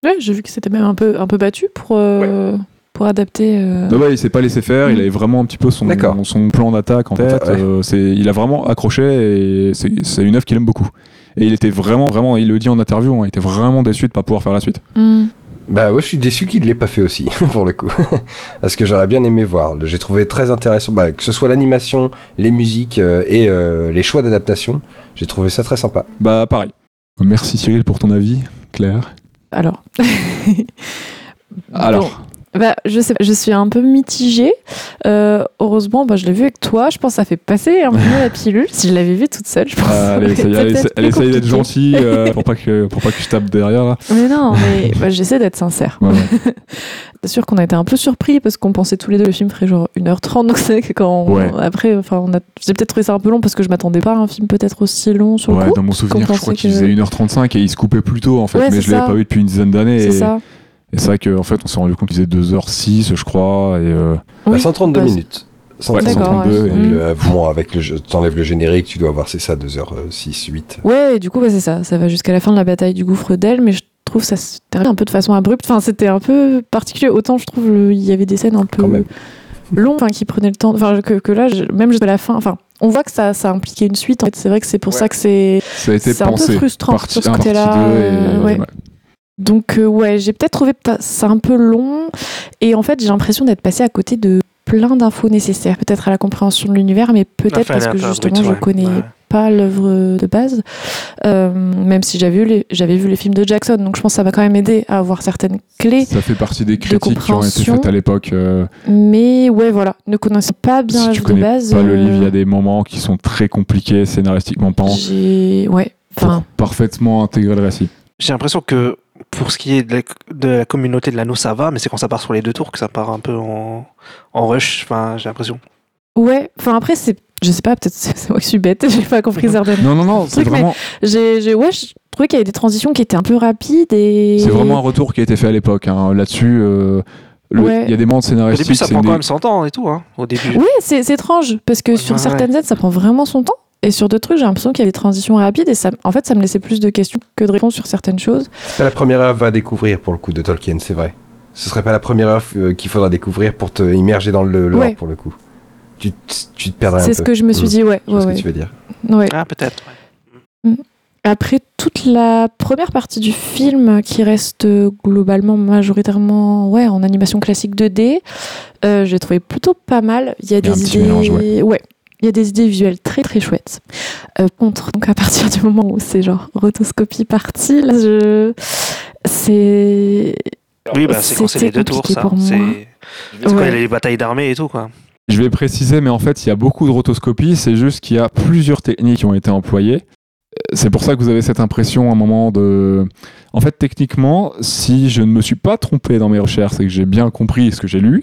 Ouais, j'ai vu que c'était même un peu, un peu battu pour, euh, pour adapter. euh, Non, il s'est pas laissé faire, il avait vraiment un petit peu son, son plan d'attaque en tête. Ouais. euh, c'est, il a vraiment accroché et c'est, c'est une œuvre qu'il aime beaucoup. Et il était vraiment, vraiment, il le dit en interview, hein, il était vraiment déçu de pas pouvoir faire la suite. hmm. Bah ouais, je suis déçu qu'il l'ait pas fait aussi, (laughs) pour le coup. (laughs) Parce que j'aurais bien aimé voir. J'ai trouvé très intéressant, bah, que ce soit l'animation, les musiques euh, et euh, les choix d'adaptation. J'ai trouvé ça très sympa. Bah pareil. Merci Cyril pour ton avis, Claire. Alors. Alors, Bah, je sais je suis un peu mitigée. Euh, heureusement, bah, je l'ai vu avec toi. Je pense que ça fait passer un peu la pilule. Si je l'avais vu toute seule, je pense. été elle, essaie- elle plus essaye d'être gentille euh, (laughs) pour, pas que, pour pas que je tape derrière. Là. Mais non, (laughs) mais bah, j'essaie d'être sincère. Ouais, ouais. (laughs) C'est sûr qu'on a été un peu surpris parce qu'on pensait tous les deux le film ferait genre 1h30. Donc c'est quand. on- Ouais. Après, enfin, on a... j'ai peut-être trouvé ça un peu long parce que je m'attendais pas à un film peut-être aussi long sur le coup. dans mon souvenir, je crois qu'il faisait 1h35 et il se coupait plus tôt en fait, mais je l'avais pas vu depuis une dizaine d'années. C'est Et, ça. Et c'est vrai qu'en fait, on s'est rendu compte qu'il faisait 2h06, je crois. Et, euh, Bah, Oui. 132 Bah, minutes. Ouais, 132. D'accord, 132, ouais. et- Mm. Le- bon, avec le t'enlèves le générique, tu dois avoir, c'est ça, 2h06, 8. Ouais, et du coup, bah, c'est ça. Ça va jusqu'à la fin de la bataille du gouffre d'El, mais je trouve ça se termine un peu de façon abrupte. Enfin, c'était un peu particulier. Autant, je trouve, le- il y avait des scènes un peu longues, enfin, qui prenaient le temps. Enfin, que, que là, je- même jusqu'à la fin, enfin, on voit que ça, ça impliquait une suite. En fait, c'est vrai que c'est pour Ouais. ça que c'est. ça a été C'est un peu frustrant partie sur ce 1, partie côté-là, 2 et, euh, ouais. ouais. Donc, euh, ouais, j'ai peut-être trouvé ça un peu long. Et en fait, j'ai l'impression d'être passé à côté de plein d'infos nécessaires, peut-être à la compréhension de l'univers, mais peut-être Enfin, parce que justement, je connais Ouais. pas l'œuvre de base, Euh, même si j'avais vu, les, j'avais vu les films de Jackson, donc je pense que ça m'a quand même aidé à avoir certaines clés. Ça fait partie des critiques qui ont été faites à l'époque. euh, Mais ouais, voilà, ne connaissant pas bien si tu l'œuvre de connais base, pas le livre, il y a des moments qui sont très compliqués scénaristiquement parlant j'ai ouais, enfin, parfaitement intégrer le récit. J'ai l'impression que pour ce qui est de la, de la communauté de l'anneau, ça va, mais c'est quand ça part sur les deux tours que ça part un peu en, en rush. Enfin, j'ai l'impression. ouais, enfin après c'est, je sais pas, peut-être (laughs) c'est moi qui suis bête, (laughs) j'ai pas compris certaines. Non, non, non, c'est vraiment, J'ai, j'ai, ouais, je trouvais qu'il y avait des transitions qui étaient un peu rapides et. c'est vraiment un retour qui a été fait à l'époque. hein. Là-dessus, euh, il Ouais. y a des moments Au scénaristiques. début, ça prend quand même 100 ans et tout, hein, au début. Ouais, c'est, étrange parce que sur Ouais, certaines scènes, ça prend vraiment son temps. Et sur d'autres trucs, j'ai l'impression qu'il y a des transitions rapides et ça, en fait, ça me laissait plus de questions que de réponses sur certaines choses. C'est pas la première œuvre à découvrir pour le coup de Tolkien, c'est vrai. Ce serait pas la première œuvre euh, qu'il faudra découvrir pour te immerger dans le lore Ouais. pour le coup. Tu, te- tu te perdrais un c'est peu. ce que je me suis Mm. dit, ouais. Je vois ouais, ce ouais. que tu veux dire. Ouais. Ah, peut-être. ouais. Après toute la première partie du film qui reste euh, globalement majoritairement ouais, en animation classique 2D, euh, j'ai trouvé plutôt pas mal. Il y a Il y a un des petit idées, mélange, ouais. ouais. Il y a des idées visuelles très très chouettes. Euh, contre, donc à partir du moment où c'est genre rotoscopie partie, là, je... c'est Oui, bah, c'est quand c'est les deux tours, compliqué ça. pour moi. C'est c'est quand il y a Ouais. les batailles d'armée et tout, quoi. Je vais préciser, mais en fait, il y a beaucoup de rotoscopies. C'est juste qu'il y a plusieurs techniques qui ont été employées. Euh, C'est pour ça que vous avez cette impression à un moment de. En fait, techniquement, si je ne me suis pas trompé dans mes recherches et que j'ai bien compris ce que j'ai lu,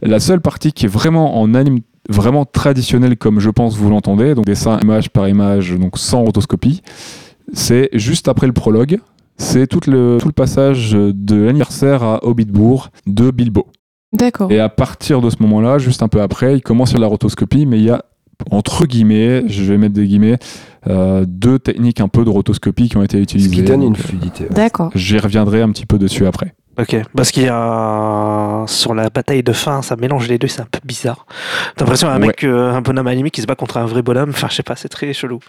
la seule partie qui est vraiment en anime vraiment traditionnelle, comme je pense vous l'entendez, donc dessin image par image, donc sans rotoscopie, c'est juste après le prologue. C'est tout le, tout le passage de l'anniversaire à Hobbitbourg de Bilbo. D'accord. Et à partir de ce moment-là, juste un peu après, il commence sur la rotoscopie, mais il y a, entre guillemets, je vais mettre des guillemets, euh, deux techniques un peu de rotoscopie qui ont été Ce utilisées. qui donne une euh, fluidité. ouais. D'accord. J'y reviendrai un petit peu dessus après. Ok, parce qu'il y a sur la bataille de fin, ça mélange les deux, c'est un peu bizarre. T'as l'impression d'un mec, euh, un bonhomme animé qui se bat contre un vrai bonhomme. Enfin, je sais pas, c'est très chelou.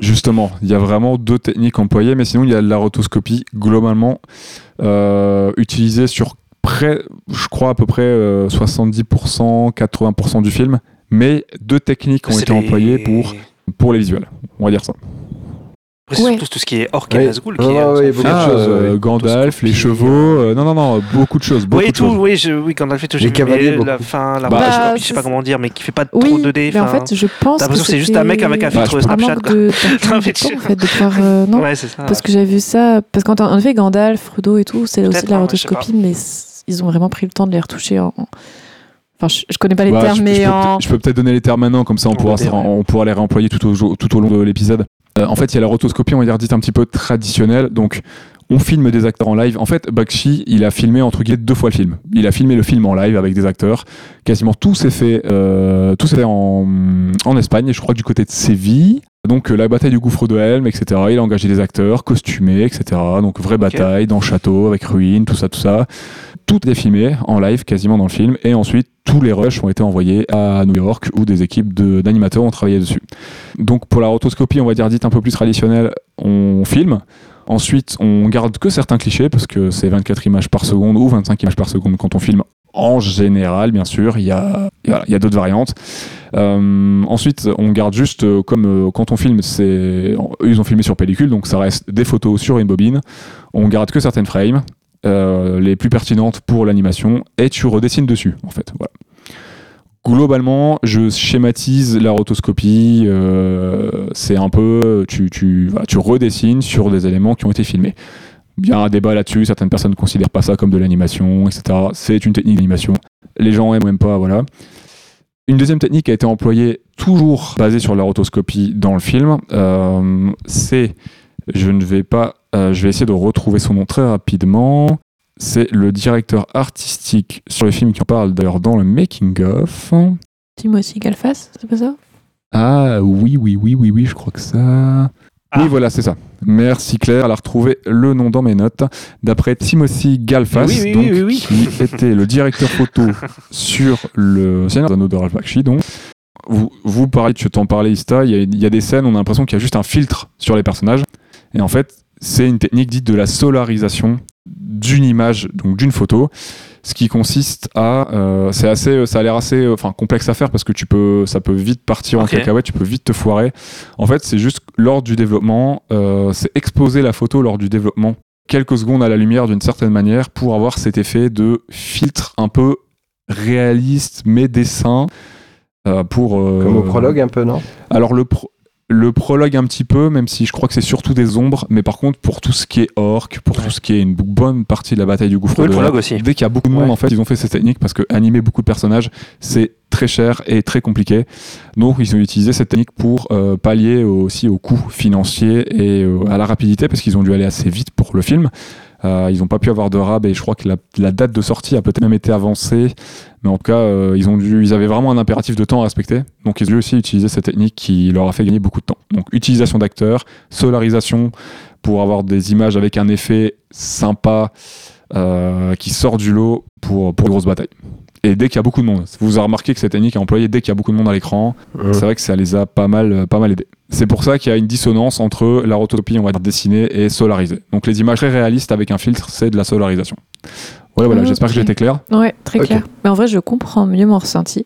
Justement, il y a vraiment deux techniques employées, mais sinon, il y a la rotoscopie globalement euh, utilisée sur près, je crois à peu près euh, 70%, 80% du film, mais deux techniques ont été les- employées pour, pour les visuels. On va dire ça. Après, c'est Ouais. surtout tout ce qui est orc et. Nazgûl qui est. non, euh, de euh, ouais. Gandalf, les chevaux, euh, non, non, non, beaucoup de choses. Beaucoup Oui, de tout, choses. oui, je, oui, Gandalf et tout, j'ai Les vu, cavaliers, mais la fin, la Bah, rotoscopie, je sais pas comment dire, mais qui fait pas trop Oui, 2D. mais en fait, je pense T'as que l'impression que c'est juste un mec avec un Bah, filtre je Snapchat. de, (laughs) en fait, de pouvoir... euh, non, Ouais, c'est ça. parce que j'avais vu ça... Parce qu'en en effet, Gandalf, Frodo et tout, c'est aussi de la hein, je rotoscopie, mais ils ont vraiment pris le temps de les retoucher en... Enfin, je, je connais pas les Bah, termes, je, mais je peux, en... peut-être- je peux peut-être donner les termes maintenant, comme ça on pourra, 2D, se- ouais. on pourra les réemployer tout au, jo- tout au long de l'épisode. Euh, en fait, il y a la rotoscopie, on va dire, dite un petit peu traditionnelle. Donc, on filme des acteurs en live. En fait, Bakshi, il a filmé entre guillemets deux fois le film. Il a filmé le film en live avec des acteurs. Quasiment tout s'est fait, euh, tout s'est fait en, en Espagne, je crois du côté de Séville. Donc euh, la bataille du gouffre de Helm, etc. Il a engagé des acteurs costumés, etc. Donc vraie bataille dans le château avec ruines, tout ça, tout ça. Tout est filmé en live quasiment dans le film. Et ensuite, tous les rushs ont été envoyés à New York où des équipes d'animateurs ont travaillé dessus. Donc pour la rotoscopie, on va dire dite un peu plus traditionnelle, on filme. Ensuite, on garde que certains clichés parce que c'est 24 images par seconde ou 25 images par seconde quand on filme. En général, bien sûr, il y a, a- d'autres variantes. Euh, ensuite, on garde juste euh, comme euh, quand on filme, ils ont filmé sur pellicule, donc ça reste des photos sur une bobine. On garde que certaines frames, euh, les plus pertinentes pour l'animation, et tu redessines dessus, en fait. Globalement, je schématise la rotoscopie. euh, c'est un peu, tu redessines sur des éléments qui ont été filmés. Il y a un débat là-dessus. Certaines personnes ne considèrent pas ça comme de l'animation, etc. C'est une technique d'animation. Les gens aiment ou aiment pas, voilà. Une deuxième technique a été employée, toujours basée sur la rotoscopie dans le film. euh, c'est, je ne vais pas, euh, je vais essayer de retrouver son nom très rapidement. C'est le directeur artistique sur le film qui en parle d'ailleurs dans le making of. Timothy Galfas, c'est pas ça? Ah oui, oui, oui, oui, oui, je crois que ça. Ah. Oui, voilà, c'est ça. Merci Claire, elle a retrouvé le nom dans mes notes. D'après Timothy Galfas, Oui, oui, donc, oui, oui, oui. qui (laughs) était le directeur photo sur le Seigneur des Anneaux de Ralph Bakshi, donc. Vous, vous parlez, tu t'en parlais, Ista, il y, y a des scènes, on a l'impression qu'il y a juste un filtre sur les personnages. Et en fait, c'est une technique dite de la solarisation d'une image, donc d'une photo, ce qui consiste à, euh, c'est assez, ça a l'air assez, euh, enfin complexe à faire parce que tu peux, ça peut vite partir en cacahuète, tu peux vite te foirer. En fait, c'est juste lors du développement, euh, c'est exposer la photo lors du développement quelques secondes à la lumière d'une certaine manière pour avoir cet effet de filtre un peu réaliste mais dessin. euh, pour, euh, Comme au prologue un peu, non? Alors le, pro- le prologue un petit peu, même si je crois que c'est surtout des ombres, mais par contre pour tout ce qui est orc, pour tout ce qui est une bonne partie de la bataille du gouffre Oui, le prologue aussi. dès qu'il y a beaucoup de monde Ouais. en fait, ils ont fait cette technique parce que animer beaucoup de personnages, c'est très cher et très compliqué. Donc ils ont utilisé cette technique pour euh, pallier aussi aux coûts financiers et euh, à la rapidité parce qu'ils ont dû aller assez vite pour le film. Euh, ils n'ont pas pu avoir de rab et je crois que la, date de sortie a peut-être même été avancée. Mais en tout cas, euh, ils, ont dû, ils avaient vraiment un impératif de temps à respecter. Donc ils ont dû aussi utiliser cette technique qui leur a fait gagner beaucoup de temps. Donc utilisation d'acteurs, solarisation pour avoir des images avec un effet sympa euh, qui sort du lot pour, pour grosses batailles. Et dès qu'il y a beaucoup de monde, vous avez remarqué que cette technique est employée dès qu'il y a beaucoup de monde à l'écran. C'est vrai que ça les a pas mal, euh, pas mal aidés. C'est pour ça qu'il y a une dissonance entre la rotoscopie, on va dire dessinée, et solarisée. Donc les images très réalistes avec un filtre, c'est de la solarisation. Voilà, voilà, Ok. j'espère que j'ai été clair. Ouais, très clair. Mais en vrai, je comprends mieux mon ressenti.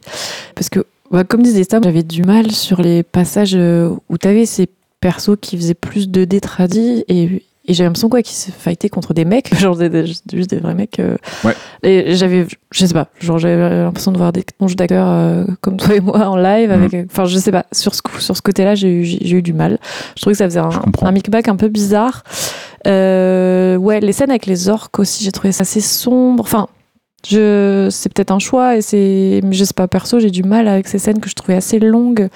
Parce que, bah, comme disait Stam, j'avais du mal sur les passages euh, où tu avais ces persos qui faisaient plus de 2D tradi et, et j'avais l'impression quoi qu'ils se fightaient contre des mecs, (laughs) genre des, des- juste des vrais mecs. euh. Ouais. Et j'avais, je sais pas, genre j'avais l'impression de voir des tronches d'acteurs euh, comme toi et moi en live, avec, enfin je sais pas, sur ce, coup- sur ce côté-là, j'ai eu, j'ai eu du mal. Je trouvais que ça faisait un, un micmac un peu bizarre. Euh, ouais, les scènes avec les orques aussi, j'ai trouvé ça assez sombre. Enfin, je, c'est peut-être un choix et c'est, je sais pas, perso, j'ai du mal avec ces scènes que je trouvais assez longues.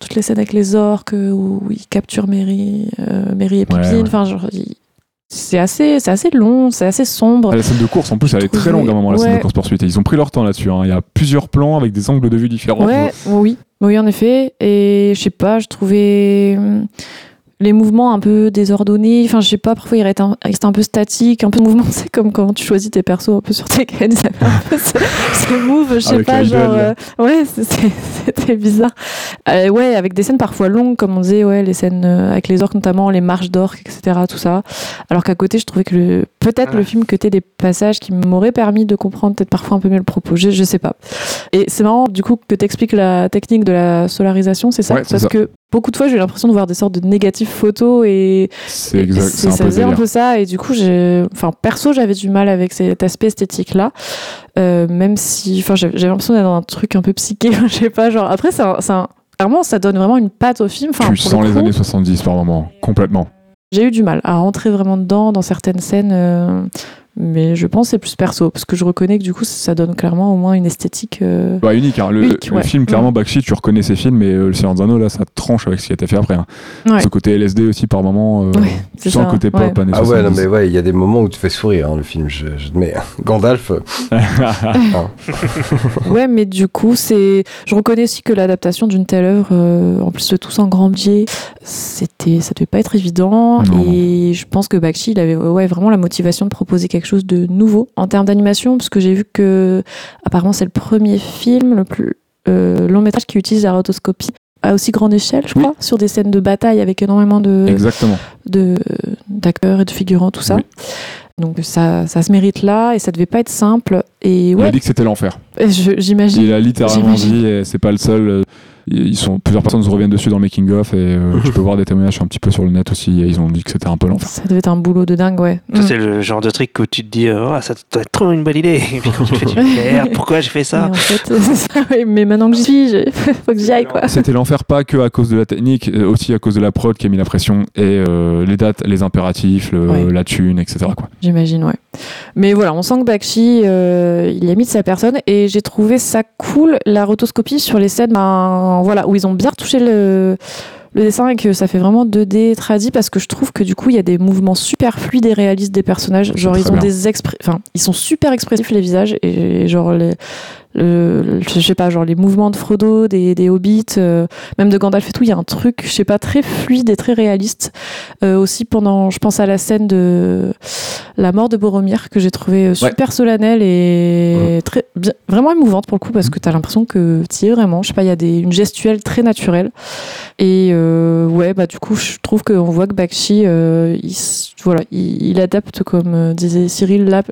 Toutes les scènes avec les orques euh, où ils capturent Mary, euh, Mary et Ouais, Pippin. ouais. Enfin, il- c'est assez, c'est assez long, c'est assez sombre. Ah, la scène de course, en plus, elle est très longue à un moment, la scène ouais. de course-poursuite. Et ils ont pris leur temps là-dessus. hein. Il y a plusieurs plans avec des angles de vue différents. Ouais, oui, oui, en effet. Et je sais pas, je trouvais hum, les mouvements un peu désordonnés. Enfin, je sais pas, parfois ils étaient un, ils étaient un peu statiques, un peu de mouvement. (laughs) C'est comme quand tu choisis tes persos un peu sur Tekken. Ils avaient un peu ce, ce move, je sais Avec pas, genre. euh, ouais, c'était bizarre. Euh, ouais, avec des scènes parfois longues, comme on disait, ouais, les scènes euh, avec les orques notamment, les marches d'orques, etc., tout ça. Alors qu'à côté, je trouvais que le- peut-être le film que des passages qui m'auraient permis de comprendre peut-être parfois un peu mieux le propos. Je, je sais pas. Et c'est marrant, du coup, que t'expliques la technique de la solarisation, c'est ça? Ouais, Parce ça. que beaucoup de fois, j'ai eu l'impression de voir des sortes de négatifs photos et, C'est et exact. c'est- C'est un ça faisait un peu ça. Et du coup, j'ai, enfin, perso, j'avais du mal avec cet aspect esthétique-là. Euh, même si, enfin, j'avais j'avais l'impression d'être dans un truc un peu psyché. (laughs) je sais pas, genre, après, c'est un- c'est un- Clairement, ça donne vraiment une patte au film. Enfin, Tu sens le les années 70 par moment, complètement. J'ai eu du mal à rentrer vraiment dedans dans certaines scènes, euh, mais je pense que c'est plus perso parce que je reconnais que du coup ça donne clairement au moins une esthétique. euh, Bah, unique, hein. le, Unique, le ouais. film, clairement, Bakshi, tu reconnais ses films, mais euh, Le Seigneur des Anneaux, là, ça tranche avec ce qui a été fait après. hein. Ouais. Ce côté LSD aussi, par moment, euh, Ouais, tu c'est sens ça, le côté pop, ouais. années Ah ouais, non 70. mais ouais, il y a des moments où tu fais sourire, hein, le film, je, je mets. (laughs) Gandalf, euh, (laughs) (laughs) Ouais, mais du coup, c'est. Je reconnais aussi que l'adaptation d'une telle œuvre, euh, en plus de tout ça en grand budget, c'était, ça devait pas être évident. Non. Et je pense que Bakshi, il avait ouais, vraiment la motivation de proposer quelque chose de nouveau en termes d'animation, parce que j'ai vu que apparemment c'est le premier film, le plus euh, long métrage qui utilise la rotoscopie à aussi grande échelle, je Oui. crois, sur des scènes de bataille avec énormément de, Exactement. de d'acteurs et de figurants, tout ça. Oui. Donc ça, ça se mérite là et ça devait pas être simple. Et Il a dit que c'était l'enfer. j'imagine. Il a littéralement dit, c'est pas le seul. Ils sont, plusieurs personnes se reviennent dessus dans le making-of et euh, (laughs) tu peux voir des témoignages un petit peu sur le net aussi. Et ils ont dit que c'était un peu l'enfer. Ça devait être un boulot de dingue, ouais. Mm. c'est le genre de truc où tu te dis, euh, Ah, ça doit être trop une bonne idée. Et puis quand tu fais, dis, (laughs) merde, pourquoi j'ai fait Mais ça en fait, (laughs) c'est ça, oui, mais maintenant que j'y suis, j'ai- faut que j'y aille, quoi. C'était l'enfer pas que à cause de la technique, euh, aussi à cause de la prod qui a mis la pression et euh, les dates, les impératifs, le- Ouais. la thune, etc. Quoi. J'imagine, ouais. Mais voilà, on sent que Bakshi, euh, il y a mis de sa personne et j'ai trouvé ça cool, la rotoscopie sur les scènes ben, voilà, où ils ont bien retouché le, le dessin et que ça fait vraiment 2D tradit parce que je trouve que du coup, il y a des mouvements super fluides et réalistes des personnages. Genre, ils ont bien. des expr- enfin, ils sont super expressifs, les visages et genre les. Le, je sais pas, genre les mouvements de Frodo, des, des hobbits, euh, même de Gandalf et tout, il y a un truc, je sais pas, très fluide et très réaliste. Euh, aussi pendant, je pense à la scène de la mort de Boromir que j'ai trouvé euh, super solennelle et très bien, vraiment émouvante pour le coup parce que t'as l'impression que tu y es vraiment. Je sais pas, il y a des, une gestuelle très naturelle et euh, ouais bah du coup je trouve qu'on voit que Bakshi euh, il, voilà il, il adapte comme euh, disait Cyril la-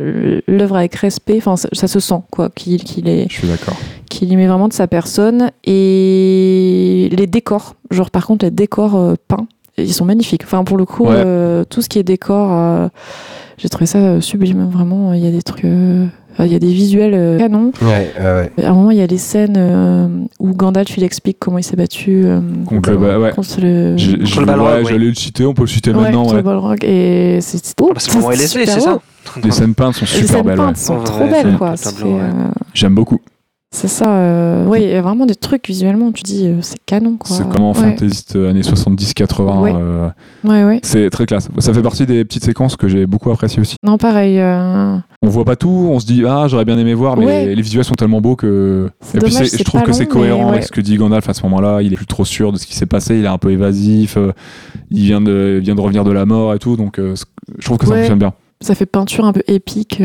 l'œuvre avec respect. Enfin ça, ça se sent quoi qu'il est Je suis d'accord. qu'il y met vraiment de sa personne et les décors genre par contre les décors euh, peints ils sont magnifiques enfin pour le coup Ouais. euh, tout ce qui est décor euh, j'ai trouvé ça euh, sublime vraiment il y a des trucs euh, il y a des visuels euh, canons ouais, ouais, ouais. à un moment il y a les scènes euh, où Gandalf il explique comment il s'est battu euh, Contre le, ouais. contre le Je- je- le Balrog. J'allais le citer, on peut le citer Ouais, maintenant. contre ouais. le Balrog et c'est beau Parce que pour moi, c'est ça. Les scènes peintes sont les super scènes belles. ouais. peintes sont trop belles quoi euh, J'aime beaucoup. C'est ça, euh, oui, il y a vraiment des trucs visuellement, tu dis, euh, c'est canon, quoi. C'est vraiment ouais. fantaisiste euh, années 70-80. Ouais. euh, Ouais, ouais. c'est très classe. Ça fait partie des petites séquences que j'ai beaucoup appréciées aussi. Non, pareil. On voit pas tout, on se dit ah j'aurais bien aimé voir, mais les visuels sont tellement beaux que. Et puis dommage, je trouve que c'est cohérent avec ce que dit Gandalf à ce moment-là. Il est plus trop sûr de ce qui s'est passé, il est un peu évasif, il vient de, il vient de revenir de la mort et tout, donc je trouve que ça fonctionne bien. ça fait peinture un peu épique.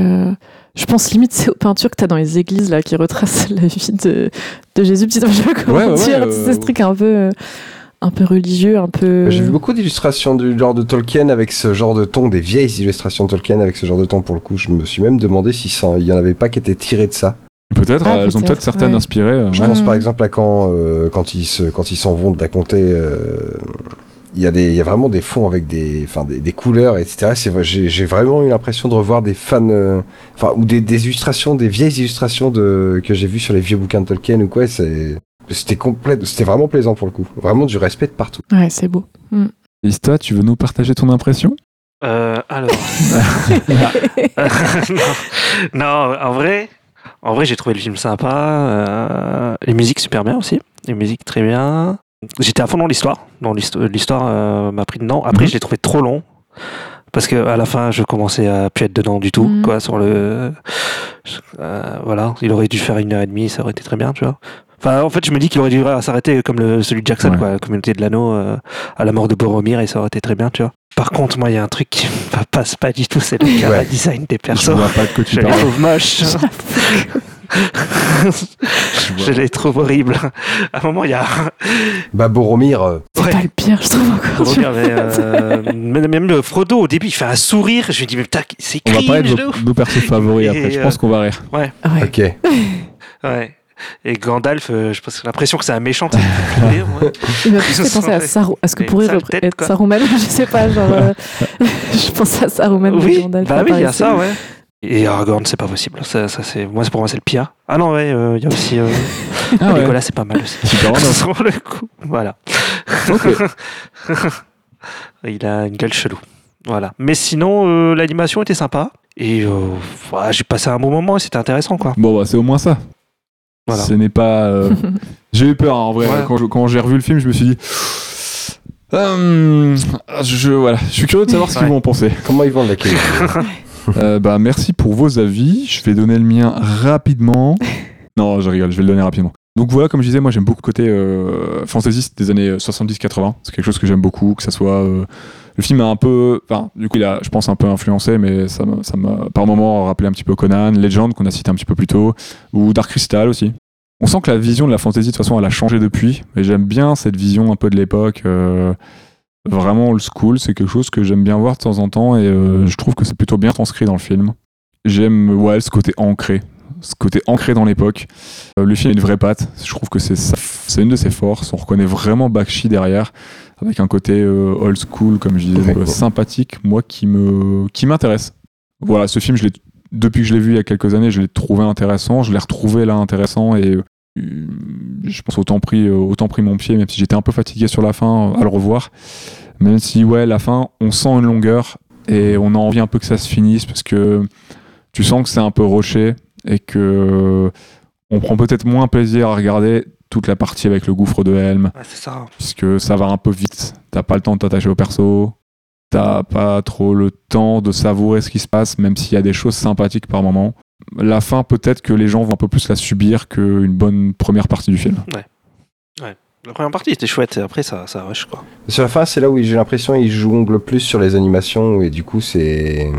Euh, Je pense limite c'est aux peintures que t'as dans les églises là qui retracent (laughs) la vie de, de Jésus. Petit, je sais pas comment Ouais, ouais, dire. ouais, tu euh, ce truc un peu, euh, un peu religieux, un peu. J'ai vu beaucoup d'illustrations du genre de Tolkien avec ce genre de ton, des vieilles illustrations de Tolkien avec ce genre de ton pour le coup. Je me suis même demandé si ça, il y en avait pas qui étaient tirées de ça. Peut-être, Ah, elles ont peut-être, certaines ouais. inspirées. euh, Je ouais. pense par exemple à quand, euh, quand ils se, quand ils s'en vont de raconter euh, il y a des, il y a vraiment des fonds avec des, enfin des, des couleurs, etc. J'ai, j'ai vraiment eu l'impression de revoir des fans, euh, enfin ou des, des illustrations, des vieilles illustrations de que j'ai vues sur les vieux bouquins de Tolkien ou quoi. C'est, c'était complet, c'était vraiment plaisant pour le coup. Vraiment du respect de partout. Ouais, c'est beau. Mm. Ista, tu veux nous partager ton impression? Euh, alors. (laughs) non, non, en vrai, en vrai, j'ai trouvé le film sympa. euh, les musiques super bien aussi. Les musiques très bien. J'étais à fond dans l'histoire. Dans l'histoire, l'histoire euh, m'a pris dedans. Après, Mhm. je l'ai trouvé trop long. Parce que à la fin, je commençais à plus être dedans du tout, Mhm. quoi, sur le. je- euh, voilà, il aurait dû faire une heure et demie, ça aurait été très bien, tu vois. Enfin, en fait, je me dis qu'il aurait dû s'arrêter comme le, celui de Jackson, Ouais. quoi, la communauté de l'anneau, euh, à la mort de Boromir, et ça aurait été très bien, tu vois. Par contre, moi, il y a un truc qui me (laughs) passe pas du tout, c'est le Ouais. design des Je persos. vois pas de quoi tu (laughs) Je les trouve moches. (laughs) je les trouve horribles. À un moment, il y a. (laughs) Bah Boromir, euh, C'est Ouais. pas le pire, je trouve encore. Regarde, euh, même même le Frodo, au début, il fait un sourire. Je lui dis, mais putain, c'est On va cringe de de nos, nos persos favoris après. Je euh, pense qu'on va rire. Ouais. ok. (laughs) Ouais. Et Gandalf, euh, je pense que j'ai l'impression que c'est un méchant. rire, ouais. Il m'a (laughs) plus Ils fait penser à, Saru- à ce que pourrait être quoi. Saruman. Je sais pas, genre. euh, je pense à Saruman de Oui, Gandalf. bah oui, il y a ça, ouais. Et Aragorn, c'est pas possible. Ça, ça, c'est... Moi, c'est- pour moi, c'est le pire. Ah non, ouais, euh, il y a aussi. Euh... (laughs) Ah ouais. Nicolas, c'est pas mal aussi. (laughs) Super le coup. Voilà. (laughs) Il a une gueule chelou. Voilà. Mais sinon, euh, l'animation était sympa. Et euh, voilà, j'ai passé un bon moment et c'était intéressant, quoi. Bon, bah, c'est au moins ça. Voilà. Ce n'est pas. euh, J'ai eu peur hein, en vrai. Ouais. Quand, je- quand j'ai revu le film, je me suis dit. Hum, je, voilà. je suis curieux de savoir ce qu'ils Ouais. vont en penser. Comment ils vendent la qualité? (laughs) Euh, bah, merci pour vos avis. Je vais donner le mien rapidement. (laughs) Non, je rigole, je vais le donner rapidement. Donc voilà, comme je disais, moi j'aime beaucoup le côté euh, fantaisiste des années 70-80. C'est quelque chose que j'aime beaucoup, que ça soit. euh, le film a un peu. Enfin, du coup, il a, je pense, un peu influencé, mais ça m'a, par moments rappelé un petit peu Conan, Legend, qu'on a cité un petit peu plus tôt, ou Dark Crystal aussi. On sent que la vision de la fantasy, de toute façon, elle a changé depuis. Et j'aime bien cette vision un peu de l'époque. euh, vraiment old school, c'est quelque chose que j'aime bien voir de temps en temps et euh, je trouve que c'est plutôt bien transcrit dans le film. J'aime ouais, ce côté ancré, ce côté ancré dans l'époque. Euh, le film a une vraie patte, je trouve que c'est ça- c'est une de ses forces. On reconnaît vraiment Bakshi derrière, avec un côté euh, old school, comme je disais, sympathique, moi qui me qui m'intéresse. Voilà, ce film, je l'ai depuis que je l'ai vu il y a quelques années, je l'ai trouvé intéressant, je l'ai retrouvé là intéressant et je pense autant pris euh, autant pris mon pied, même si j'étais un peu fatigué sur la fin euh, à le revoir. Même si ouais, la fin, on sent une longueur et on a envie un peu que ça se finisse parce que tu sens que c'est un peu roché et que on prend peut-être moins plaisir à regarder toute la partie avec le gouffre de Helm Ouais, c'est ça. puisque ça va un peu vite. T'as pas le temps de t'attacher au perso. T'as pas trop le temps de savourer ce qui se passe, même s'il y a des choses sympathiques par moment. La fin, peut-être que les gens vont un peu plus la subir qu'une bonne première partie du film. La première partie était chouette et après, ça, ça rush, quoi. Sur la fin, c'est là où j'ai l'impression qu'ils jonglent plus sur les animations et du coup, c'est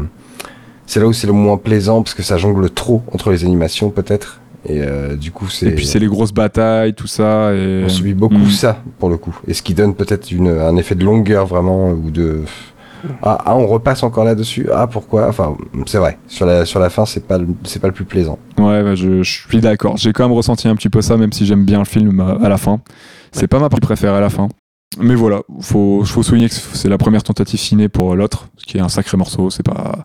c'est là où c'est le moins plaisant parce que ça jongle trop entre les animations peut-être et euh, du coup c'est Et puis c'est les grosses batailles, tout ça. Et... on subit beaucoup Mm. ça pour le coup et ce qui donne peut-être une un effet de longueur vraiment ou de ah, ah, on repasse encore là-dessus ah pourquoi? Enfin c'est vrai sur la sur la fin c'est pas le- c'est pas le plus plaisant Ouais, bah, je, je suis d'accord. J'ai quand même ressenti un petit peu ça, même si j'aime bien le film euh, à la fin. C'est pas ma partie préférée à la fin. Mais voilà, faut, faut souligner que c'est la première tentative ciné pour l'autre, ce qui est un sacré morceau. C'est pas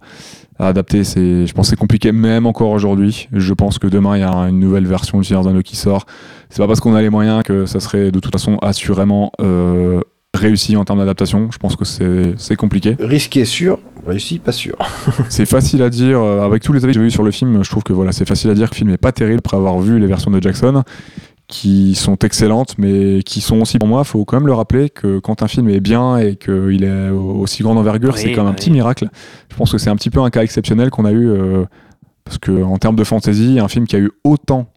à adapter, c'est, je pense que c'est compliqué même encore aujourd'hui. Je pense que demain il y a une nouvelle version du Seigneur des Anneaux qui sort. C'est pas parce qu'on a les moyens que ça serait de toute façon assurément euh, réussi en termes d'adaptation. Je pense que c'est, compliqué. risqué sûr réussi pas sûr (laughs) (laughs) C'est facile à dire, euh, avec tous les avis que j'ai eu sur le film, je trouve que voilà, c'est facile à dire que le film n'est pas terrible après avoir vu les versions de Jackson, qui sont excellentes, mais qui sont aussi pour moi, faut quand même le rappeler que quand un film est bien et qu'il est aussi grande envergure, Oui, c'est même un petit miracle. Je pense que c'est un petit peu un cas exceptionnel qu'on a eu, euh, parce que en termes de fantasy, un film qui a eu autant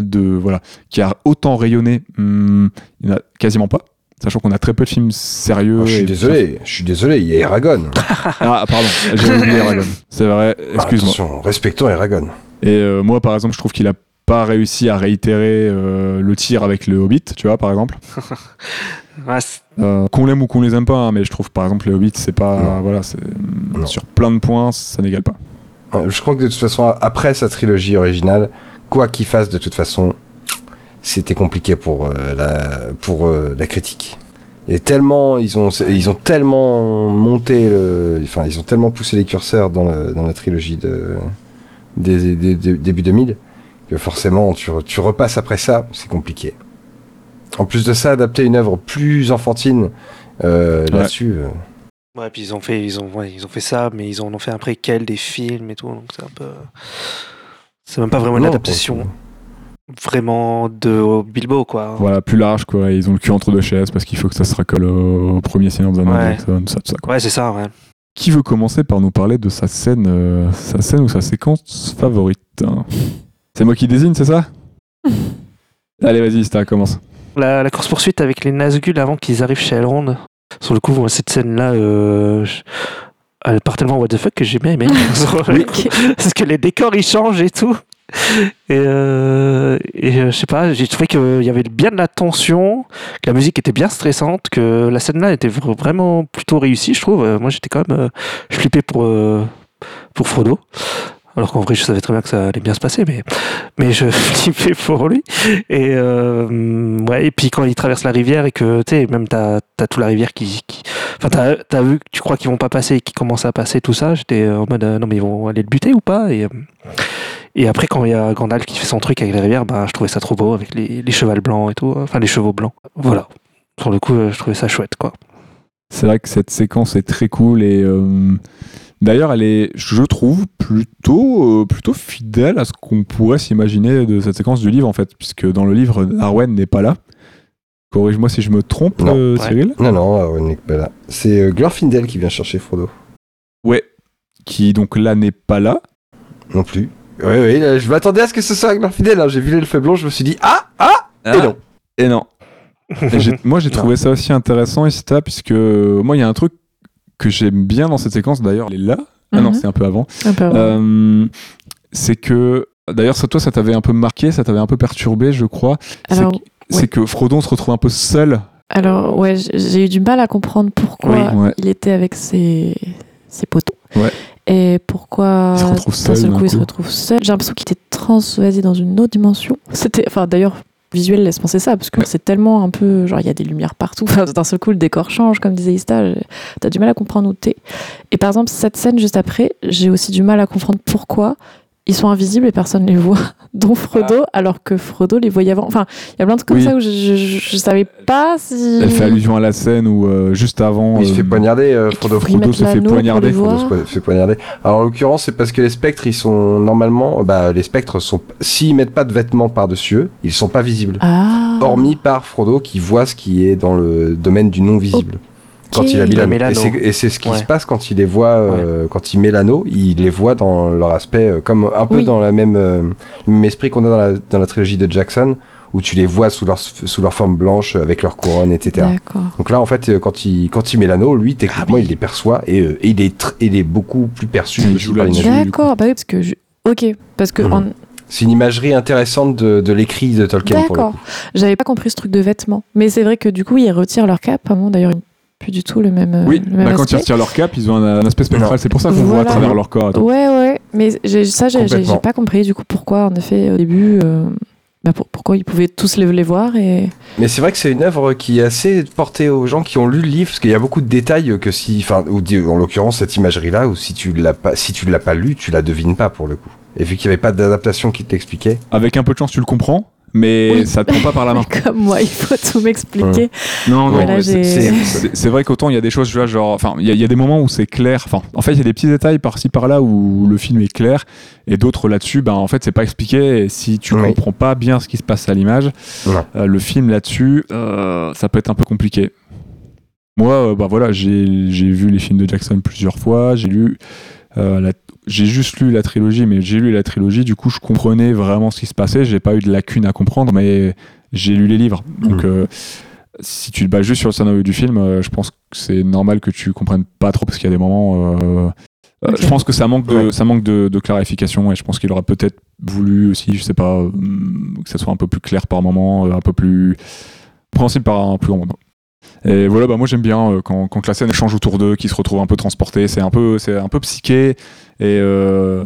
de voilà, qui a autant rayonné, hum, il n'y en a quasiment pas. Sachant qu'on a très peu de films sérieux. Ah, je suis désolé je suis désolé il y a Eragon (laughs) Ah, pardon, j'ai (laughs) oublié Eragon. C'est vrai, Bah, excuse-moi. attention respectons Eragon Et euh, moi, par exemple, je trouve qu'il a pas réussi à réitérer euh, le tir avec le Hobbit, tu vois, par exemple. (laughs) Ouais, Euh, qu'on l'aime ou qu'on les aime pas, hein, mais je trouve, par exemple, le Hobbit, c'est pas, voilà, c'est sur plein de points, ça n'égale pas. Euh, Je crois que de toute façon, après sa trilogie originale, quoi qu'il fasse, de toute façon, c'était compliqué pour, euh, la, pour euh, la critique. Et tellement, ils ont, ils ont tellement monté, le, enfin, ils ont tellement poussé les curseurs dans, le- dans la trilogie de, des, des- des- début 2000 que forcément, tu, tu repasses après ça, c'est compliqué. En plus de ça, adapter une œuvre plus enfantine euh, Ouais. là-dessus. euh, Ouais, puis ils ont fait, ils ont, ouais, ils ont fait ça, mais ils en ont fait un préquel des films et tout, donc c'est un peu. C'est même pas vraiment une non, adaptation vraiment de Bilbo, quoi. Voilà, plus large, quoi. Ils ont le cul entre deux chaises parce qu'il faut que ça se raccole au, premier Seigneur des Anneaux, Ouais. Ça, tout ça, quoi. Ouais, c'est ça, ouais. Qui veut commencer par nous parler de sa scène, euh, sa scène ou sa séquence favorite hein? C'est moi qui désigne, c'est ça? (laughs) Allez, vas-y, Star, commence. La, la course-poursuite avec les Nazgûl avant qu'ils arrivent chez Elrond. Sur le coup, moi, cette scène-là, euh, je- elle part tellement what the fuck que j'ai bien aimé. (laughs) (laughs) Parce que les décors, ils changent et tout. Et, euh, euh, je sais pas, j'ai trouvé qu'il y avait bien de la tension, que la musique était bien stressante, que la scène-là était vr- vraiment plutôt réussie, je trouve. Euh, Moi, j'étais quand même... flippais pour, pour Frodo. Alors qu'en vrai, je savais très bien que ça allait bien se passer, mais, mais je (laughs) flippais pour lui. Et, ouais, et puis quand il traverse la rivière et que, tu sais, même t'as as toute la rivière qui. Enfin, t'as as vu que tu crois qu'ils vont pas passer et qu'ils commencent à passer, tout ça. J'étais en mode, non, mais ils vont aller le buter ou pas? Et après, quand il y a Gandalf qui fait son truc avec la rivière, bah, je trouvais ça trop beau avec les, les chevals blancs et tout. Enfin, les chevaux blancs. Voilà. Sur le coup, euh, je trouvais ça chouette, quoi. C'est vrai que cette séquence est très cool et euh, d'ailleurs elle est, je trouve, plutôt, euh, plutôt fidèle à ce qu'on pourrait s'imaginer de cette séquence du livre en fait, puisque dans le livre Arwen n'est pas là. Corrige-moi si je me trompe, Non. euh, Ouais. Cyril. Non, non, euh, on n'est pas là. C'est euh, Glorfindel qui vient chercher Frodo. Ouais. Qui donc là n'est pas là. Non plus. Oui, oui, là, je m'attendais à ce que ce soit Glorfindel. hein. J'ai vu l'elfe blanc, je me suis dit ah, ah, et non. Et non. (laughs) Et j'ai- moi j'ai Non. trouvé ça aussi intéressant, Ista, puisque euh, moi il y a un truc que j'aime bien dans cette séquence, d'ailleurs, elle est là. Ah non, Mhm. c'est un peu avant. Euh, c'est que d'ailleurs toi ça t'avait un peu marqué ça t'avait un peu perturbé je crois c'est Alors, que, c'est que Frodon se retrouve un peu seul Alors, ouais, j'ai eu du mal à comprendre pourquoi Oui, ouais. il était avec ses, ses poteaux. Ouais. Et pourquoi d'un seul coup il se retrouve seul. J'ai l'impression qu'il était transvasé dans une autre dimension. C'était, enfin d'ailleurs, visuel laisse penser ça parce que Ouais. c'est tellement un peu, genre il y a des lumières partout. Enfin, d'un seul coup le décor change, comme disait Ista. T'as du mal à comprendre où t'es. Et par exemple cette scène juste après, j'ai aussi du mal à comprendre pourquoi ils sont invisibles et personne les voit, (laughs) dont Frodo, alors que Frodo les voyait avant. Enfin, il y a plein de trucs comme ça où je, je, je- je savais pas si. elle fait allusion à la scène où euh, juste avant Il se euh, fait poignarder, euh, Et qu'il Frodo. Frodo se fait poignarder. Frodo se fait poignarder. Alors en l'occurrence, c'est parce que les spectres, ils sont normalement, bah, les spectres sont, s'ils mettent pas de vêtements par-dessus eux, ils sont pas visibles. Ah. Hormis par Frodo qui voit ce qui est dans le domaine du non visible. Quand il a l'anneau. Et c'est- ce qui Ouais. se passe quand il les voit, euh, quand il met l'anneau, il les voit dans leur aspect, euh, comme un peu Oui. dans la même, euh, le même esprit qu'on a dans la, dans la trilogie de Jackson, où tu les vois sous leur, sous leur forme blanche, avec leur couronne, etc. Donc là, en fait, quand il, quand il met l'anneau, lui, techniquement, il les perçoit et, euh, et il, est tr- il est beaucoup plus perçu. D'accord, bah oui, parce que je... Ok, parce que en- C'est une imagerie intéressante de, de l'écrit de Tolkien D'accord. J'avais pas compris ce truc de vêtements. Mais c'est vrai que du coup, ils retirent leur cap. Ah bon, d'ailleurs, n'ont plus du tout le même, euh, oui le même bah, quand ils retirent leur cap ils ont un, un aspect spectral c'est pour ça qu'on voit à Voilà. travers leur corps. Ouais, ouais. Mais j'ai- ça, j'ai j'ai- Complètement. j'ai pas compris du coup pourquoi, en effet, au début, euh, bah, pour- pourquoi ils pouvaient tous les, les voir. Et... Mais c'est vrai que c'est une œuvre qui est assez portée aux gens qui ont lu le livre, parce qu'il y a beaucoup de détails que si, enfin, en l'occurrence cette imagerie-là, ou si tu l'as pas, si tu l'as pas lu, tu la devines pas pour le coup. Et vu qu'il n'y avait pas d'adaptation qui t'expliquait, avec un peu de chance tu le comprends mais Oui. ça te prend pas par la (laughs) main Comme moi, il faut tout m'expliquer. non non Voilà, mais c'est- vrai qu'autant il y a des choses tu vois, genre enfin il y, a- il y a des moments où c'est clair enfin en fait il y a des petits détails par-ci par-là où le film est clair et d'autres là-dessus ben en fait c'est pas expliqué et si tu Oui. comprends pas bien ce qui se passe à l'image Non. euh, le film là-dessus euh, ça peut être un peu compliqué moi euh, bah voilà j'ai j'ai vu les films de Jackson plusieurs fois j'ai lu euh, la- j'ai juste lu la trilogie mais j'ai lu la trilogie du coup je comprenais vraiment ce qui se passait j'ai pas eu de lacunes à comprendre mais j'ai lu les livres donc Mhm. euh, si tu te bases juste sur le scénario du film, euh, je pense que c'est normal que tu comprennes pas trop parce qu'il y a des moments. euh. Je pense que ça manque de, Ouais. ça manque de, de clarification et je pense qu'il aurait peut-être voulu aussi, je sais pas, euh, que ça soit un peu plus clair par moment, un peu plus compréhensible par un plus grand nombre. Et voilà, bah moi j'aime bien euh, quand, quand la scène change autour d'eux, qu'ils se retrouvent un peu transportés. C'est un peu, c'est un peu psyché. Et euh,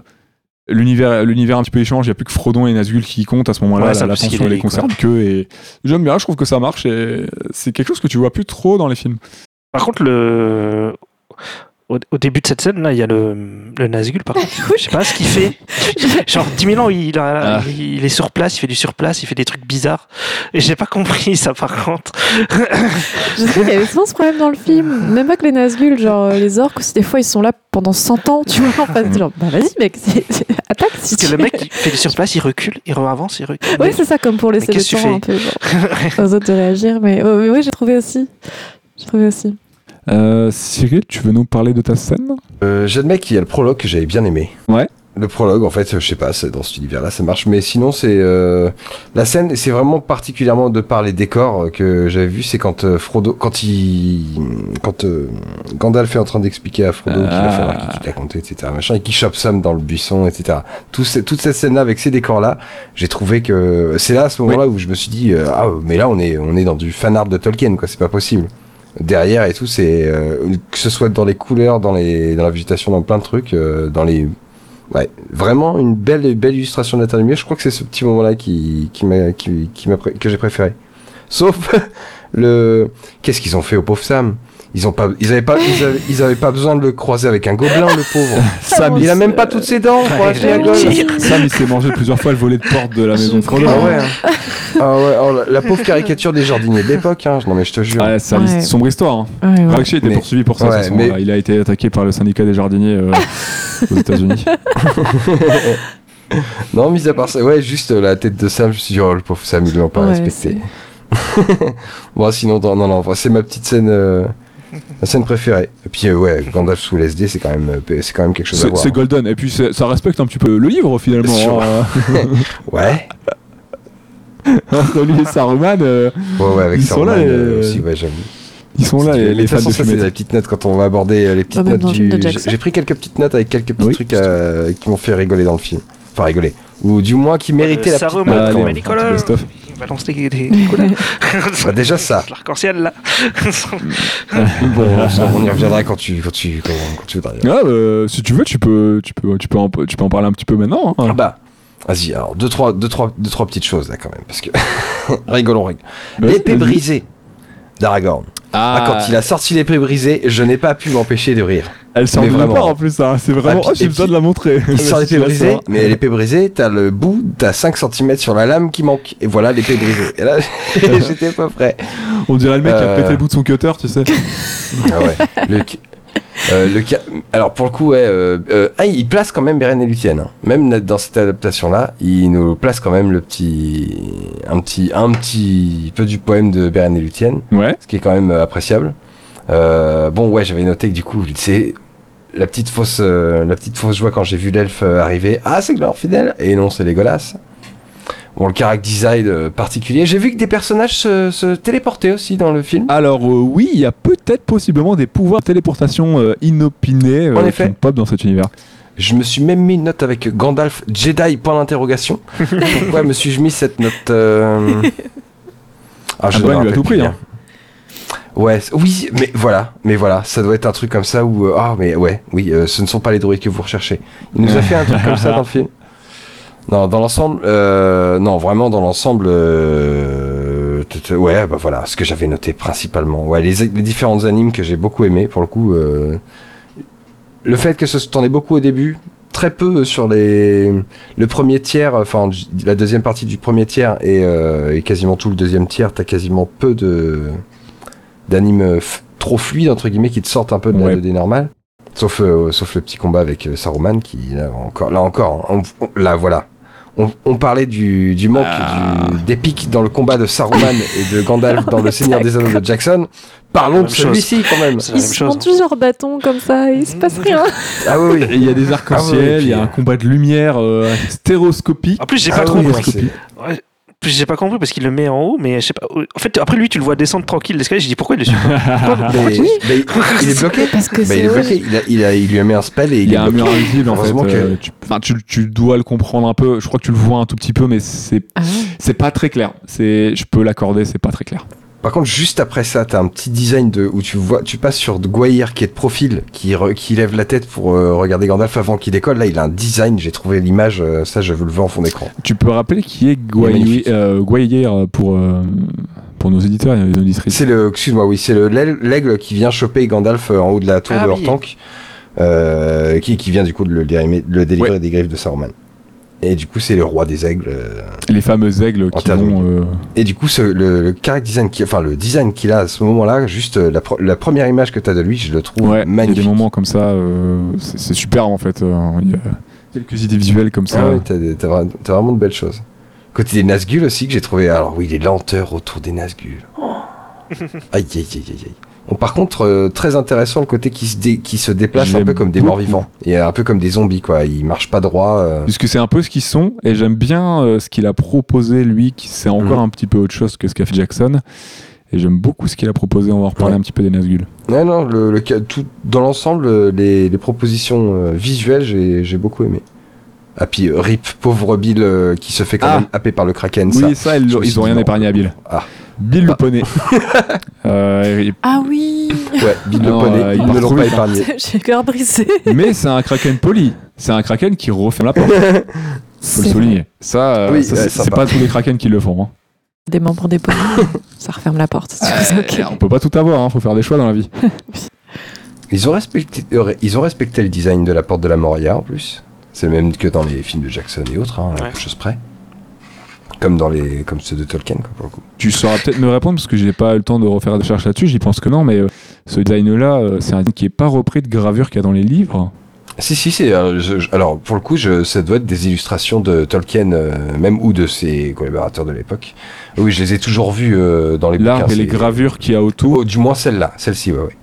L'univers, l'univers un petit peu échange, il n'y a plus que Frodon et Nazgûl qui comptent à ce moment-là, Ouais, ça, la- l'attention est les concerne que et j'aime bien, je trouve que ça marche. Et c'est quelque chose que tu vois plus trop dans les films. Par contre, le... au, au début de cette scène, là, il y a le, le Nazgûl, par contre. Je sais pas ce qu'il fait. Genre, 10 000 ans, il, a- Ah. il, il est sur place, il fait du surplace, il fait des trucs bizarres. Et j'ai pas compris ça, par contre. (laughs) Je sais qu'il y avait souvent ce problème dans le film. Même pas que les Nazgûl, genre euh, les orques des fois ils sont là pendant 100 ans, tu vois. En fait, genre, bah vas-y mec, c'est- c'est- attaque si Parce tu que le mec, il fait du surplace, il recule, il avance, il recule. Oui, c'est ça, comme pour laisser le qu'est-ce que tu temps un peu genre, (laughs) aux autres de réagir. Mais, ouais, mais oui, j'ai trouvé aussi. J'ai trouvé aussi. Euh, Cyril, tu veux nous parler de ta scène? Euh, J'admets qu'il y a le prologue que j'avais bien aimé. Ouais. Le prologue, en fait, je sais pas, c'est dans cet univers-là, ça marche. Mais sinon, c'est euh, la scène, c'est vraiment particulièrement de par les décors euh, que j'avais vu, c'est quand euh, Frodo, quand il, quand euh, Gandalf est en train d'expliquer à Frodo qu'il va falloir qu'il la comté, etc. Machin, et qu'il chope Sam dans le buisson, etc. Tout ce- toute cette scène-là avec ces décors-là, j'ai trouvé que c'est là à ce moment-là où je me suis dit, ah, mais là on est, on est dans du fan art de Tolkien, quoi. C'est pas possible. Derrière et tout, c'est euh, que ce soit dans les couleurs, dans les, dans la végétation, dans plein de trucs, euh, dans les Ouais, vraiment une belle, belle illustration de la Terre Lumière. Je crois que c'est ce petit moment-là qui, qui m'a, qui, qui m'a, que j'ai préféré. Sauf (laughs) le, qu'est-ce qu'ils ont fait au pauvre Sam? Ils ont pas, ils avaient pas, ils avaient, ils avaient pas besoin de le croiser avec un gobelin, le pauvre. (laughs) Sam, Il a même pas toutes ses dents, pour acheter la gueule. Sam, il s'est mangé plusieurs fois le volet de porte de la maison de Frodo. Ah ouais. hein. Ah ouais. oh, la, la pauvre caricature des jardiniers de l'époque. Hein. Non mais je te jure. Ouais, c'est Ouais. une sombre histoire. Hein. Ouais, ouais. Était Mais- poursuivi pour ça ouais, Il a été attaqué par le syndicat des jardiniers euh, (laughs) aux États-Unis. (laughs) Non, mis à part ça, ouais, juste euh, la tête de Sam. Je me suis dit, oh le pauvre Sam, ils l'ont pas Ouais, respecté. bon, sinon, non, non, non, c'est ma petite scène. euh, Ma scène préférée. Et puis euh, ouais, Gandalf sous l'SD, c'est quand même, euh, c'est quand même quelque chose à C'est voir. c'est golden. Et puis ça respecte un petit peu le livre finalement. Hein. (laughs) Ouais. Entre lui et Saruman, euh, Ouais, ouais, avec Ils sont Saruman là, euh, les- aussi, ouais, j'avoue. ils sont là les, les fans de ça, c'est fumette. la petite note quand on va aborder les petites notes du. J'ai pris quelques petites notes avec quelques petits Oui. trucs euh, qui m'ont fait rigoler dans le film. Enfin, rigoler. Ou du moins qui méritaient la petite Saruman, note. Allez, balance des, des. Bah, déjà ça. (laughs) L'arc-en-ciel, là. Bon, on y reviendra quand tu, quand tu, quand, quand tu voudras. Ah, euh, si tu veux, tu peux, tu peux, tu peux, en, tu peux en parler un petit peu maintenant. hein. Ah bah, vas-y, alors deux trois, deux, trois, deux, trois petites choses là quand même, parce que (laughs) rigolons, rigolons. L'épée brisée d'Aragorn. Ah, quand il a sorti l'épée brisée, je n'ai pas pu m'empêcher de rire. Elle sort Mais de part en plus. hein. C'est vraiment. Ah, oh, j'ai besoin de la montrer. Il sort l'épée (laughs) brisée, mais l'épée brisée, t'as le bout, t'as 5 cm sur la lame qui manque. Et voilà l'épée brisée. Et là, (laughs) j'étais pas prêt. On dirait le mec qui a Euh. pété le bout de son cutter, tu sais. Ah ouais. Le, euh, le ca- Alors pour le coup, ouais, euh, euh, ah, il place quand même Beren et Luthien. hein. Même dans cette adaptation-là, il nous place quand même le petit, un petit, un petit peu du poème de Beren et Luthien, Ouais. ce qui est quand même euh, appréciable. Bon, ouais, j'avais noté que du coup, c'est la petite fausse, la petite fausse joie quand j'ai vu l'elfe arriver. Ah, c'est Glorfidel Et non, c'est Legolas. Bon, le character design euh, particulier. J'ai vu que des personnages se, se téléportaient aussi dans le film. Alors euh, oui, il y a peut-être possiblement des pouvoirs de téléportation euh, inopinés euh, En qui effet. pop dans cet univers. Je me suis même mis une note avec Gandalf Jedi point d'interrogation. (laughs) Pourquoi me suis-je mis cette note euh... Ah, Ah, ne bah, me il lui a tout pris, hein. Ouais, oui, mais voilà, mais voilà, ça doit être un truc comme ça où euh, ah mais ouais, oui, euh, ce ne sont pas les droïdes que vous recherchez. Il nous a (laughs) fait un truc comme ça dans le film. Non, dans l'ensemble, euh, non, vraiment dans l'ensemble, euh, ouais, bah voilà, ce que j'avais noté principalement. Ouais, les, les différentes animes que j'ai beaucoup aimé pour le coup. euh, le fait que ce t'en ait beaucoup au début, très peu sur les le premier tiers, enfin la deuxième partie du premier tiers et, euh, et quasiment tout le deuxième tiers, t'as quasiment peu de d'animes trop fluides entre guillemets qui te sortent un peu de la Ouais. 2D normale. Sauf euh, sauf le petit combat avec euh, Saruman qui là encore là encore on- on- là voilà. On, on parlait du, du manque Ah. du- d'épique dans le combat de Saruman (laughs) et de Gandalf dans Le Seigneur des Anneaux de Jackson. Parlons de celui-ci quand même. Ils se prennent tous leur bâton comme ça et il se passe rien. Ah oui, il y a des arcs-en-ciel, Ah il y a un combat de lumière euh, stéroscopique. En plus, j'ai Ah pas trop oui, compris. Ouais, j'ai pas compris parce qu'il le met en haut, mais je sais pas. En fait, après lui, tu le vois descendre tranquille l'escalier. J'ai dit pourquoi il est (laughs) il est bloqué. Parce que Bah, c'est il est horrible. bloqué. Il, a, il, a- il lui a mis un spell et il, Il y est a un mur invisible en fait. Que- euh, tu, enfin, tu, tu dois le comprendre un peu. Je crois que tu le vois un tout petit peu, mais c'est Ah c'est pas très clair. C'est, je peux l'accorder, c'est pas très clair. Par contre, juste après ça, t'as un petit design de où tu vois, tu passes sur Gwaihir qui est de profil, qui, re- qui lève la tête pour euh, regarder Gandalf avant qu'il décolle. Là, il a un design. J'ai trouvé l'image. euh, ça, je veux le voir en fond d'écran. Tu peux rappeler qui est magnifique. Gwayer pour, euh, pour nos éditeurs et nos auditrices C'est le, excuse-moi, oui, c'est l'aigle qui vient choper Gandalf euh, en haut de la tour Ah de oui. Hortank, euh, qui, qui vient du coup de le, délivrer Ouais. des griffes de Saruman. Et du coup, c'est le roi des aigles. euh, Les fameux aigles qui vont. euh, Et du coup, ce, le, le character design, qui, enfin le design qu'il a à ce moment-là, juste euh, la, pro- la première image que tu as de lui, je le trouve Ouais, il y a magnifique. des moments comme ça, euh, c'est super en fait. euh, Il y a quelques idées visuelles comme ça. Ah t'as vraiment de belles choses. Côté des Nazgûl aussi que j'ai trouvé. Alors oui, les lenteurs autour des Nazgûl. Oh. aïe aïe aïe aïe aïe. Bon, par contre, euh, très intéressant le côté qui se, dé- qui se déplace un peu comme des beaucoup. morts-vivants. Et un peu comme des zombies, quoi. Ils marchent pas droit. euh. Puisque c'est un peu ce qu'ils sont, et j'aime bien euh, ce qu'il a proposé lui, qui c'est encore Mhm. un petit peu autre chose que ce qu'a fait Jackson. Et j'aime beaucoup ce qu'il a proposé, on va en reparler Ouais. un petit peu des Nazgûl. Non, non, le, tout, dans l'ensemble, les, les propositions visuelles, j'ai, j'ai beaucoup aimé. Ah, puis Rip, pauvre Bill euh, qui se fait quand Ah. même happer par le Kraken. Oui, ça, ils, ils ont rien épargné à Bill. Ah. Bill Bah. le poney. (laughs) Euh, Ah oui Ouais, Bill le poney, euh, ils il ne l'ont pas vite, hein. épargné. (laughs) J'ai le cœur brisé. mais c'est un kraken poli. C'est un kraken qui referme la porte. (laughs) Faut le souligner. Ça, euh, Oui, ça, c'est pas tous les krakens qui le font. hein. Des membres des poneys, ça referme la porte. C'est Euh, ok. On peut pas tout avoir, hein, faut faire des choix dans la vie. Ils ont, respecté, euh, ils ont respecté le design de la porte de la Moria en plus. C'est le même que dans les films de Jackson et autres, hein, à Ouais. peu de choses près. Comme dans les, comme ceux de Tolkien, quoi, pour le coup. Tu sauras peut-être me répondre parce que j'ai pas eu le temps de refaire des recherches là-dessus. J'y pense que non, mais euh, ce design-là, euh, c'est un design qui est pas repris de gravure qu'il y a dans les livres. Si, si, c'est. euh, alors, pour le coup, je, ça doit être des illustrations de Tolkien, euh, même ou de ses collaborateurs de l'époque. Oui, je les ai toujours vus euh, dans les bouquins, et les gravures qu'il y a autour, Oh, du moins celle-là, celle-ci, ouais, ouais.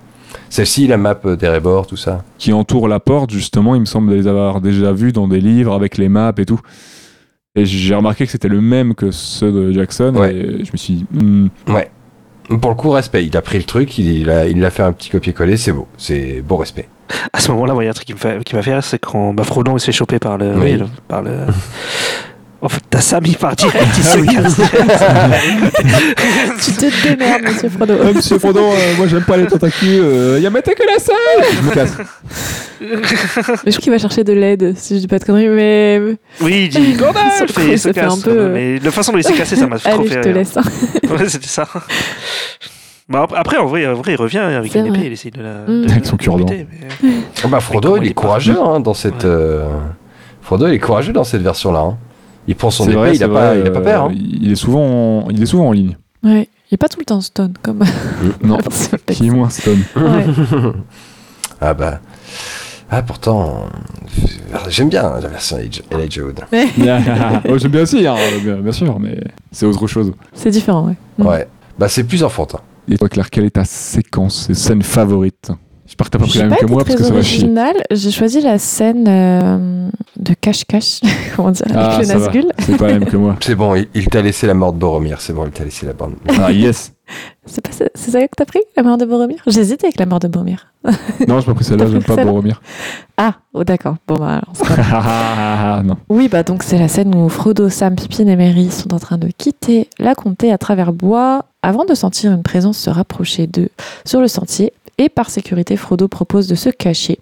Celle-ci, la map d'Erebor, tout ça. qui entourent la porte, justement, il me semble les avoir déjà vus dans des livres avec les maps et tout. Et j'ai remarqué que c'était le même que ceux de Jackson. Ouais. Et je me suis dit, hmm, Ouais. Pour le coup, respect. Il a pris le truc, il, il a, il a fait un petit copier-coller, c'est beau. C'est beau respect. À ce moment-là, moi, il y a un truc qui fait, m'a fait rire, c'est quand bah, Frodon il se fait choper par le. Oui. oui, le- par le... (laughs) En fait, t'as Sam, il part direct, il Ah se casse. Tu te démerdes, monsieur Frodo. Ah, monsieur Frodon, euh, moi j'aime pas les tentacules, il y a que la salle Je me casse. Mais je crois qu'il va chercher de l'aide, si je dis pas de conneries, mais. Oui, il dit (laughs) Gandalf et il se ça fait casse. un peu, euh, Mais la façon dont il s'est cassé, ça m'a trop Allez, fait je te rire. laisse. hein. (laughs) Ouais, c'était ça. Bah, ap- après, en vrai, en vrai, il revient avec une épée, il essaye de la. Mm. de Avec son la cure-dent. mais- Ah bah, Frodo, il il est courageux hein, dans cette. Ouais. euh, Frodo, il est courageux dans cette version-là. hein. Il prend son épée, vrai, il, a c'est pas, a pas euh, peur. hein. Il est souvent, en- il est souvent en ligne. Ouais, il est pas tout le temps stone, comme. Non, (laughs) la version qui est moins stone. Ouais. (laughs) Ah bah. Ah pourtant. euh, J'aime bien la version Elijah- Elijah Wood. oh, J'aime bien aussi, hein, bien, sûr, mais c'est autre chose. C'est différent, ouais. Mm. Ouais. Bah c'est plus enfantin. Et toi, Claire, quelle est ta séquence, tes scènes favorites? J'espère que t'as pas pris la même que moi parce que ça va chier. J'ai choisi la scène euh, de cache-cache, (laughs) comment dire, Ah, avec le. Nazgûl. C'est pas la même que moi. C'est bon, il, il t'a laissé la mort de Boromir. C'est bon, il t'a laissé la bande. Ah, yes C'est pas ça- c'est ça que t'as pris, la mort de Boromir? J'hésitais avec la mort de Boromir. Non, j'ai pas pris celle-là, (laughs) j'aime pas Boromir. Ah, oh, d'accord. Bon, bah, alors, pas (laughs) grave. Ah, non. Oui, bah donc c'est la scène où Frodo, Sam, Pippin et Merry sont en train de quitter la comté à travers bois avant de sentir une présence se rapprocher d'eux sur le sentier. Et par sécurité, Frodo propose de se cacher.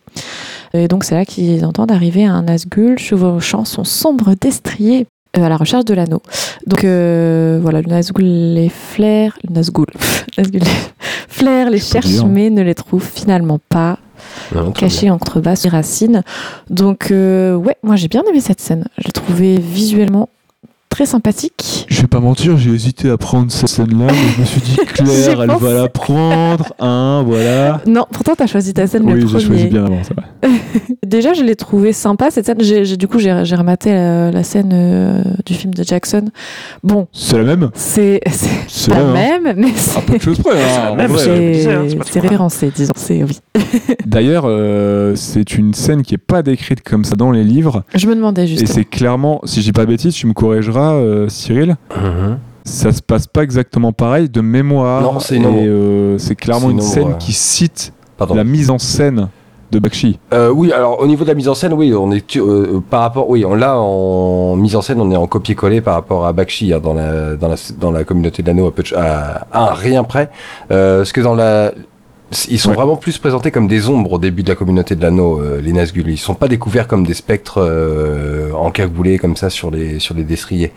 Et donc c'est là qu'ils entendent arriver un Nazgûl chevauchant son sombre destrier euh, à la recherche de l'anneau. Donc euh, voilà, le Nazgûl les flaire, le Nazgûl, (laughs) Nazgûl les flaire les cherche dur. mais ne les trouve finalement pas Non, très caché en contrebasse des racines. Donc euh, ouais, moi j'ai bien aimé cette scène. Je l'ai trouvée visuellement très sympathique. Je vais pas mentir, j'ai hésité à prendre cette scène-là, mais je me suis dit, (laughs) Claire, elle va la prendre, hein, voilà. Non, pourtant t'as choisi ta scène le Oui, j'ai premier. choisi bien avant, ça va. (laughs) Déjà, je l'ai trouvée sympa cette scène. J'ai, j'ai- du coup, j'ai, j'ai rematé la, la scène euh, du film de Jackson. Bon, C'est la même c'est, (laughs) c'est C'est pas la même, hein. même, mais c'est, Un peu de choses près, C'est hein, la en même, vrai. c'est- c'est, c'est référencé, disons. C'est oui. (laughs) D'ailleurs, euh, c'est une scène qui est pas décrite comme ça dans les livres. Je me demandais Et juste. c'est clairement, si j'ai pas de bêtises, tu me corrigeras, euh, Cyril. Mhm. Ça se passe pas exactement pareil de mémoire. Non, c'est Et euh, c'est clairement C'est une, scène ouais. qui cite Pardon. la mise en scène de Bakshi. Euh, oui, alors au niveau de la mise en scène, oui, on est euh, par rapport, oui, on là en mise en scène, on est en copier-coller par rapport à Bakshi hein, dans la dans la dans la communauté de l'anneau à, à, rien près. Euh, parce que dans la ils sont Ouais. vraiment plus présentés comme des ombres au début de la communauté de l'anneau, euh, les Nazgûl. Ils sont pas découverts comme des spectres euh, encagoulés comme ça sur les sur les destriers.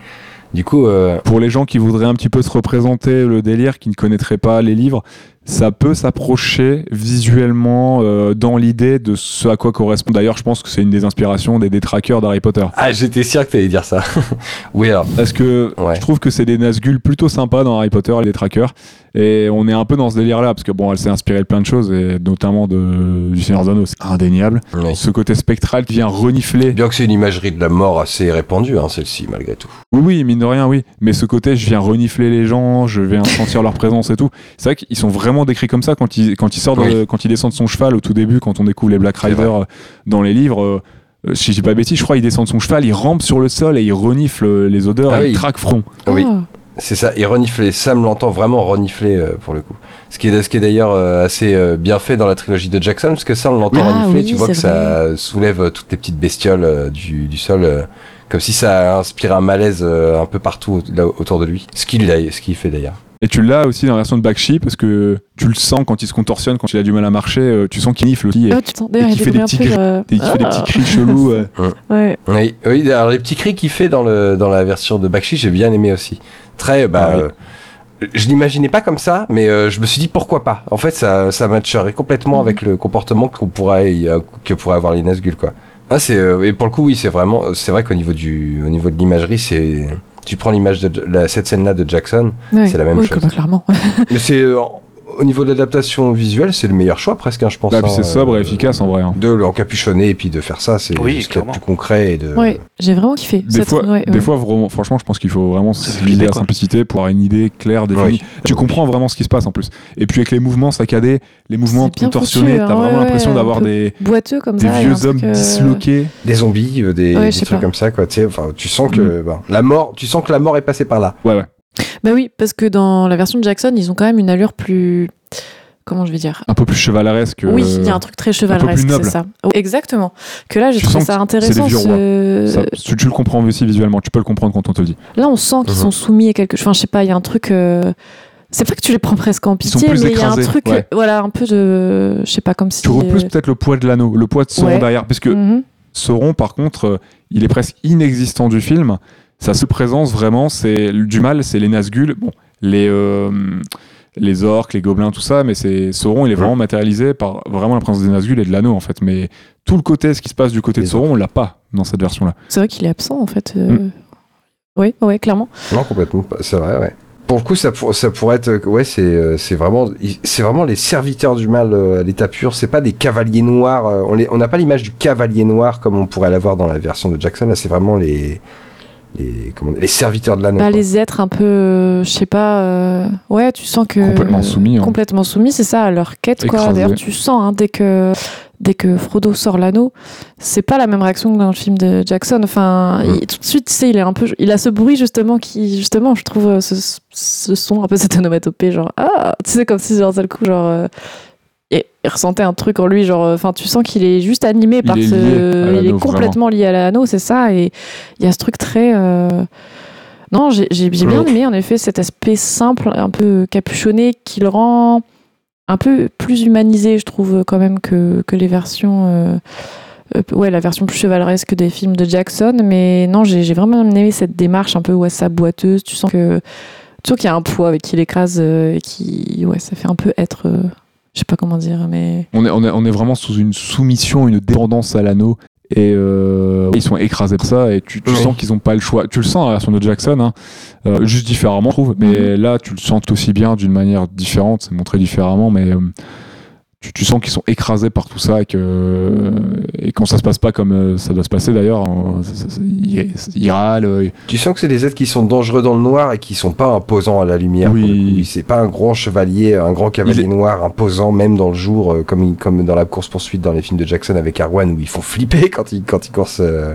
Du coup, euh, Pour les gens qui voudraient un petit peu se représenter le délire, qui ne connaîtraient pas les livres, ça peut s'approcher visuellement euh, dans l'idée de ce à quoi correspond. D'ailleurs, je pense que c'est une des inspirations des détraqueurs d'Harry Potter. ah, j'étais sûr que t'allais dire ça. (laughs) oui, alors. Parce que Ouais. je trouve que c'est des Nazgûl plutôt sympas dans Harry Potter, les trackers. Et on est un peu dans ce délire-là, parce que bon, elle s'est inspirée de plein de choses, et notamment de, du Seigneur des Anneaux, c'est indéniable. oui. Ce côté spectral qui vient renifler. Bien que c'est une imagerie de la mort assez répandue, hein, celle-ci, malgré tout. Oui, oui, mine de rien, oui. Mais ce côté, je viens renifler les gens, je viens sentir leur présence et tout. C'est vrai qu'ils sont vraiment décrits comme ça quand il, quand il sort, de- Oui. quand il descend de son cheval au tout début, quand on découvre les Black Riders euh, dans les livres. euh, euh, si je dis pas bêtise, je crois qu'il descend de son cheval, il rampe sur le sol et il renifle les odeurs Ah et oui. il traque front. Oui. Ah. C'est ça, et renifler, Sam l'entend vraiment renifler euh, pour le coup. Ce qui est, ce qui est d'ailleurs euh, assez euh, bien fait dans la trilogie de Jackson, parce que Sam l'entend Ah renifler, oui, tu vois que ça soulève euh, toutes les petites bestioles euh, du, du sol, euh, comme si ça inspirait un malaise euh, un peu partout là, autour de lui. Ce qu'il qu'il fait d'ailleurs. Et tu l'as aussi dans la version de Bakshi parce que tu le sens quand il se contorsionne, quand il a du mal à marcher, euh, tu sens qu'il nifle aussi. Et, Ah, tu et il fait des petits gris- euh, et il fait des ah. petits cris chelous. euh. (laughs) Ouais. Oui, oui, alors les petits cris qu'il fait dans, le, dans la version de Bakshi, j'ai bien aimé aussi. Très, bah, Ah oui. euh, je l'imaginais pas comme ça, mais euh, je me suis dit pourquoi pas? En fait, ça, ça matcherait complètement Mhm. avec le comportement qu'on pourrait, euh, que pourraient avoir les Nazgûl, quoi. Ah, c'est, euh, et pour le coup, oui, c'est vraiment, c'est vrai qu'au niveau du, au niveau de l'imagerie, c'est, tu prends l'image de la, cette scène-là de Jackson. C'est la même Oui, chose. clairement. mais c'est, euh, au niveau de l'adaptation visuelle, c'est le meilleur choix presque, hein, je pense. Ah, puis hein, c'est sobre et euh, efficace en vrai. hein. De l'encapuchonner et puis de faire ça, c'est Oui, ce qu'il y a de clairement. plus concret et de. Ouais, j'ai vraiment kiffé. Des cette- fois, ouais, des ouais. fois vraiment, franchement, je pense qu'il faut vraiment se l'idée, la simplicité pour avoir une idée claire, définie. Oui. Tu comprends vraiment ce qui se passe en plus. Et puis avec les mouvements saccadés, les mouvements contorsionnés, t'as hein, vraiment ouais, l'impression ouais, d'avoir des, boiteux comme des ça. vieux hommes euh, disloqués. des zombies, euh, des, trucs pas. comme ça, quoi. Tu sais, enfin, tu sens que bah, la mort, tu sens que la mort est passée par là. Ouais, ouais. Bah oui, parce que dans la version de Jackson, ils ont quand même une allure plus. Comment je vais dire? Un peu plus chevaleresque. Oui, euh, il y a un truc très chevaleresque, c'est ça. Oui, exactement. Que là, j'ai trouvé sens ça intéressant. c'est des vieux ce- ça- tu, tu le comprends aussi visuellement, tu peux le comprendre quand on te le dit. Là, on sent qu'ils Mhm. sont soumis à quelque chose. Enfin, je sais pas, il y a un truc. euh, C'est pas que tu les prends presque en pitié, mais il y a un truc, ouais. euh, voilà, un peu de, je sais pas, comme si. Tu repousses euh, peut-être le poids de l'anneau, le poids de Sauron Ouais. derrière, parce que mhm. Sauron, par contre, euh, il est presque inexistant du film. Sa seule présence, vraiment, c'est du mal, c'est les Nazgûl, bon, les, euh, les orques, les gobelins, tout ça, mais c'est Sauron, il est vraiment matérialisé par vraiment la présence des Nazgûl et de l'anneau, en fait. Mais tout le côté, ce qui se passe du côté Les de Sauron, on l'a pas dans cette version-là. C'est vrai qu'il est absent en fait. euh. Mm. Oui, ouais, clairement. Non, complètement. pas- C'est vrai, ouais. Pour le coup, ça, pour- ça pourrait être, euh, ouais, c'est, euh, c'est vraiment, c'est vraiment les serviteurs du mal à l'état pur. C'est pas des cavaliers noirs. On les- on n'a pas l'image du cavalier noir comme on pourrait l'avoir dans la version de Jackson. Là, c'est vraiment les, les, comment, les serviteurs de l'anneau. Bah, les êtres un peu, euh, je sais pas. euh, Ouais, tu sens que Complètement soumis, hein. Complètement soumis, c'est ça, à leur quête. Quoi. D'ailleurs, tu sens hein, dès que dès que Frodo sort l'anneau, c'est pas la même réaction que dans le film de Jackson. Enfin, il- tout de suite, tu sais, il est un peu, il a ce bruit justement qui, justement, je trouve euh, ce, ce son un peu cette onomatopée, genre ah, tu sais, comme si genre seul coup, genre. euh, il il ressentait un truc en lui, genre, enfin, tu sens qu'il est juste animé Il par est ce. il est complètement lié à l'anneau, c'est ça, et il y a ce truc très. euh, Non, j'ai bien aimé en effet cet aspect simple, un peu capuchonné, qui le rend un peu plus humanisé, je trouve, quand même, que, que les versions. euh, euh, ouais, la version plus chevaleresque des films de Jackson. Mais non, j'ai j'ai vraiment aimé cette démarche un peu ouais, ça boiteuse. Tu sens que tu sens qu'il y a un poids avec qui l'écrase euh, et qui. Ouais, ça fait un peu être. Je sais pas comment dire, mais. On est, on, est, on est vraiment sous une soumission, une dépendance à l'anneau. Et euh, ils sont écrasés par ça, et tu, tu Oui. sens qu'ils n'ont pas le choix. Tu le sens dans la version de Jackson, hein, euh, juste différemment, je trouve. Mais là, tu le sens tout aussi bien d'une manière différente, c'est montré différemment, mais euh, tu, tu sens qu'ils sont écrasés par tout ça, et, que, et quand ça se passe pas comme euh, ça doit se passer d'ailleurs, ils, ils râlent. euh, Tu sens que c'est des êtres qui sont dangereux dans le noir et qui sont pas imposants à la lumière. Oui. C'est pas un grand chevalier, un grand cavalier est- noir imposant même dans le jour, euh, comme, comme dans la course poursuite dans les films de Jackson avec Arwan où ils font flipper quand ils quand ils courent. euh,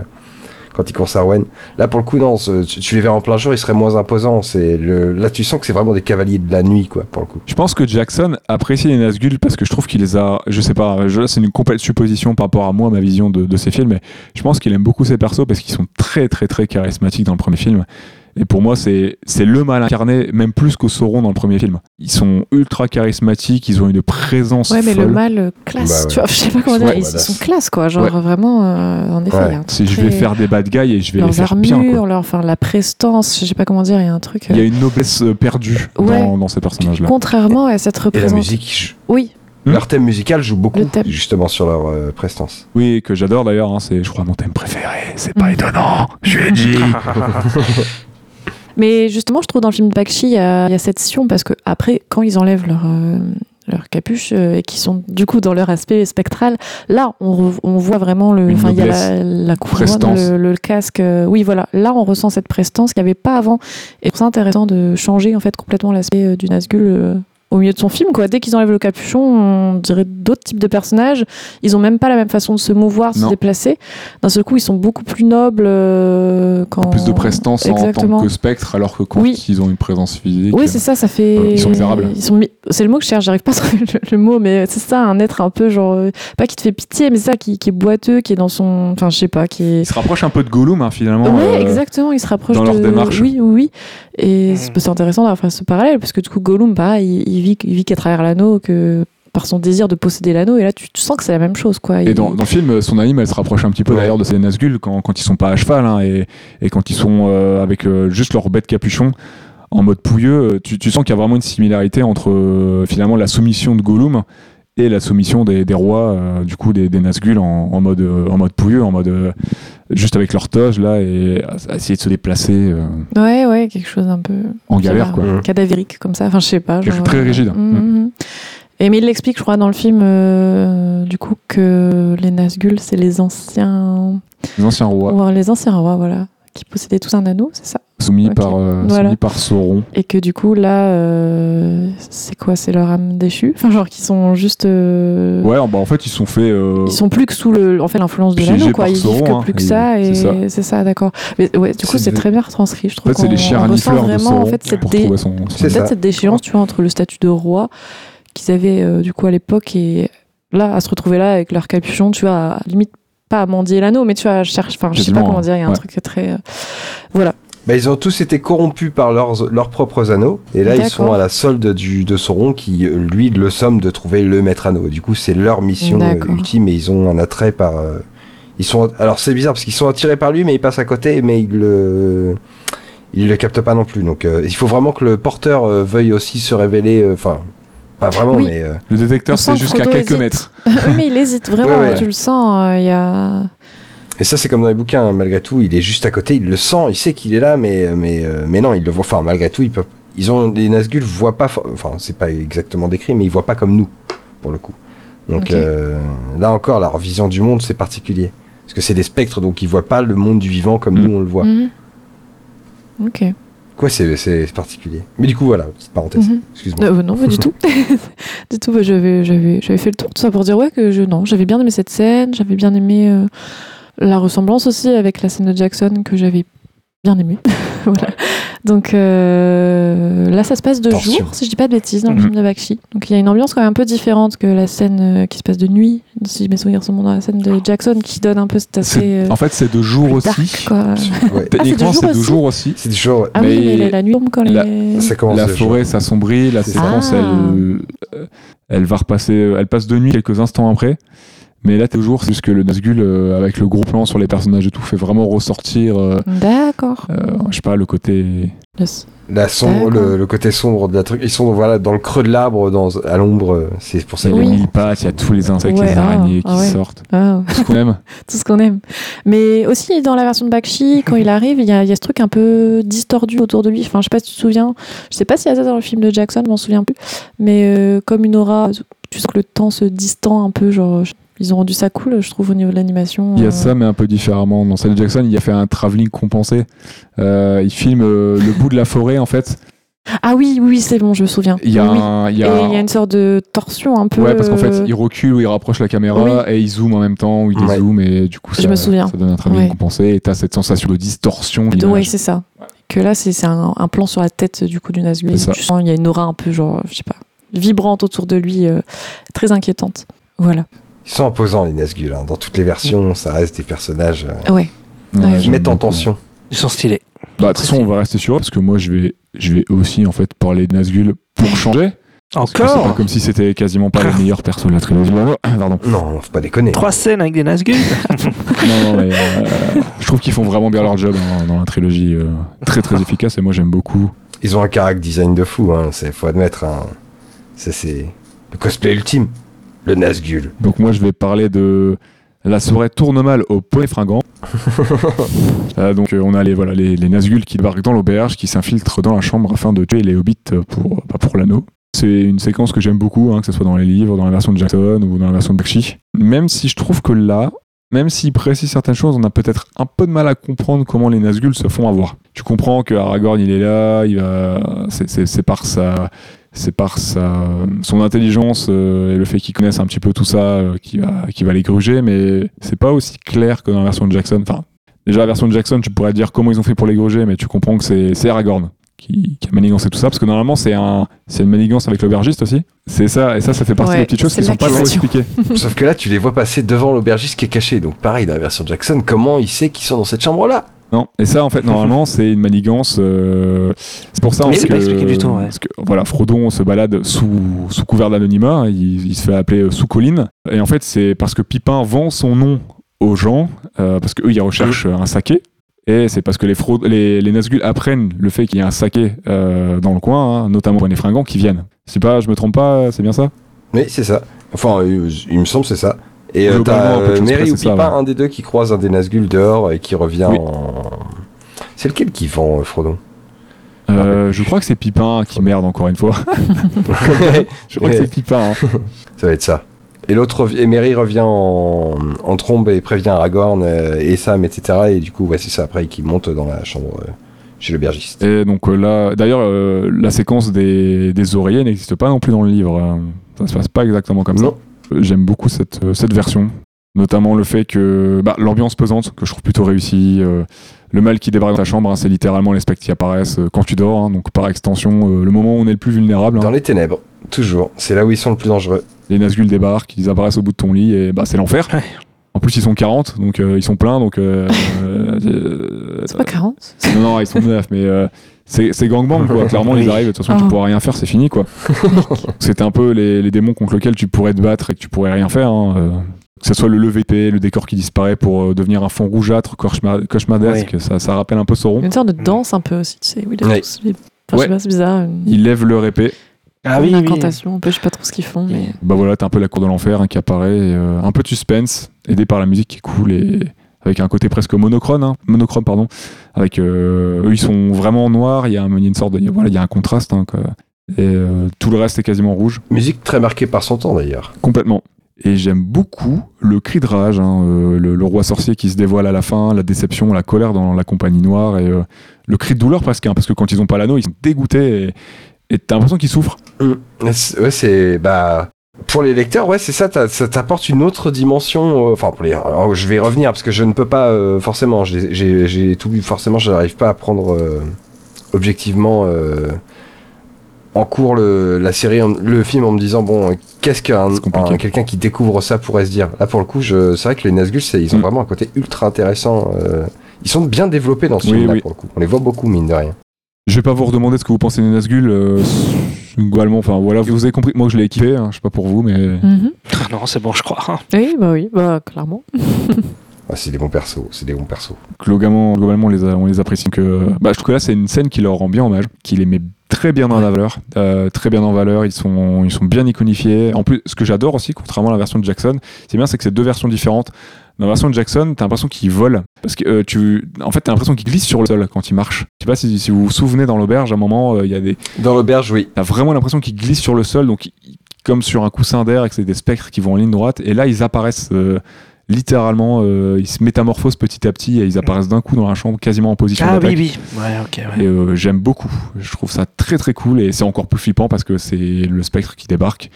quand ils courent à Arwen. Là, pour le coup, non, tu, les verras en plein jour, ils seraient moins imposants. C'est le, là, tu sens que c'est vraiment des cavaliers de la nuit, quoi, pour le coup. Je pense que Jackson apprécie les Nazgûl parce que je trouve qu'il les a. Je sais pas, je- c'est une complète supposition par rapport à moi, ma vision de, de ces films, mais je pense qu'il aime beaucoup ces persos parce qu'ils sont très, très, très charismatiques dans le premier film. Et pour moi, c'est c'est le mal incarné, même plus qu'au Sauron dans le premier film. Ils sont ultra charismatiques, ils ont une présence Ouais, mais le mal euh, classe, Bah ouais. tu vois, (laughs) je sais pas comment Ils dire, sont ils, badass. sont classe quoi, genre Ouais. vraiment, euh, en effet, Ouais. un truc C'est je vais très- faire des bad guys et je vais les faire armures, bien. quoi. leur, enfin, la prestance, je sais pas comment dire, il y a un truc. Il y a euh, une noblesse euh, perdue Ouais. dans, dans ces personnages-là. Contrairement à cette Et la représentation. musique, Oui, Hmm. leur thème musical joue beaucoup, justement, sur leur euh, prestance. Oui, que j'adore d'ailleurs, hein, c'est je crois mon thème préféré. C'est pas Mm. étonnant, je lui ai dit. (laughs) mais justement, je trouve dans le film de Bakshi, il y, y a cette scission parce que après, quand ils enlèvent leur, euh, leur capuche euh, et qui sont du coup dans leur aspect spectral, là, on, on voit vraiment le. Enfin, il y a la, la couronne, le, le casque. euh, oui, voilà. Là, on ressent cette prestance qu'il n'y avait pas avant. Et c'est intéressant de changer en fait complètement l'aspect euh, du Nazgûl. Au milieu de son film, quoi. Dès qu'ils enlèvent le capuchon, on dirait d'autres types de personnages. Ils ont même pas la même façon de se mouvoir, de se déplacer. D'un seul coup, ils sont beaucoup plus nobles euh, quand. Plus de prestance en Exactement. tant que spectre, alors que quand Oui. ils ont une présence physique. Oui, c'est ça, ça fait. Euh, ils sont misérables. Ils sont mi- C'est le mot que je cherche, j'arrive pas à trouver le, le mot, mais c'est ça, un être un peu genre. euh, Pas qui te fait pitié, mais c'est ça, qui, qui est boiteux, qui est dans son. Enfin, je sais pas, qui est. Ils se rapprochent un peu de Gollum, hein, finalement. Ouais, euh, exactement, ils se rapprochent dans leur de... démarche. Oui, oui, oui. Et c'est c'est intéressant d'avoir fait ce parallèle, parce que du coup, Gollum, pareil, il, il vit, il vit qu'à travers l'anneau, que par son désir de posséder l'anneau, et là, tu, tu sens que c'est la même chose, quoi. Et dans, dans le film, son anime, elle se rapproche un petit peu Ouais. d'ailleurs de ces Nazgûl quand, quand ils sont pas à cheval hein, et, et quand ils sont euh, avec euh, juste leur bête capuchon en mode pouilleux. euh, Tu, tu sens qu'il y a vraiment une similarité entre euh, finalement la soumission de Gollum et la soumission des, des rois, euh, du coup des, des Nazgûl en, en mode euh, en mode pouilleux, en mode euh, juste avec leur toge là et à- à essayer de se déplacer euh, Ouais, ouais, quelque chose un peu. en galère quoi. Mm. cadavérique comme ça enfin je sais pas genre, très rigide. mm, et mais il l'explique je crois dans le film euh, du coup que les Nazgûl c'est les anciens Les anciens rois les anciens rois voilà qui possédaient tous un anneau c'est ça soumis par euh, Voilà. soumis par Sauron. et que du coup là euh, c'est quoi c'est leur âme déchue enfin genre qui sont juste euh, Ouais, bah en fait ils sont fait. euh, ils sont plus que sous le en fait l'influence de l'anneau quoi ils vivent Sauron, que hein, plus que ça et c'est ça. d'accord mais ouais du coup C'est très bien retranscrit je En trouve fait, c'est les chiens de vraiment Sauron en fait cette dé- son. peut-être cette déchéance, tu vois, entre le statut de roi qu'ils avaient euh, du coup à l'époque et là, à se retrouver là avec leur capuchon, tu vois, à- limite pas à mendier l'anneau, mais tu vois, cherche, enfin, je sais pas comment dire, il y a un ouais. truc très, euh, voilà. Bah, ils ont tous été corrompus par leurs, leurs propres anneaux. Et là, ils sont à la solde du, de Sauron qui, lui, le somme de trouver le maître anneau. Du coup, c'est leur mission euh, ultime et ils ont un attrait par. euh, ils sont, alors, c'est bizarre parce qu'ils sont attirés par lui, mais ils passent à côté, mais ils le. Ils le captent pas non plus. Donc, euh, il faut vraiment que le porteur euh, veuille aussi se révéler. euh, Enfin, pas vraiment, Oui. mais. euh, Le détecteur, c'est jusqu'à quelques hésite. mètres. (laughs) Oui, mais il hésite vraiment, Ouais, ouais. tu le sens, euh, il y a. Et ça, c'est comme dans les bouquins, hein, malgré tout, il est juste à côté, il le sent, il sait qu'il est là, mais, mais, euh, mais non, il le voit. Enfin, malgré tout, ils peuvent. Ils ont les Nazgûl voient pas. for- Enfin, c'est pas exactement décrit, mais ils voient pas comme nous, pour le coup. Donc euh, là encore, leur vision du monde, c'est particulier. Parce que c'est des spectres, donc ils voient pas le monde du vivant comme Mm. nous on le voit. Mhm. Ok. Quoi, c'est c'est particulier? Mais du coup, voilà, petite parenthèse. Mhm. Excuse-moi. Euh, non, pas du tout. (laughs) (laughs) du tout, bah, j'avais, fait le tour, tout ça pour dire ouais que je, non, j'avais bien aimé cette scène, j'avais bien aimé euh, la ressemblance aussi avec la scène de Jackson que j'avais bien aimée. (laughs) (laughs) voilà. Donc euh, là, ça se passe de jour, si je dis pas de bêtises, dans le Mhm. film de Bakshi. Donc il y a une ambiance quand même un peu différente que la scène euh, qui se passe de nuit, si mes souvenirs sont bons dans la scène de Jackson, qui donne un peu cet aspect euh, En fait, c'est de jour aussi. dark, quoi. Ouais. Techniquement, jour c'est de jour aussi. C'est du jour. ouais. Ah oui, Mais mais la nuit tombe quand la- les... Ça commence La forêt s'assombrit, la séquence, elle, elle va repasser, elle passe de nuit quelques instants après. Mais là, toujours, c'est juste que le Nazgûl, euh, avec le gros plan sur les personnages et tout, fait vraiment ressortir, euh, D'accord. euh, je sais pas, le côté. Le- La sombre, D'accord. le, le côté sombre de la truc. Ils sont voilà dans le creux de l'arbre, dans à l'ombre. euh, C'est pour ça Il y a Oui. les mille pattes, il y a tous les insectes, Ouais, les ah, araignées qui ah ouais. sortent. Ah, Tout ce qu'on aime. (laughs) tout ce qu'on aime. Mais aussi dans la version de Bakshi, quand il arrive, il y, a, il y a ce truc un peu distordu autour de lui. Enfin, je sais pas si tu te souviens. Je sais pas s'il y a ça dans le film de Jackson, je m'en souviens plus. Mais euh, comme une aura, tu sens que le temps se distend un peu. Genre, je- ils ont rendu ça cool, je trouve, au niveau de l'animation. Il y a Euh, ça, mais un peu différemment. Dans Samuel Jackson, il a fait un travelling compensé. Euh, il filme euh, le bout de la forêt, en fait. Ah oui, oui, c'est bon, je me souviens. Il y a, Oui. un- il y Et a il y a une sorte de torsion un peu. Ouais, parce qu'en fait, il recule ou il rapproche la caméra Oui. et il zoome en même temps ou il Ouais. dézoome et du coup, Je ça, me souviens. ça donne un Ouais. compensé et t'as cette sensation de distorsion. l'image. c'est ça. Que là, c'est un, un plan sur la tête du coup du Nazgûl. Tu sens, il y a une aura un peu, genre, je sais pas, vibrante autour de lui, euh, très inquiétante. Voilà. Ils sont imposants, les Nazgûl. hein. Dans toutes les versions, ça reste des personnages euh, Ouais. Qui mettent en beaucoup. tension. Ils sont stylés. Bah, de toute façon, on va rester sur eux parce que moi, je vais, je vais aussi en fait parler de Nazgûl pour changer. Que C'est pas Encore comme si c'était quasiment pas les meilleurs persos de la trilogie. Pardon. Non, faut pas déconner. Trois scènes avec des Nazgûl (laughs) (laughs) Non, non, mais euh, je trouve qu'ils font vraiment bien leur job hein, dans la trilogie. euh, très très efficace et moi j'aime beaucoup. Ils ont un character design de fou, hein. c'est faut admettre. hein. Ça, c'est le cosplay ultime. Le Nazgûl. Donc moi je vais parler de la soirée tourne mal au poney fringant. (laughs) Euh, donc euh, on a les, voilà, les, les Nazgûl qui débarquent dans l'auberge, qui s'infiltrent dans la chambre afin de tuer les hobbits pour, bah, pour l'anneau. C'est une séquence que j'aime beaucoup, hein, que ce soit dans les livres, dans la version de Jackson ou dans la version de Bakshi. Même si je trouve que là, même s'il précise certaines choses, on a peut-être un peu de mal à comprendre comment les Nazgûl se font avoir. Tu comprends que Aragorn il est là, il va, c'est par sa, c'est par sa, son intelligence euh, et le fait qu'il connaisse un petit peu tout ça euh, qui va, qui va les gruger, mais c'est pas aussi clair que dans la version de Jackson. Enfin, déjà la version de Jackson, tu pourrais dire comment ils ont fait pour les gruger, mais tu comprends que c'est, c'est Aragorn qui, qui a manigancé tout ça, parce que normalement c'est un, c'est une manigance avec l'aubergiste aussi. C'est ça, et ça, ça fait partie Ouais, des petites choses qui sont pas trop l'accusation. expliquées. (laughs) Sauf que là, tu les vois passer devant l'aubergiste qui est caché. Donc pareil, dans la version Jackson, comment il sait qu'ils sont dans cette chambre-là? Non, et ça en fait (laughs) normalement c'est une manigance. euh, c'est pour ça Oui, parce c'est que, pas expliqué du tout, ouais. parce que, voilà, Frodon se balade sous, sous couvert d'anonymat, il, il se fait appeler euh, sous colline, et en fait c'est parce que Pipin vend son nom aux gens euh, parce qu'eux ils recherchent un saké. Et c'est parce que les, fraudes, les, les Nazgûl apprennent le fait qu'il y a un saké euh, dans le coin, hein, notamment pour les fringants qui viennent. C'est pas, je me trompe pas, c'est bien ça? Oui, c'est ça. Enfin, euh, il me semble c'est ça. Et euh, t'as euh, Mary ou un des deux qui croise un des Nazgûl dehors et qui revient Oui. en... C'est lequel qui vend euh, Frodon Euh, Je crois que c'est Pipin qui merde encore une fois. (laughs) (laughs) je crois que c'est Pipin. hein. Ça va être ça. Et l'autre, Mary revient en, en trombe et prévient Aragorn euh, et Sam, etc. Et du coup, ouais, c'est ça après qui monte dans la chambre euh, chez l'aubergiste. Et donc là, d'ailleurs, la séquence des, des oreillers n'existe pas non plus dans le livre. euh, Ça se passe pas exactement comme Non. ça. J'aime beaucoup cette, euh, cette version. Notamment le fait que bah, l'ambiance pesante, que je trouve plutôt réussie. euh, le mal qui débarque dans ta chambre, hein, c'est littéralement les spectres qui apparaissent euh, quand tu dors. hein, donc par extension, euh, le moment où on est le plus vulnérable. hein. Dans les ténèbres, toujours. C'est là où ils sont le plus dangereux. Les Nazgûl débarquent, ils apparaissent au bout de ton lit et bah, c'est l'enfer. Ouais. En plus, ils sont 40, donc euh, ils sont pleins. Donc, euh, euh, C'est pas 40 Non, non, ils sont neuf, mais euh, c'est c'est gangbang, quoi. (laughs) Clairement, ils Oui. arrivent, de toute façon, Ah. tu pourras rien faire, c'est fini, quoi. (laughs) C'était un peu les, les démons contre lesquels tu pourrais te battre et que tu pourrais rien faire. hein, euh. Que ce soit le levé épée, le décor qui disparaît pour euh, devenir un fond rougeâtre, cauchemar- cauchemardesque, ça, ça rappelle un peu Sauron. Une sorte de danse un peu aussi, tu sais. Oui, Ouais. tous les- Enfin, je sais Ouais. pas, c'est bizarre. Une, Ils lèvent leur épée. Ah une oui, oui. incantation, un peu, je sais pas trop ce qu'ils font, mais. Bah voilà, t'as un peu la cour de l'enfer hein, qui apparaît. et, euh, un peu de suspense, aidé par la musique qui est cool et avec un côté presque monochrome, hein, monochrome pardon. Avec euh, eux, ils sont vraiment noirs. Il y a, une sorte de, voilà, il y a un contraste. hein, quoi. Et euh, tout le reste est quasiment rouge. Musique très marquée par son temps d'ailleurs. Complètement. Et j'aime beaucoup le cri de rage, hein, euh, le, le roi sorcier qui se dévoile à la fin, la déception, la colère dans la compagnie noire, et euh, le cri de douleur presque, hein, parce que quand ils ont pas l'anneau, ils sont dégoûtés, et t'as l'impression qu'ils souffrent. C'est- Ouais, c'est. Bah. Pour les lecteurs, ouais, c'est ça, t'as- ça t'apporte une autre dimension. euh, Enfin, pour les. alors, je vais revenir parce que je ne peux pas euh, forcément. j'ai- J'ai j'ai tout lu, forcément, je n'arrive pas à prendre euh, objectivement euh, en cours le, la série, le film en me disant bon, qu'est-ce qu'un quelqu'un qui découvre ça pourrait se dire? Là, pour le coup, je- c'est vrai que les Nazgûl, ils ont Mm. vraiment un côté ultra intéressant. euh, ils sont bien développés dans ce Oui, film-là, oui. pour le coup. On les voit beaucoup, mine de rien. Je vais pas vous redemander ce que vous pensez des Nazgûl. euh, globalement, enfin voilà, vous avez compris que moi je l'ai kiffé, hein, je sais pas pour vous, mais Mhm. Ah non, c'est bon, je crois. hein. Oui, bah oui, bah clairement. (laughs) Ah, c'est des bons persos, c'est des bons persos. globalement, globalement on, les a- on les apprécie. Que, bah, je trouve que là c'est une scène qui leur rend bien hommage, qui les met très bien en valeur, euh, très bien en valeur. Ils sont, ils sont bien iconifiés. En plus, ce que j'adore aussi, contrairement à la version de Jackson, c'est bien, c'est que c'est deux versions différentes. Dans la version de Jackson, t'as l'impression qu'il vole. Parce que euh, tu, en fait, t'as l'impression qu'il glisse sur le sol quand il marche. Je sais pas si, si vous vous souvenez dans l'auberge, à un moment, euh, il y a des, Dans l'auberge, oui. T'as vraiment l'impression qu'ils glissent sur le sol, donc comme sur un coussin d'air, et que c'est des spectres qui vont en ligne droite. Et là, ils apparaissent. euh, littéralement, euh, ils se métamorphosent petit à petit et ils apparaissent d'un coup dans la chambre, quasiment en position Ah d'attaque. oui, oui. Ouais, ok. ouais. Et euh, j'aime beaucoup. Je trouve ça très très cool et c'est encore plus flippant parce que c'est le spectre qui débarque.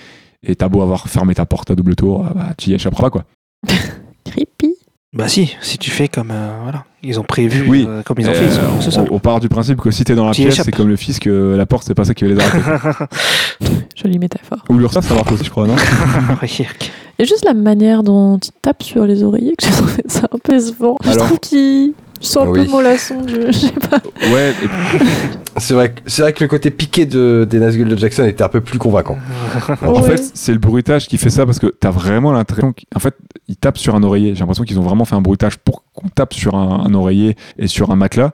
Et t'as beau avoir fermé ta porte à double tour, ah bah, tu y échapperas pas quoi. (laughs) Bah si, si tu fais comme euh, voilà, ils ont prévu, Oui. euh, comme ils ont Euh, fait, ils sont- c'est ça. on, on part du principe que si t'es dans la Tu pièce, c'est comme le fisc, euh, la porte c'est pas ça qui va les arrêter. (laughs) Jolie métaphore. Ou l'URSSAF ça marche aussi je crois, non. (laughs) Il y a juste la manière dont il tape sur les oreillers que j'ai (laughs) trouvé ça un peu décevant. Je Alors- trouve qu'il sent un Oui. peu mollasson. Je sais pas. Ouais, C'est vrai, vrai que le côté piqué de, des Nazgûl de Jackson était un peu plus convaincant. (laughs) En Ouais. fait, c'est le bruitage qui fait ça parce que t'as vraiment l'impression qu'en fait, ils tapent sur un oreiller. J'ai l'impression qu'ils ont vraiment fait un bruitage pour qu'on tape sur un, un oreiller et sur un matelas.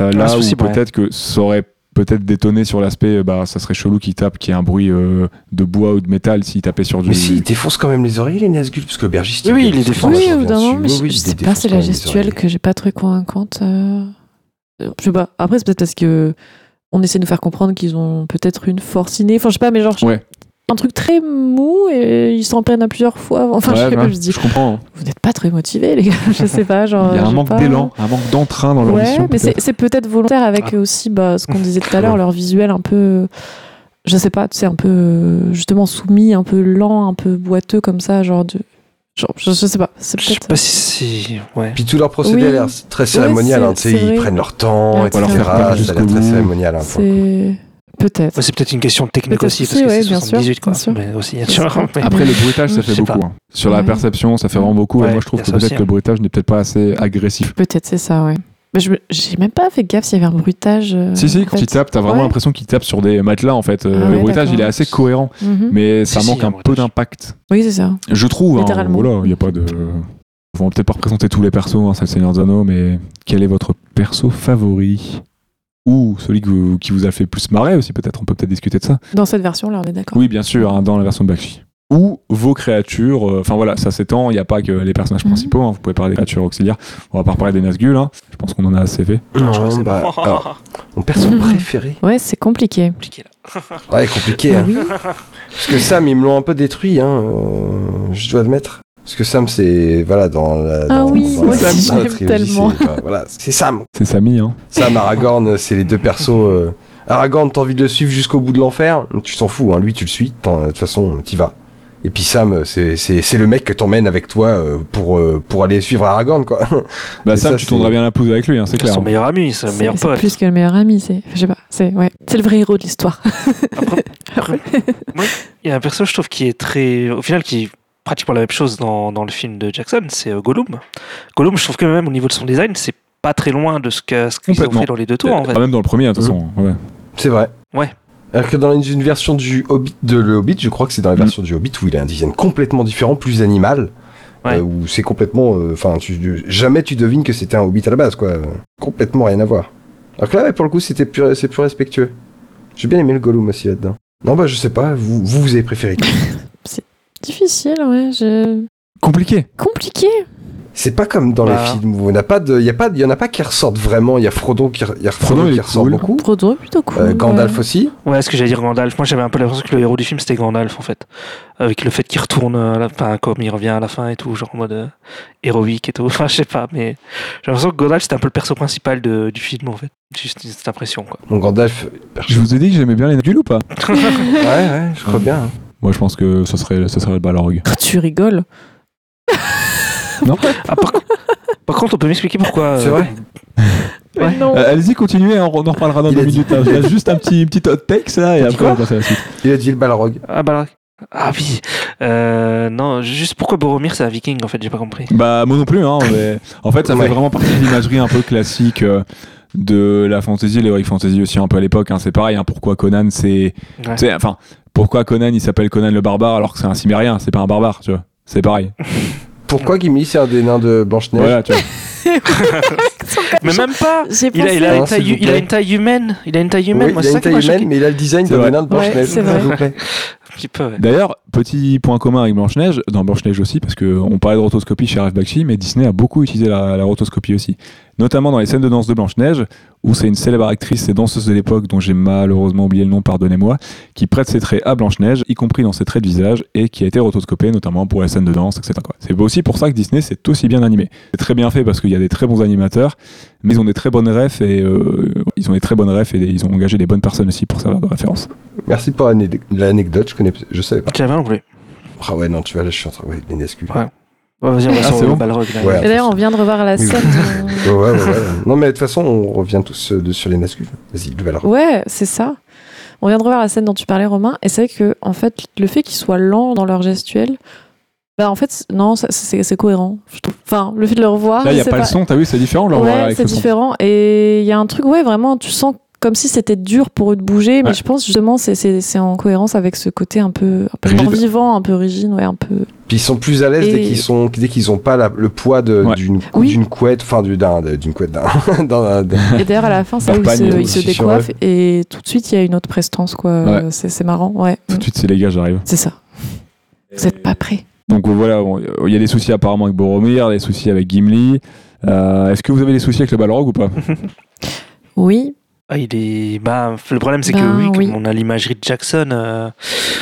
Euh, là où ouais. peut-être que ça aurait peut-être détonné sur l'aspect, euh, bah ça serait chelou qu'ils tapent, qu'il y ait un bruit euh, de bois ou de métal s'ils tapaient sur du. Mais si, ils défoncent quand même les oreilles, les Nazgûl, parce que l'aubergiste. Oui, oui, il les défonce. défonce. Oui, reviens d'un moment, dessus. mais Oui, je, oui, je il sais pas, défonce c'est la gestuelle que j'ai pas trouvé convaincante. euh. Je sais pas. Après, c'est peut-être parce que on essaie de nous faire comprendre qu'ils ont peut-être une force innée. Enfin, je sais pas, mais genre, Ouais. Un truc très mou et ils s'en prennent à plusieurs fois. Enfin, je Ouais, sais pas, ouais, je dis, je comprends. vous n'êtes pas très motivés, les gars. Je sais pas, genre. Il y a un manque pas- d'élan, un manque d'entrain dans leur Ouais, mission. mais c'est peut-être. c'est peut-être volontaire avec aussi bah, ce qu'on disait tout à (laughs) l'heure, leur visuel un peu. Je sais pas, tu sais, un peu justement soumis, un peu lent, un peu boiteux comme ça, genre de. Genre, je, je sais pas, c'est Je sais pas si ouais. Puis tout leur procédé Oui. a l'air très cérémonial. c'est- hein, tu sais, c'est ils vrai. prennent leur temps, Ouais, etc. faire peur Ça a l'air très cérémonial. hein, Peut-être. C'est peut-être une question technique aussi parce que ouais, c'est bien sûr, 78 quoi. bien sûr. Mais aussi, bien Je sûr. sais pas. mais- Après, le bruitage, ça fait beaucoup. hein. Sur la Ouais. perception, ça fait vraiment beaucoup. et moi, je trouve que peut-être le bruitage n'est peut-être pas assez agressif. Peut-être, c'est ça, ouais. Mais j'ai même pas fait gaffe s'il y avait un bruitage. euh, Si, si, quand fait. il tape, t'as vraiment Ouais. l'impression qu'il tape sur des matelas en fait. Euh, Ah le bruitage, il est assez cohérent, Mhm. mais ça Si, manque un un peu d'impact. Oui, c'est ça. Je trouve, hein, voilà, il y a pas de. Ils vont peut-être pas représenter tous les persos, hein, c'est le Seigneur Anneaux, mais quel est votre perso favori? Ou celui que vous- qui vous a fait plus marrer aussi, peut-être, on peut peut-être discuter de ça. Dans cette version-là, on est d'accord. Oui, bien sûr, hein, dans la version de Bakshi. Ou vos créatures, euh, enfin voilà, ça s'étend, il n'y a pas que les personnages Mhm. principaux, hein, vous pouvez parler des créatures auxiliaires, on va pas reparler des Nazgûl, hein, je pense qu'on en a assez fait. Non, je crois que Non, c'est bah, alors, mon perso Mhm. préféré. Ouais, c'est compliqué. compliqué là. Ouais, compliqué. hein. Oui. Parce que Sam, ils me l'ont un peu détruit, hein, euh, je dois admettre. Parce que Sam, c'est. Voilà, dans la. Ah dans- oui, dans moi tellement. c'est- enfin, voilà, c'est Sam. C'est Samy, hein. Sam, Aragorn, c'est les deux persos. euh, Aragorn, t'as envie de le suivre jusqu'au bout de l'enfer, tu t'en fous, hein. lui, tu le suis, de toute façon, t'y vas. Et puis Sam, c'est- c'est c'est le mec que t'emmènes avec toi euh, pour, euh, pour aller suivre Aragorn, quoi. (laughs) Bah Et Sam, ça, tu c'est- tourneras bien la pouce avec lui, hein, c'est C'est clair. son meilleur ami, c'est le C'est meilleur c'est pote. plus que le meilleur ami, c'est. Je sais pas, c'est ouais. C'est le vrai héros de l'histoire. Après, (laughs) après, moi, il y a un perso, je trouve, qui est très. Au final, qui est pratiquement la même chose dans, dans le film de Jackson, c'est euh, Gollum. Gollum, je trouve que même au niveau de son design, c'est pas très loin de ce que- ce qu'ils ont fait dans les deux tours, en fait. Ah, même dans le premier, de toute façon. ouais. C'est vrai. Ouais. Alors que dans une, version du Hobbit, de le Hobbit, je crois que c'est dans la Mm. version du Hobbit où il a un design complètement différent, plus animal. Ouais. euh, où c'est complètement. Enfin, tu jamais tu devines que c'était un Hobbit à la base, quoi. Complètement rien à voir. Alors que là, ouais, pour le coup, c'était plus, c'est plus respectueux. J'ai bien aimé le Gollum aussi là-dedans. Non, bah, je sais pas, vous, vous, vous avez préféré qui? (laughs) Difficile, ouais. Je... Compliqué. Compliqué. C'est pas comme dans Bah. les films où on n'a pas de, y a pas, y en a pas qui ressortent vraiment. Il y a Frodo qui, il y a Frodo Frodo, il qui ressort cool. beaucoup. Frodo, plutôt cool. Euh, Gandalf ouais. aussi. Ouais, ce que j'allais dire Gandalf. Moi, j'avais un peu l'impression que le héros du film, c'était Gandalf, en fait. Avec le fait qu'il retourne à la fin, comme il revient à la fin et tout, genre en mode euh, héroïque et tout. (laughs) Enfin, je sais pas, mais j'ai l'impression que Gandalf, c'était un peu le perso principal de- du film, en fait. J'ai juste cette impression, quoi. Mon Gandalf. Je vous ai dit que j'aimais bien les Nazgûl ou pas? (laughs) Ouais, ouais, je crois bien. hein. Moi, je pense que ce serait, ce serait le Balrog. Tu rigoles. (laughs) Ah, par, par contre, on peut m'expliquer pourquoi. C'est euh, vrai Mais Ouais. non. Euh, Allez-y, continuez, on en reparlera dans Il deux minutes. hein. Il y a juste un petit, petit hot takes là, et après on va passer à la suite. Il a dit le Balrog. Ah, bah, ah oui. Euh, non, juste pourquoi Boromir, c'est un viking, en fait, j'ai pas compris. Bah, moi non plus, hein, mais en fait, ça Ouais. fait vraiment partie de l'imagerie un peu classique euh, de la fantasy, l'heroic fantasy aussi un peu à l'époque. hein. C'est pareil, hein, pourquoi Conan, c'est. Ouais. Pourquoi Conan il s'appelle Conan le barbare alors que c'est un cimérien C'est pas un barbare, tu vois. C'est pareil. (laughs) Pourquoi Gimli c'est un des nains de Blanche-Neige Voilà, tu vois. (laughs) Mais même pas il a, il, a une Non, taille, s'il vous il a plaît. une taille humaine. Il a une taille humaine. Oui, Moi, il a une taille humaine, choqué. mais il a le design des nains de Blanche-Neige. ouais. D'ailleurs, petit point commun avec Blanche-Neige, dans Blanche-Neige aussi, parce qu'on parlait de rotoscopie chez RF Bakshi, mais Disney a beaucoup utilisé la, la rotoscopie aussi. Notamment dans les scènes de danse de Blanche-Neige, où c'est une célèbre actrice et danseuse de l'époque, dont j'ai malheureusement oublié le nom, pardonnez-moi, qui prête ses traits à Blanche-Neige, y compris dans ses traits de visage, et qui a été rotoscopée notamment pour les scènes de danse, etc. C'est aussi pour ça que Disney c'est aussi bien animé. C'est très bien fait parce qu'il y a des très bons animateurs, mais ils ont des très bonnes refs et euh, ils ont des très bonnes refs et ils ont engagé des bonnes personnes aussi pour servir de référence. Merci pour l'anecdote, je connais, je savais pas. Tu l'avais non plus. Ah ouais, non, tu vois, là, je suis en train, ouais, les. Ouais. Vas-y, on va Ah, sur le bon Balrog. Ouais. D'ailleurs, on vient de revoir la scène. (laughs) Ouais, ouais, ouais, ouais. Non, mais de toute façon, on revient tous euh, sur les NSQ. Vas-y, le Valorant. Ouais, c'est ça. On vient de revoir la scène dont tu parlais, Romain, et c'est vrai que en fait, le fait qu'ils soient lents dans leur gestuelle, bah en fait, non, c'est cohérent. je trouve. Enfin, le fait de le revoir, Là, il n'y a pas le son, t'as vu, c'est différent. Là, Ouais, c'est différent. Et il y a un truc, ouais, vraiment, tu sens comme si c'était dur pour eux de bouger, mais Ouais. je pense justement c'est c'est c'est en cohérence avec ce côté un peu, un peu Rigide. mort-vivant, un peu rigide, ouais, un peu. Puis ils sont plus à l'aise dès qu'ils sont, dès qu'ils ont pas la- le poids Ouais. d'une Oui. d'une couette, enfin du- d'un- d'une couette, (laughs) d'un, Et d'ailleurs, à la fin, c'est Leur où ils se, sur décoiffent et tout de suite, il y a une autre prestance, quoi. Ouais. C'est c'est marrant, ouais. Tout de suite, c'est les gars, j'arrive. C'est ça. Vous êtes pas prêts. Donc euh, voilà, bon, il y a des soucis apparemment avec Boromir, des soucis avec Gimli. Euh, Est-ce que vous avez des soucis avec le Balrog ou pas? Oui, Ah, il est... bah, le problème, c'est Ben, que oui, comme oui. on a l'imagerie de Jackson, euh,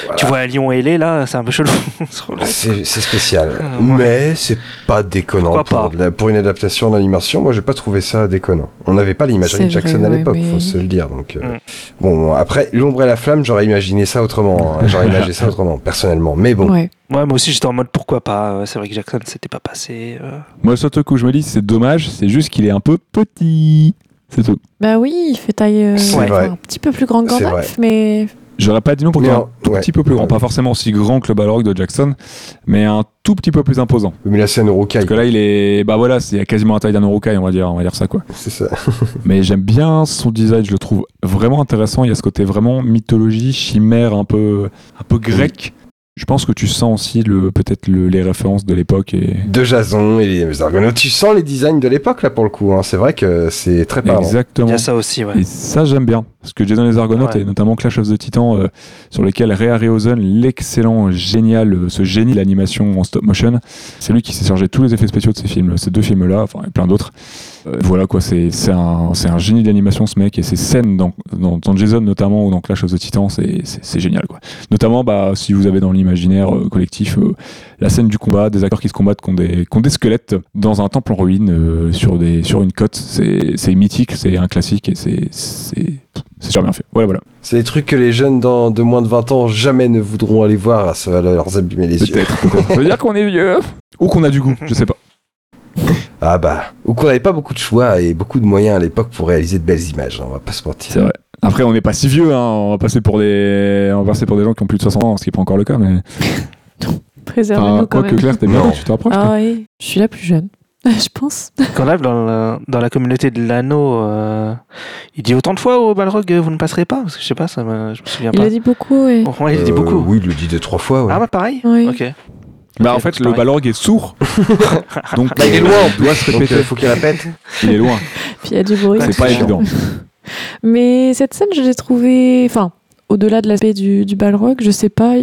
Voilà. tu vois Lyon et les là, c'est un peu chelou. (laughs) C'est spécial. Ouais. Mais c'est pas déconnant. Pour, pas la- pour une adaptation d'animation, moi j'ai pas trouvé ça déconnant. On n'avait pas l'imagerie de Jackson vrai, à l'époque, mais- faut se le dire. Donc, euh, Mm. bon, après, l'ombre et la flamme, j'aurais imaginé ça autrement. hein. (laughs) J'aurais imaginé ça autrement, personnellement. Mais bon, ouais. Ouais, moi aussi, j'étais en mode pourquoi pas. Euh, C'est vrai que Jackson, c'était pas passé. euh. Moi, le seul truc où je me dis, c'est dommage, c'est juste qu'il est un peu petit. C'est tout. Bah oui, il fait taille euh, C'est enfin, un petit peu plus grand que C'est Gandalf, mais J'aurais pas dit non pour qu'il un tout ouais. petit peu plus grand. Pas forcément aussi grand que le Balrog de Jackson, mais un tout petit peu plus imposant. mais la scène Urukai, Parce que là, il est. Bah voilà, c'est quasiment la taille d'un Urukai, on va dire, on va dire ça quoi. c'est ça. (laughs) Mais j'aime bien son design, je le trouve vraiment intéressant. Il y a ce côté vraiment mythologie, chimère, un peu, un peu grec. Je pense que tu sens aussi le, peut-être le- les références de l'époque et. De Jason et les Argonautes. Tu sens les designs de l'époque là pour le coup. hein. C'est vrai que c'est très parlant. Il Exactement. y a ça aussi, ouais. Et ça, j'aime bien. Parce que Jason et les Argonautes, Ouais. et notamment Clash of the Titan, euh, sur lequel Ray Harryhausen, l'excellent, génial, euh, ce génie de l'animation en stop motion, c'est lui qui s'est chargé de tous les effets spéciaux de ces films, ces deux films-là, enfin, et plein d'autres. Euh, voilà, quoi, c'est un, un génie d'animation, ce mec, et ses scènes dans, dans, dans Jason, notamment, ou dans Clash of the Titan, c'est- génial, quoi. Notamment, bah, si vous avez dans l'imaginaire euh, collectif euh, la scène du combat, des acteurs qui se combattent contre des, contre des squelettes dans un temple en ruine, sur, des, sur une côte, c'est mythique, c'est un classique, et c'est c'est super bien fait. Voilà, voilà. C'est des trucs que les jeunes dans, de moins de 20 ans jamais ne voudront aller voir. Ça va leur abîmer les yeux. Peut-être. (laughs) Ça veut dire qu'on est vieux. Ou qu'on a du goût, je sais pas. Ah bah. Ou qu'on n'avait pas beaucoup de choix et beaucoup de moyens à l'époque pour réaliser de belles images. on va pas se mentir. C'est vrai. Après, on n'est pas si vieux, hein. on va passer pour des, on va passer pour des gens qui ont plus de 60 ans, ce qui n'est pas encore le cas, mais. (laughs) préservez-nous Enfin, quand quoi que même. Claire, t'es bien, Non. tu te rapproches. Ah oui, je suis la plus jeune, (laughs) je pense. Quand live, dans la, dans la communauté de l'anneau, euh, il dit autant de fois au Balrog, vous ne passerez pas Parce que je sais pas, ça me, je me souviens Il pas. a dit beaucoup, oui. Bon, ouais, il dit Euh, beaucoup. Oui, il le dit deux, trois fois. ouais. Ah, bah pareil Oui. Ok. Bah, en fait, le pareil. Balrog est sourd. (laughs) donc, Bah, il est euh, loin il doit se Donc, répéter. euh, faut qu'il répète. (laughs) Il est loin. Puis il y a du bruit. C'est pas évident. (laughs) Mais cette scène, je l'ai trouvée. Enfin, au-delà de l'aspect du, du Balrog, je sais pas.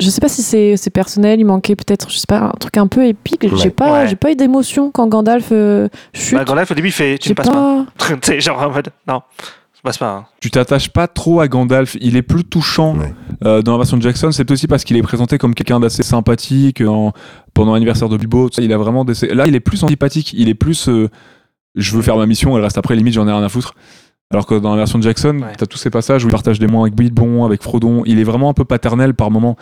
Je sais pas si c'est c'est personnel, il manquait peut-être, je sais pas, un truc un peu épique. J'ai Ouais. pas, Ouais. j'ai pas eu d'émotion quand Gandalf euh, chute. Bah, Gandalf, au début, il fait Tu ne passes pas. pas. tu sais, genre en mode Non, passe pas. hein. Tu t'attaches pas trop à Gandalf. Il est plus touchant Ouais. euh, dans la version de Jackson. C'est aussi parce qu'il est présenté comme quelqu'un d'assez sympathique en- pendant l'anniversaire de Bilbo. Il a vraiment des... Là, il est plus antipathique. Il est plus. euh, je veux faire ma mission. Elle reste après. Limite, j'en ai rien à foutre. Alors que dans la version de Jackson, Ouais. t'as tous ces passages où il partage des moments avec Bilbon, avec Frodon. Il est vraiment un peu paternel par moment.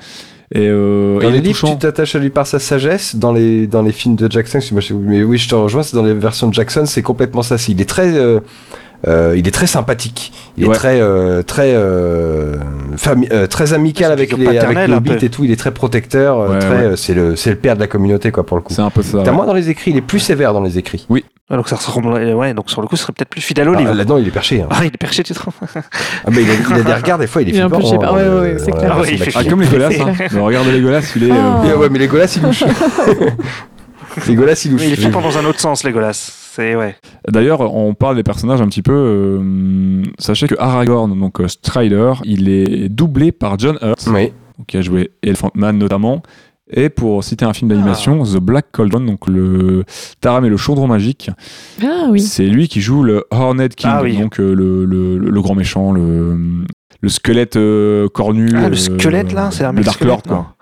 Et, euh, Dans les livres, touchant. tu t'attaches à lui par sa sagesse. Dans les, dans les films de Jackson, moi, je- mais oui, je te rejoins, c'est dans les versions de Jackson, c'est complètement ça. Il est très, euh, euh, il est très sympathique. Il Ouais. est très, euh, très, euh, fami- euh, très amical avec les, avec et tout. Il est très protecteur. euh, Ouais, très, ouais. euh, c'est le, c'est le père de la communauté, quoi, pour le coup. C'est un peu ça. T'as ouais. moins dans les écrits, il est plus sévère dans les écrits. Ah, donc ça ressemble. Ouais, donc sur le coup, ce serait peut-être plus fidèle au Ah, livre. Là-dedans, il est perché. hein. Ah, il est perché, tu trouves Ah, mais il, a, il a des regards, des fois, il est Il est un peu flippant, pas, hein, ouais, ouais, le- ouais, c'est clair. Ah oui, il fait Jackson. Ah, comme Legolas. Hein. Mais (laughs) regarde Legolas, il est. euh, Ah. Et ouais, mais Legolas, il louche. Legolas, il louche. Mais il est flippant dans un autre sens, Legolas. C'est ouais. D'ailleurs, on parle des personnages un petit peu. euh, sachez que Aragorn, donc euh, Strider, il est doublé par John Hurt, Oui. qui a joué Elephant Man notamment. Et pour citer un film d'animation, The Black Cauldron, donc le Taram et le chaudron magique, Ah oui. c'est lui qui joue le Hornet King, Ah oui. donc euh, le, le- le grand méchant, le, le squelette euh, cornu. Ah, le euh, squelette là, c'est un le mec Dark Lord, quoi.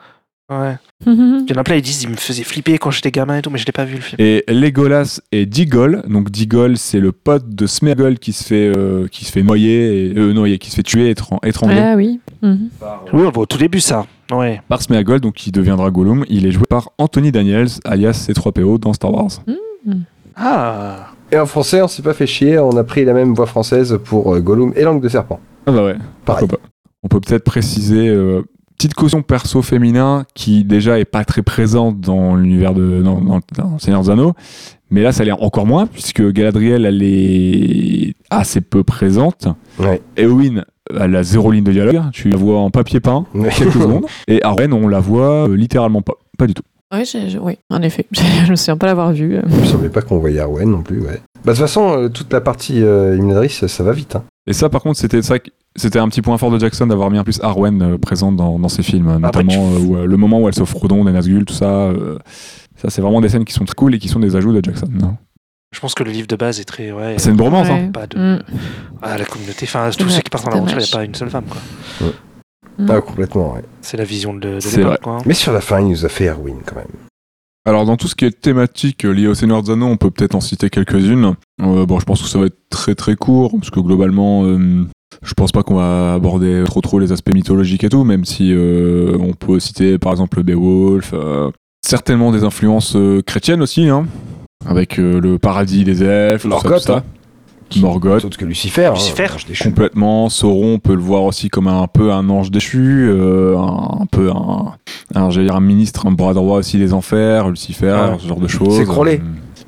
Ouais. (laughs) Il y en a plein, ils disent, il me faisait flipper quand j'étais gamin et tout, mais je l'ai pas vu le film. Et Legolas et Digol. Donc Digol, c'est le pote de Smeagol qui se fait euh, qui se fait noyer, et, euh, noyer, qui se fait tuer, étran- étranglé Ah oui. Mhm. Oui, on voit au tout début, ça. Ouais. par Smeagol, donc qui deviendra Gollum. Il est joué par Anthony Daniels, alias C3PO dans Star Wars. Ah. Et en français, on s'est pas fait chier, on a pris la même voix française pour euh, Gollum et Langue de Serpent. Ah bah ouais. Pareil. pourquoi pas. On peut peut-être préciser euh, petite caution perso féminin qui déjà est pas très présente dans l'univers de dans, dans- dans Seigneur des Anneaux, mais là ça l'est encore moins puisque Galadriel elle est assez peu présente. Ouais. Eowyn elle a zéro ligne de dialogue, tu la vois en papier peint Ouais. quelques (laughs) secondes, et Arwen on la voit euh, littéralement pas, pas du tout. Oui, en effet. (laughs) je me souviens pas l'avoir vu. Il me semblait pas qu'on voyait Arwen non plus, ouais. Bah, de toute façon, euh, toute la partie euh, éliminatrice, ça va vite. Hein. Et ça par contre c'était ça que- c'était un petit point fort de Jackson d'avoir mis en plus Arwen euh, présente dans, dans ses films, Après, notamment tu- euh, où, euh, le moment où elle sauve Frodon, des Nazgûl, tout ça. euh, ça c'est vraiment des scènes qui sont très cool et qui sont des ajouts de Jackson. non? Je pense que le livre de base est très. Ouais, C'est une bromance, Ouais. hein. Pas de. Mm. Ah, la communauté. Enfin, tous Ouais, ceux qui partent en aventure, il n'y a pas une seule femme, quoi. Mm. Ah, complètement, ouais. C'est la vision de, de C'est l'époque, quoi. Mais sur la fin, il nous a fait Erwin quand même. Alors dans tout ce qui est thématique euh, lié au Seigneur des Anneaux, on peut peut-être en citer quelques-unes. Euh, bon, je pense que ça va être très très court parce que globalement, euh, je pense pas qu'on va aborder trop trop les aspects mythologiques et tout, même si euh, on peut citer par exemple Beowulf, certainement des influences chrétiennes aussi, hein, avec le paradis des elfes, tout ça, tout ça. Hein. Morgoth. Autre que Lucifer. Lucifer. hein, déchu. Complètement, Sauron, on peut le voir aussi comme un, peu un ange déchu, euh, un, un peu un, un, j'allais dire un ministre, un bras droit aussi des enfers, Lucifer, Ouais. ce genre de choses. C'est Crowley.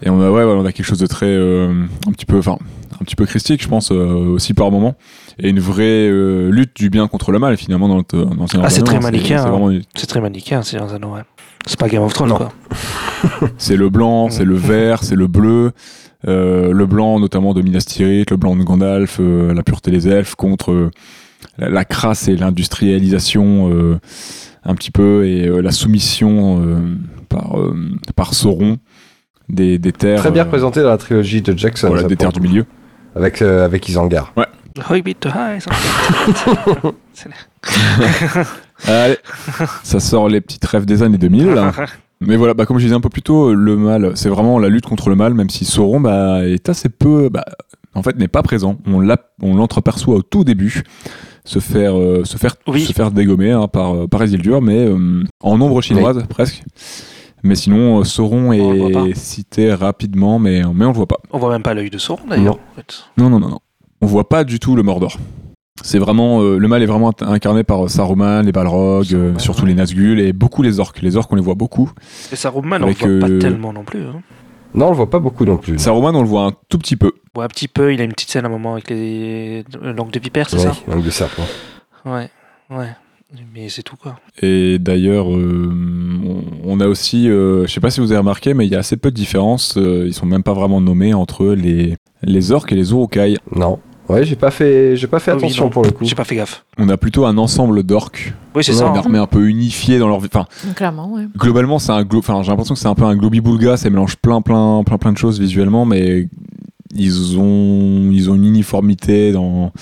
Et on a, ouais, on a quelque chose de très, euh, un petit peu, enfin, un petit peu christique, je pense, euh, aussi par moment. Et une vraie euh, lutte du bien contre le mal, finalement, dans le, dans Ah, c'est très hein, manichéen, C'est hein. vraiment- C'est très manichéen, c'est un anneau, ouais. C'est pas Game of Thrones, Non. quoi. c'est le blanc, (laughs) c'est le vert, c'est le bleu. Euh, le blanc, notamment de Minas Tirith, le blanc de Gandalf, euh, la pureté des elfes contre euh, la, la crasse et l'industrialisation euh, un petit peu et euh, la soumission euh, par, euh, par Sauron des, des terres. Très bien euh, représenté dans la trilogie de Jackson. voilà, des terres du milieu. Avec, euh, avec Isengard. Hobbit, ah, (laughs) (laughs) Allez, ça sort les petites rêves des années 2000. là. (laughs) Mais voilà, bah, comme je disais un peu plus tôt, le mal, c'est vraiment la lutte contre le mal, même si Sauron bah, est assez peu, bah, en fait, n'est pas présent. On l'entreperçoit au tout début, se faire, euh, se faire, Oui. se faire dégommer hein, par, euh, par Isildur, mais euh, en ombre chinoise presque. Mais sinon, Sauron On est cité rapidement, mais, mais on le voit pas. On voit même pas l'œil de Sauron, d'ailleurs. en fait. Non, non, non, non. On voit pas du tout le Mordor. C'est vraiment euh, le mal est vraiment incarné par euh, Saruman, les Balrogs, euh, surtout ouais. les Nazgûl et beaucoup les orques. Les orques on les voit beaucoup. Et Saruman, on Avec, le voit euh, pas tellement non plus. Hein. Non, on le voit pas beaucoup non plus. Saruman on le voit un tout petit peu. Ouais, un petit peu, il a une petite scène à un moment avec les langues de vipère, c'est Oui, ça Langue de Serpent. Ouais, ouais. Mais c'est tout, quoi. Et d'ailleurs, euh, on, on a aussi, euh, je sais pas si vous avez remarqué, mais il y a assez peu de différences. euh, ils sont même pas vraiment nommés entre les les orques et les Urukai. Non. Ouais, j'ai pas fait, j'ai pas fait oui, attention pour le coup. J'ai pas fait gaffe. On a plutôt un ensemble d'orques, Oui, c'est ça. une armée un peu unifiée dans leur, enfin Clairement, ouais. globalement c'est un glo- enfin j'ai l'impression que c'est un peu un globi-boulga ça mélange plein plein plein plein de choses visuellement mais ils ont ils ont une uniformité dans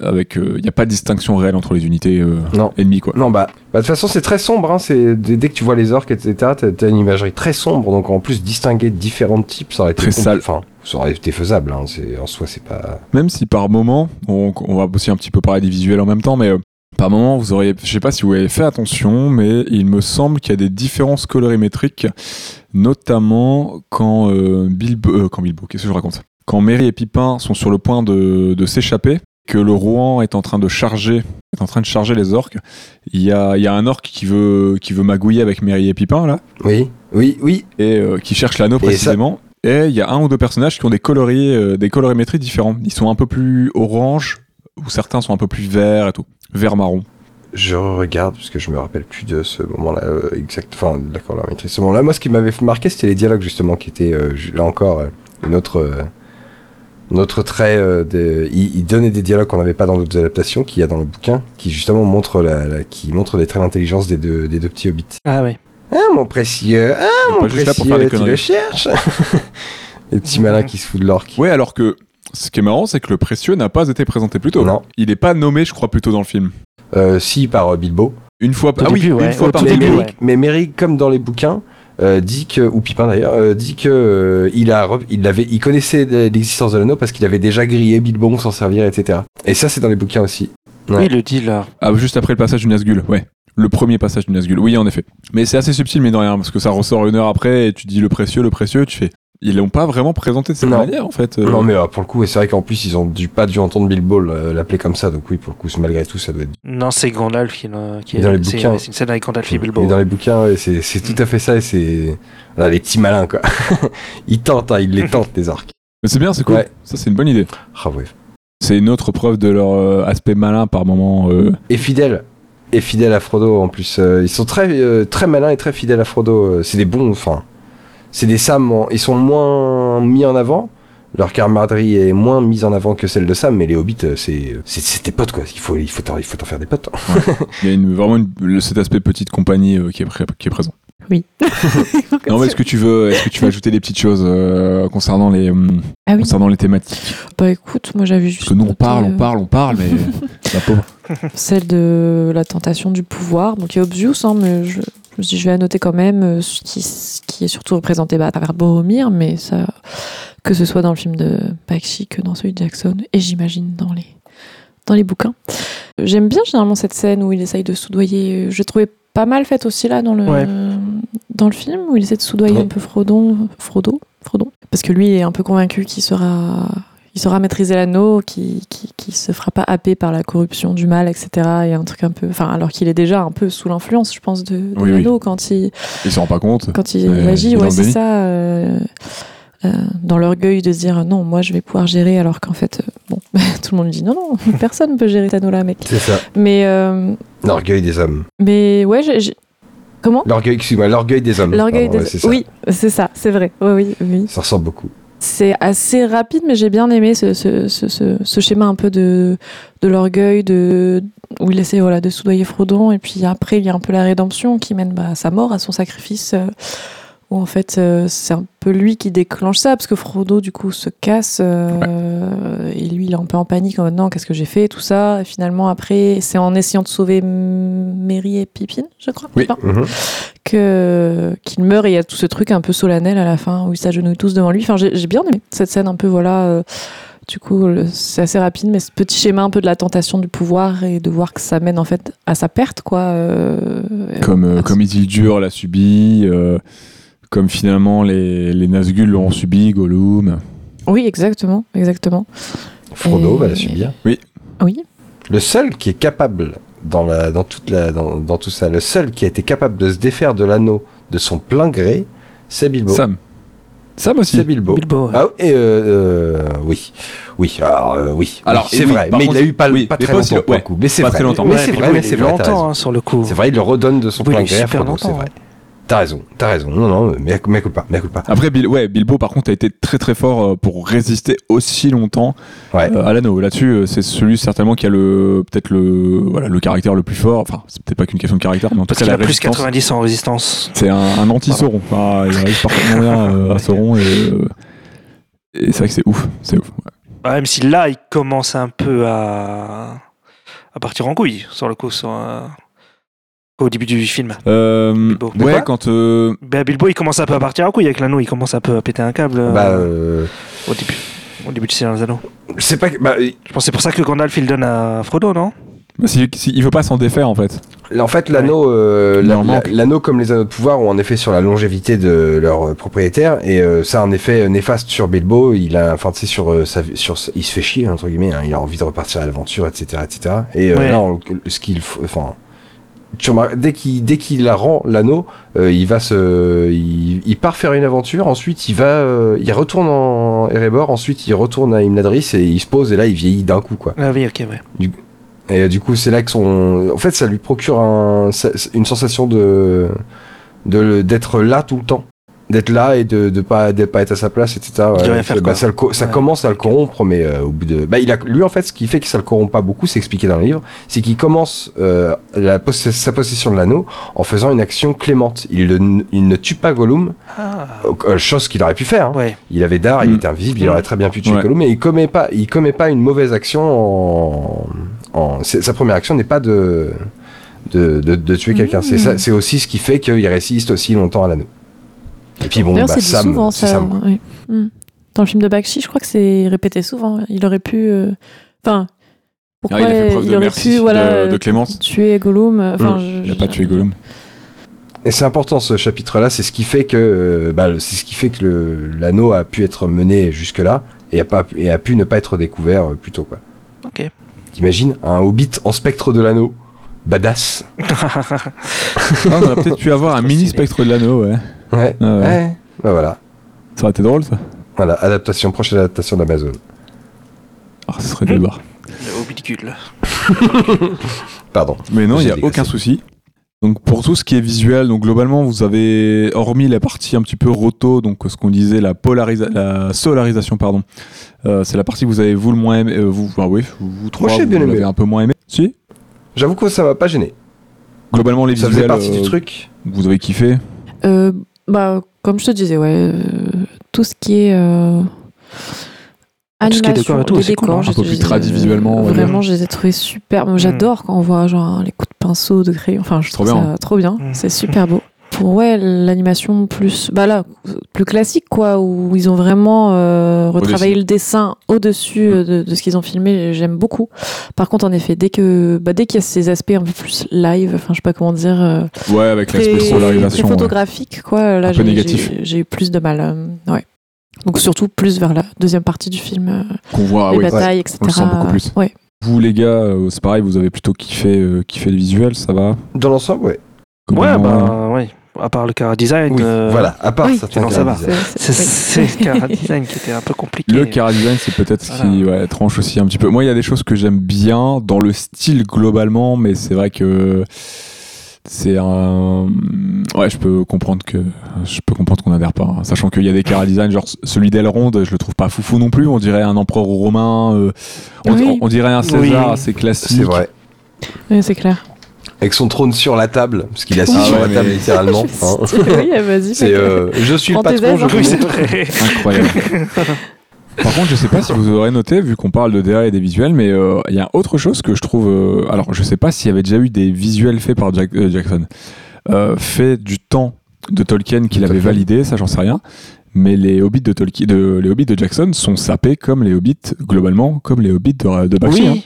avec il n'y a pas de distinction réelle entre les unités euh, Non. ennemies quoi Non, bah, bah, de toute façon, c'est très sombre. Hein, c'est dès, que tu vois les orques, etc., t'as une imagerie très sombre. Donc, en plus, distinguer différents types, ça aurait été Très sale. Enfin, ça aurait été faisable. Hein, c'est en soi, c'est pas. même si par moment on, on va aussi un petit peu parler des visuels en même temps mais euh, par moment vous auriez je sais pas si vous avez fait attention mais il me semble qu'il y a des différences colorimétriques notamment quand euh, Bilbo euh, quand Bilbo qu'est-ce que je raconte? Quand Merry et Pipin sont sur le point de, de s'échapper que le Rouen est en train de charger est en train de charger les orques il y a, il y a un orque qui veut qui veut magouiller avec Merry et Pipin là Oui, oui, oui. et euh, qui cherche l'anneau ça- précisément. Et il y a un ou deux personnages qui ont des coloris, euh, des colorimétries différents. Ils sont un peu plus orange, ou certains sont un peu plus verts et tout. Vert marron. Je regarde parce que je me rappelle plus de ce moment-là euh, exact. Enfin, d'accord, la maîtrise. Ce moment-là, moi, ce qui m'avait marqué, c'était les dialogues justement qui étaient euh, là encore une autre, Notre trait, euh, de, il, il donnait des dialogues qu'on n'avait pas dans d'autres adaptations, qu'il y a dans le bouquin, qui justement montre la, la- qui montre les traits d'intelligence des deux, des deux petits hobbits. Ah oui. Ah mon précieux, ah mon pas juste là pour faire des précieux, tu conneries. le cherches (laughs) Les petits malins qui se foutent de l'orque. Ouais, alors que ce qui est marrant, c'est que le précieux n'a pas été présenté plus tôt. Non. Il n'est pas nommé, je crois, plus tôt dans le film. Euh, si, par euh, Bilbo. Une fois, ah oui, début, ouais. une fois Au par début, ouais. mais Merry, comme dans les bouquins, euh, dit que, ou Pipin d'ailleurs, euh, dit que euh, il a, il avait, il connaissait l'existence de l'anneau parce qu'il avait déjà grillé Bilbo s'en servir, etc. Et ça, c'est dans les bouquins aussi. Ouais. Oui, il le dit là. Ah, juste après le passage du Nazgûl, ouais. Le premier passage du Nazgûl, oui, en effet. Mais c'est assez subtil, mais de rien, parce que ça ressort une heure après et tu dis le précieux, le précieux, tu fais. Ils l'ont pas vraiment présenté de cette Non. manière, en fait. euh. Non, mais euh, pour le coup, et c'est vrai qu'en plus, ils ont dû, pas dû entendre Bilbo euh, l'appeler comme ça, donc oui, pour le coup, malgré tout, ça doit être. Non, c'est Gandalf qui, l'a- qui Et dans les c'est- bouquins. C'est une scène avec Gandalf et Bilbo. Et dans les bouquins, ouais, c'est c'est tout à fait ça, et c'est. Voilà, les petits malins, quoi. (laughs) ils tentent, hein, ils les tentent, les orques. Mais c'est bien, c'est cool. Ouais. Ça, c'est une bonne idée. Ah ouais. C'est une autre preuve de leur euh, aspect malin par moment. euh. Et fidèles. Et fidèles à Frodo en plus. Euh, ils sont très, euh, très malins et très fidèles à Frodo. C'est des bons, enfin. C'est des Sam, en- ils sont moins mis en avant. Leur camaraderie est moins mise en avant que celle de Sam, mais les hobbits, euh, c'est c'est- c'est tes potes quoi. Il faut, il faut, t'en- il faut t'en faire des potes. Il y a une, vraiment une- le- cet aspect petite compagnie euh, qui, est pré- qui est présent. Oui. (laughs) Non, mais est-ce que tu veux, est-ce que tu veux ajouter des petites choses euh, concernant les, hum, Ah oui. concernant les thématiques? Bah écoute, moi j'avais juste. Parce que nous on parle, on euh, parle, on parle, mais (laughs) la pauvre. Celle de la tentation du pouvoir, donc qui est obvious, hein, mais je me suis dit, je vais la noter quand même, euh, ce qui, ce qui est surtout représenté bah, à travers Boromir, mais ça, que ce soit dans le film de Bakshi que dans celui de Jackson, et j'imagine dans les, dans les bouquins. J'aime bien généralement cette scène où il essaye de soudoyer. Je l'ai trouvé pas mal faite aussi là dans le, Ouais. dans le film, où il essaie de soudoyer Ouais. un peu Frodon, Frodo, Frodon, parce que lui est un peu convaincu qu'il sera il saura maîtriser l'anneau, qui, qui, qui se fera pas happer par la corruption du mal, etc. Et un truc un peu, enfin, alors qu'il est déjà un peu sous l'influence, je pense, de, de Oui, oui. l'anneau quand il, Il s'en rend pas compte. quand il Euh, agit. est dans Ouais, c'est ça. euh, euh, dans l'orgueil de se dire non, moi je vais pouvoir gérer, alors qu'en fait, euh, bon, (laughs) tout le monde lui dit non, non, (laughs) personne peut gérer cet anneau-là, mec. C'est ça. Mais, euh, L'orgueil des hommes. mais ouais, j'ai- comment? L'orgueil, excuse-moi, l'orgueil des hommes. L'orgueil des. ouais, oui, c'est ça, c'est vrai. Oui, oui, oui. Ça ressemble beaucoup. C'est assez rapide, mais j'ai bien aimé ce, ce, ce, ce- schéma un peu de, de l'orgueil, de, où il essaie voilà, de soudoyer Frodon, et puis après, il y a un peu la rédemption qui mène bah, à sa mort, à son sacrifice, euh, où en fait, euh, c'est un peu lui qui déclenche ça, parce que Frodo, du coup, se casse, euh, et lui, il est un peu en panique, en mode non, qu'est-ce que j'ai fait, tout ça, et finalement, après, c'est en essayant de sauver M- Merry et Pippin, je crois, Oui. Mhm. que qu'il meurt et il y a tout ce truc un peu solennel à la fin où ils s'agenouillent tous devant lui. Enfin, j'ai bien aimé cette scène un peu voilà. euh, du coup, c'est assez rapide, mais ce petit schéma un peu de la tentation du pouvoir et de voir que ça mène en fait à sa perte, quoi. Comme, comme Isildur l'a subi, euh, comme finalement les, les Nazgûl l'ont subi, Gollum. Oui, exactement, exactement. Frodo Et- va la subir. Oui. Le seul qui est capable, dans, la, dans, toute la, dans, dans tout ça, le seul qui a été capable de se défaire de l'anneau de son plein gré, c'est Bilbo. Sam. Sam aussi. C'est Bilbo. Bilbo. ouais. Ah et euh, euh, oui, oui, alors euh, oui, Alors, oui, c'est oui, vrai, mais contre, il a eu pas, oui, pas très longtemps ouais, coup, mais c'est pas vrai, très longtemps. mais c'est vrai, mais il c'est longtemps hein, sur le coup. C'est vrai, il le redonne de son Oui, plein gré à super Frodo, c'est vrai. T'as raison, t'as raison. Non, non, mais pas, mais pas. Après, Bil- ouais, Bilbo, par contre, a été très très fort euh, pour résister aussi longtemps Ouais. euh, à l'anneau. Là-dessus, euh, c'est celui certainement qui a le peut-être le voilà le caractère le plus fort. Enfin, c'est peut-être pas qu'une question de caractère, mais en tout cas qu'il la a plus résistance. 90 en résistance. C'est un, un anti-Sauron. Enfin, il arrive parfaitement bien euh, à (laughs) Sauron et, euh, et c'est vrai que c'est ouf. C'est ouf. ouais. Ah, même si là, il commence un peu à, à partir en couille, sur le coup, sur, euh, au début du film. Euh, ouais, quand euh, Ben, Bilbo, il commence un peu à partir en couille avec l'anneau, il commence un peu à péter un câble euh, Bah, euh, au début. Au début du Seigneur des Anneaux. c'est pas, bah, Je pense que c'est pour ça que Gandalf il le donne à Frodo, non? Bah, si, si- il veut pas s'en défaire en fait. En fait, l'anneau, euh, l'anneau comme les anneaux de pouvoir ont un effet sur la longévité de leur propriétaire et euh, ça a un effet néfaste sur Bilbo. Il a, enfin, tu sais, sur, euh, sa, sur, il se fait chier entre guillemets. hein, il a envie de repartir à l'aventure, etc., etc. Et euh, Ouais. là, on- ce qu'il, faut- enfin, tu remarques, dès qu'il, dès qu'il la rend l'anneau, euh, il va se, il, il part faire une aventure. Ensuite, il va, euh, il retourne en Erebor. Ensuite, il retourne à Imladris et il se pose et là, il vieillit d'un coup, quoi. Ah oui, ok, ouais. Et euh, du coup, c'est là que son. En fait, ça lui procure un, une sensation de de d'être là tout le temps. D'être là et de de pas de pas être à sa place etc ouais. Rien faire, Bah, quoi? ça, le co- ça Ouais. commence à le corrompre mais euh, au bout de bah il a lui en fait ce qui fait que ça le corrompt pas beaucoup c'est expliqué dans le livre c'est qu'il commence euh, la possé- sa possession de l'anneau en faisant une action clémente il, le- il ne tue pas Gollum Ah. euh, chose qu'il aurait pu faire hein. Ouais. il avait d'art il Mm. était invisible il aurait très bien pu tuer Ouais. Gollum mais il commet pas il commet pas une mauvaise action en, en sa première action n'est pas de de, de, de tuer quelqu'un c'est Mm. ça c'est aussi ce qui fait qu'il résiste aussi longtemps à l'anneau et puis bon bah, Sam souvent ça. Sam, quoi. ouais. Hmm. Dans le film de Bakshi, je crois que c'est répété souvent. Il aurait pu. euh, Enfin, pourquoi Ah, il a fait preuve il de aurait merci, pu voilà, de, de clémence. tuer Gollum euh, Enfin, Hmm. je- Il a pas je- tué Gollum. Et c'est important ce chapitre-là, c'est ce qui fait que euh, bah, c'est ce qui fait que l'anneau a pu être mené jusque là et a pas et a pu ne pas être découvert plus tôt quoi. Ok. T'imagines un hobbit en spectre de l'anneau, badass. (laughs) Ah, on aurait peut-être pu avoir un mini spectre de l'anneau, ouais. Ouais. Ouais. ouais. Bah voilà. Ça aurait été drôle, ça. Voilà, adaptation prochaine adaptation d'Amazon. Ah, ce serait des barres. Le hobbiticule. (laughs) Pardon. Mais non, il n'y a aucun souci. Donc pour tout ce qui est visuel, donc globalement vous avez, hormis la partie un petit peu roto, donc ce qu'on disait, la, polarisa la solarisation, pardon, euh, c'est la partie que vous avez vous le moins aimé, euh, vous, ah oui, vous, vous trois, vous bien aimé. l'avez un peu moins aimé. Si J'avoue que ça m'a pas gêné. Globalement les Ça visuels, faisait partie du euh, truc. vous avez kiffé Euh, bah, comme je te disais, ouais, euh, tout ce qui est euh, Tout ce qui est animation, décor et tout, c'est cool, hein. j'ai- Un peu plus j'ai- tradi visuellement, Vraiment, je les ai trouvés super. Moi, J'adore quand on voit genre les coups de pinceau, de crayon. Enfin, je Trop trouve bien. ça trop bien. Mm. C'est super beau. Pour ouais, l'animation plus, bah là, plus classique quoi, où ils ont vraiment euh, retravaillé le dessin au-dessus euh, de, de ce qu'ils ont filmé. J'aime beaucoup. Par contre, en effet, dès que, bah, dès qu'il y a ces aspects un peu plus live, enfin, je sais pas comment dire. euh, Ouais, avec l'aspect solarisation. ouais. photographique, quoi. Là, j'ai- eu plus de mal. euh, ouais. Donc surtout plus vers la deuxième partie du film, euh, Qu'on voit, les oui. batailles, etc. on le sent beaucoup plus. Ouais. Vous les gars, euh, c'est pareil, vous avez plutôt kiffé, euh, kiffé le visuel, ça va? Dans l'ensemble, ouais. Ouais, Globalement, bah, ouais. À part le cara design. Oui, euh, voilà. À part oui, certains non, ça va. design. C'est c'est le cara (laughs) design qui était un peu compliqué. Le Cara Design, c'est peut-être ce qui ouais, tranche aussi un petit peu. Moi, il y a des choses que j'aime bien dans le style globalement, mais c'est vrai que c'est un. Ouais, je peux comprendre que je peux comprendre qu'on adhère pas, hein. sachant qu'il y a des Cara Design, genre celui d'Elrond, je le trouve pas foufou non plus. On dirait un empereur romain, euh, on, Oui. on dirait un César Oui. assez classique. C'est vrai. Oui, c'est clair. Avec son trône sur la table, parce qu'il est assis Ah sur ouais, la mais- table littéralement. (laughs) hein. oui, vas-y. (laughs) C'est euh, je suis le patron, je hein. Oui, vrai. (laughs) Incroyable. Par contre, je sais pas si vous aurez noté, vu qu'on parle de DA et des visuels, mais euh, il y a autre chose que je trouve. euh, alors, je sais pas s'il y avait déjà eu des visuels faits par Jack- euh, Jackson, euh, faits du temps de Tolkien qu'il avait Tolkien. validé, ça j'en sais rien. Mais les hobbits de Tolkien, de, les hobbits de Jackson sont sapés comme les hobbits globalement, comme les hobbits de, de Bakshi. hein.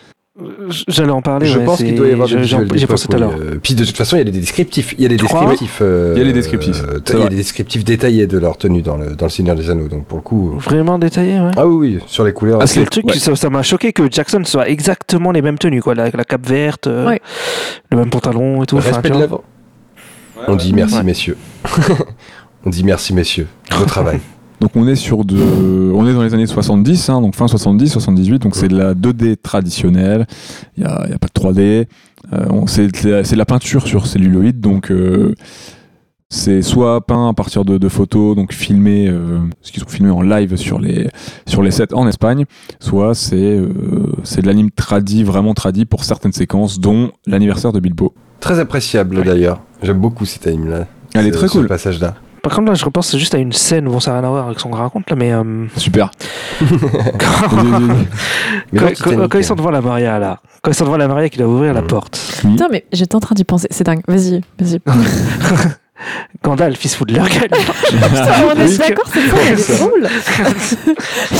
J'allais en parler. Je ouais, pense qu'il doit y avoir des je- j'en- visuels J'ai pensé tout à l'heure. Euh, Puis de toute façon, il y a des descriptifs. Il y a des descriptifs. euh, Il y a les descriptifs, euh, il y a des descriptifs détaillés de leur tenue dans le, dans le Seigneur des Anneaux. Donc pour le coup. Vraiment détaillé, ouais. Ah oui, oui, sur les couleurs. Ah, C'est le truc, ouais. ça m'a choqué que Jackson soit exactement les mêmes tenues, quoi. La, la cape verte, euh, Ouais. le même pantalon et tout. Respect de l'avant. On dit merci, Ouais. messieurs. (laughs) On dit merci, messieurs. Beau travail. (laughs) Donc on est sur de, on est dans les années 70, hein, donc fin 70, 78, donc c'est de la 2D traditionnelle. Il y a, il y a pas de 3D. Euh, on- c'est de la- peinture sur celluloïd, donc euh, c'est soit peint à partir de, de photos, donc filmées, euh, ce qu'ils sont filmés en live sur les sur les sets en Espagne, soit c'est euh, c'est de l'anime tradi, vraiment tradi pour certaines séquences, dont l'anniversaire de Bilbo. Très appréciable d'ailleurs. J'aime beaucoup cet anime-là. Elle est Ce- très ce cool. passage-là. Par contre, là, je repense juste à une scène, bon, ça n'a rien à voir avec son raconte, là, mais euh, Super. (laughs) quand, Mais quand- quand- quand ils sont devant la Maria, là, quand ils sont devant la Maria, qu'il doit ouvrir la Mhm. porte, Putain, mais j'étais en train d'y penser. C'est dingue. Vas-y, vas-y. (laughs) Gandalf, il se fout de leur gueule. (laughs) Putain, on est Oui. d'accord, c'est ça, elle est drôle.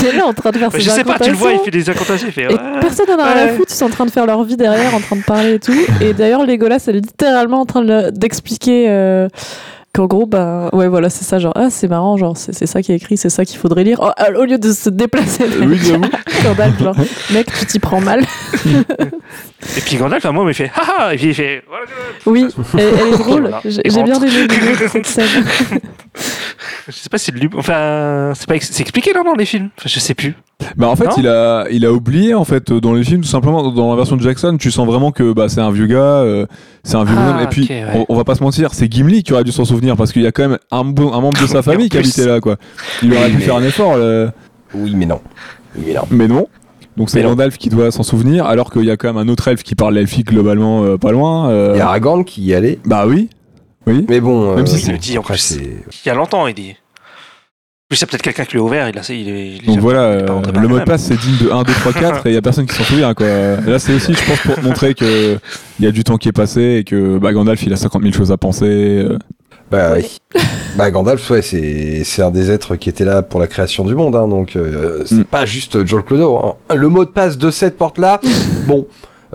Il est là en train de faire Mais ses je sais pas, tu le vois, il fait des incantations, il fait. Et ouais. personne n'en a rien à foutre, ils sont en train de faire leur vie derrière, en train de parler et tout. Et d'ailleurs, Legolas, elle est littéralement en train de d'expliquer euh, qu'en gros, bah, ouais, voilà, c'est ça, genre, ah, c'est marrant, genre, c'est c'est ça qui est écrit, c'est ça qu'il faudrait lire. Oh, ah, au lieu de se déplacer, Oui. (laughs) Gandalf, genre, mec, tu t'y prends mal. Et puis Gandalf, à moi, il fait haha, et puis il fait. voilà, Oui, (laughs) elle, elle est drôle. Voilà. J'ai bien aimé cette scène. (laughs) Je sais pas si c'est de l'humour. Enfin, c'est pas ex- c'est expliqué là dans les films. Enfin, je sais plus. Bah en fait, il a, il a oublié en fait dans les films tout simplement. Dans la version de Jackson, tu sens vraiment que bah, c'est un vieux gars, euh, c'est un vieux Ah, bonhomme. Et puis, ouais. on, on va pas se mentir, c'est Gimli qui aurait dû s'en souvenir parce qu'il y a quand même un, bon- un membre de (laughs) sa famille qui habitait là, quoi. Il aurait mais- faire un effort, le- Oui, mais non. Oui, mais non. mais non. Donc c'est. Gandalf qui doit s'en souvenir, alors qu'il y a quand même un autre elfe qui parle l'elfique globalement euh, pas loin. euh, Il y a Aragorn qui y allait. Bah oui, oui. Mais bon. Même si euh, Il le dit en plus. Il y a longtemps, il dit. Plus c'est peut-être quelqu'un qui lui a ouvert, il a, il est, il est- Donc voilà, il est pas euh, le mot de passe c'est digne de 1, 2, 3, 4 et il y a personne qui s'en souvient quoi. Là c'est aussi je pense pour montrer que il y a du temps qui est passé et que bah, Gandalf il a 50 000 choses à penser. euh. Bah oui. bah Gandalf, ouais, c'est c'est un des êtres qui était là pour la création du monde, hein, donc euh, c'est Mm. pas juste Joel Clodo. hein. Le mot de passe de cette porte-là, bon,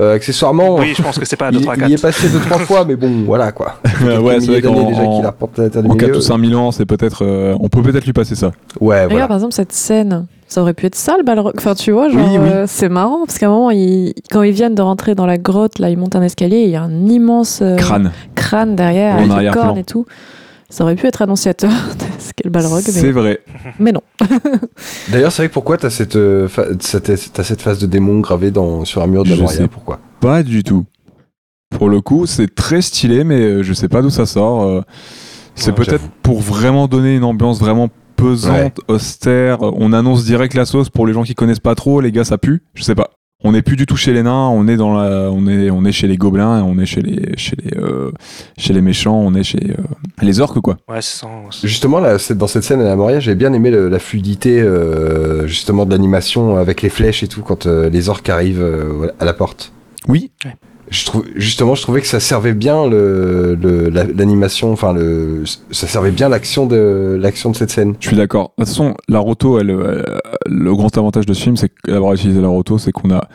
euh, accessoirement, Oui, je pense que c'est pas 2, (laughs) il, 3, il 4. y est passé deux trois fois, mais bon, voilà quoi. (laughs) ouais, c'est vrai qu'en déjà qu'il a la du en 4 Milieu. ou 5 000 ans c'est peut-être euh, on peut peut-être lui passer ça. Ouais, Regarde, voilà. par exemple, cette scène, ça aurait pu être ça, le Balrog. Enfin, tu vois, genre, Oui, oui. euh, c'est marrant, parce qu'à un moment, ils- quand ils viennent de rentrer dans la grotte, là, ils montent un escalier, et il y a un immense euh, Crâne. crâne derrière, avec des cornes et tout. Ça aurait pu être annonciateur (laughs) de ce qu'est le Balrog, C'est mais, vrai. mais non. (laughs) D'ailleurs, c'est vrai que pourquoi t'as cette, euh, fa- cette, t'as cette phase de démon gravée dans, sur un mur de la sais. Pourquoi? Pas du tout. Pour le coup c'est très stylé mais euh, je sais pas d'où ça sort. euh. C'est Ouais, peut-être pour vraiment donner une ambiance vraiment pesante, austère. On annonce direct la sauce pour les gens qui connaissent pas trop. Les gars, ça pue. Je sais pas. On n'est plus du tout chez les nains. On est dans la, on est, on est chez les gobelins. On est chez les, chez les, euh, chez les méchants. On est chez euh, les orques quoi. Ouais, c'est ça. c'est- Justement, là, dans cette scène à la Moria, j'ai bien aimé le- la fluidité euh, justement de l'animation avec les flèches et tout quand euh, les orques arrivent euh, à la porte. Oui. Je trouve, justement, je trouvais que ça servait bien le, le- la- l'animation, enfin le, ça servait bien l'action de l'action de cette scène. Je suis d'accord. De toute façon, la roto, elle, elle- le grand avantage de ce film, c'est d'avoir utilisé la roto, c'est qu'on a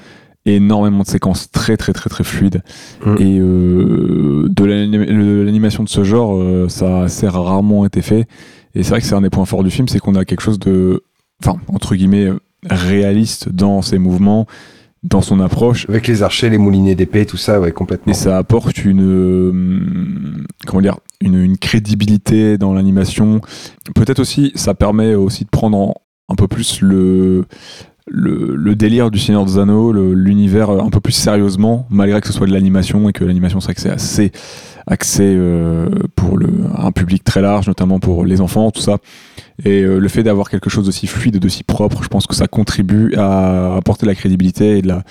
énormément de séquences très très très très fluides Mm. et euh, de l'animation de ce genre euh, ça a assez rarement été fait et c'est vrai que c'est un des points forts du film c'est qu'on a quelque chose de enfin entre guillemets euh, réaliste dans ses mouvements dans son approche Avec les archers, les moulinets d'épée, tout ça, ouais, complètement. et ça apporte une euh, comment dire une, une crédibilité dans l'animation. Peut-être aussi ça permet aussi de prendre en- un peu plus le le, le délire du Seigneur des Anneaux, l'univers euh, un peu plus sérieusement, malgré que ce soit de l'animation et que l'animation que c'est assez euh, pour le, un public très large, notamment pour les enfants, tout ça. Et euh, le fait d'avoir quelque chose d'aussi fluide, d'aussi propre, je pense que ça contribue à apporter de la crédibilité et de la,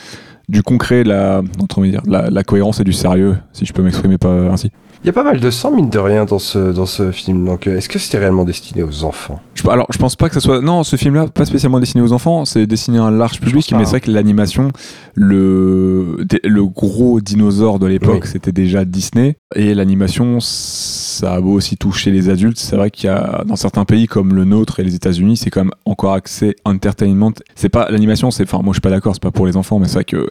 du concret, de la, dire, la, la cohérence et du sérieux, si je peux m'exprimer pas ainsi. Il y a pas mal de sang, mine de rien, dans ce, dans ce film. Donc, euh, est-ce que c'était réellement destiné aux enfants? Je- alors, je pense pas que ça soit. Non, ce film-là, pas spécialement destiné aux enfants, c'est destiné à un large public, mais hein. c'est vrai que l'animation, le, le gros dinosaure de l'époque, Oui. c'était déjà Disney. Et l'animation, ça a beau aussi toucher les adultes. C'est vrai qu'il y a, dans certains pays comme le nôtre et les États-Unis, c'est quand même encore accès entertainment. C'est pas l'animation, c'est. Enfin, moi, je suis pas d'accord, c'est pas pour les enfants, mais c'est vrai que.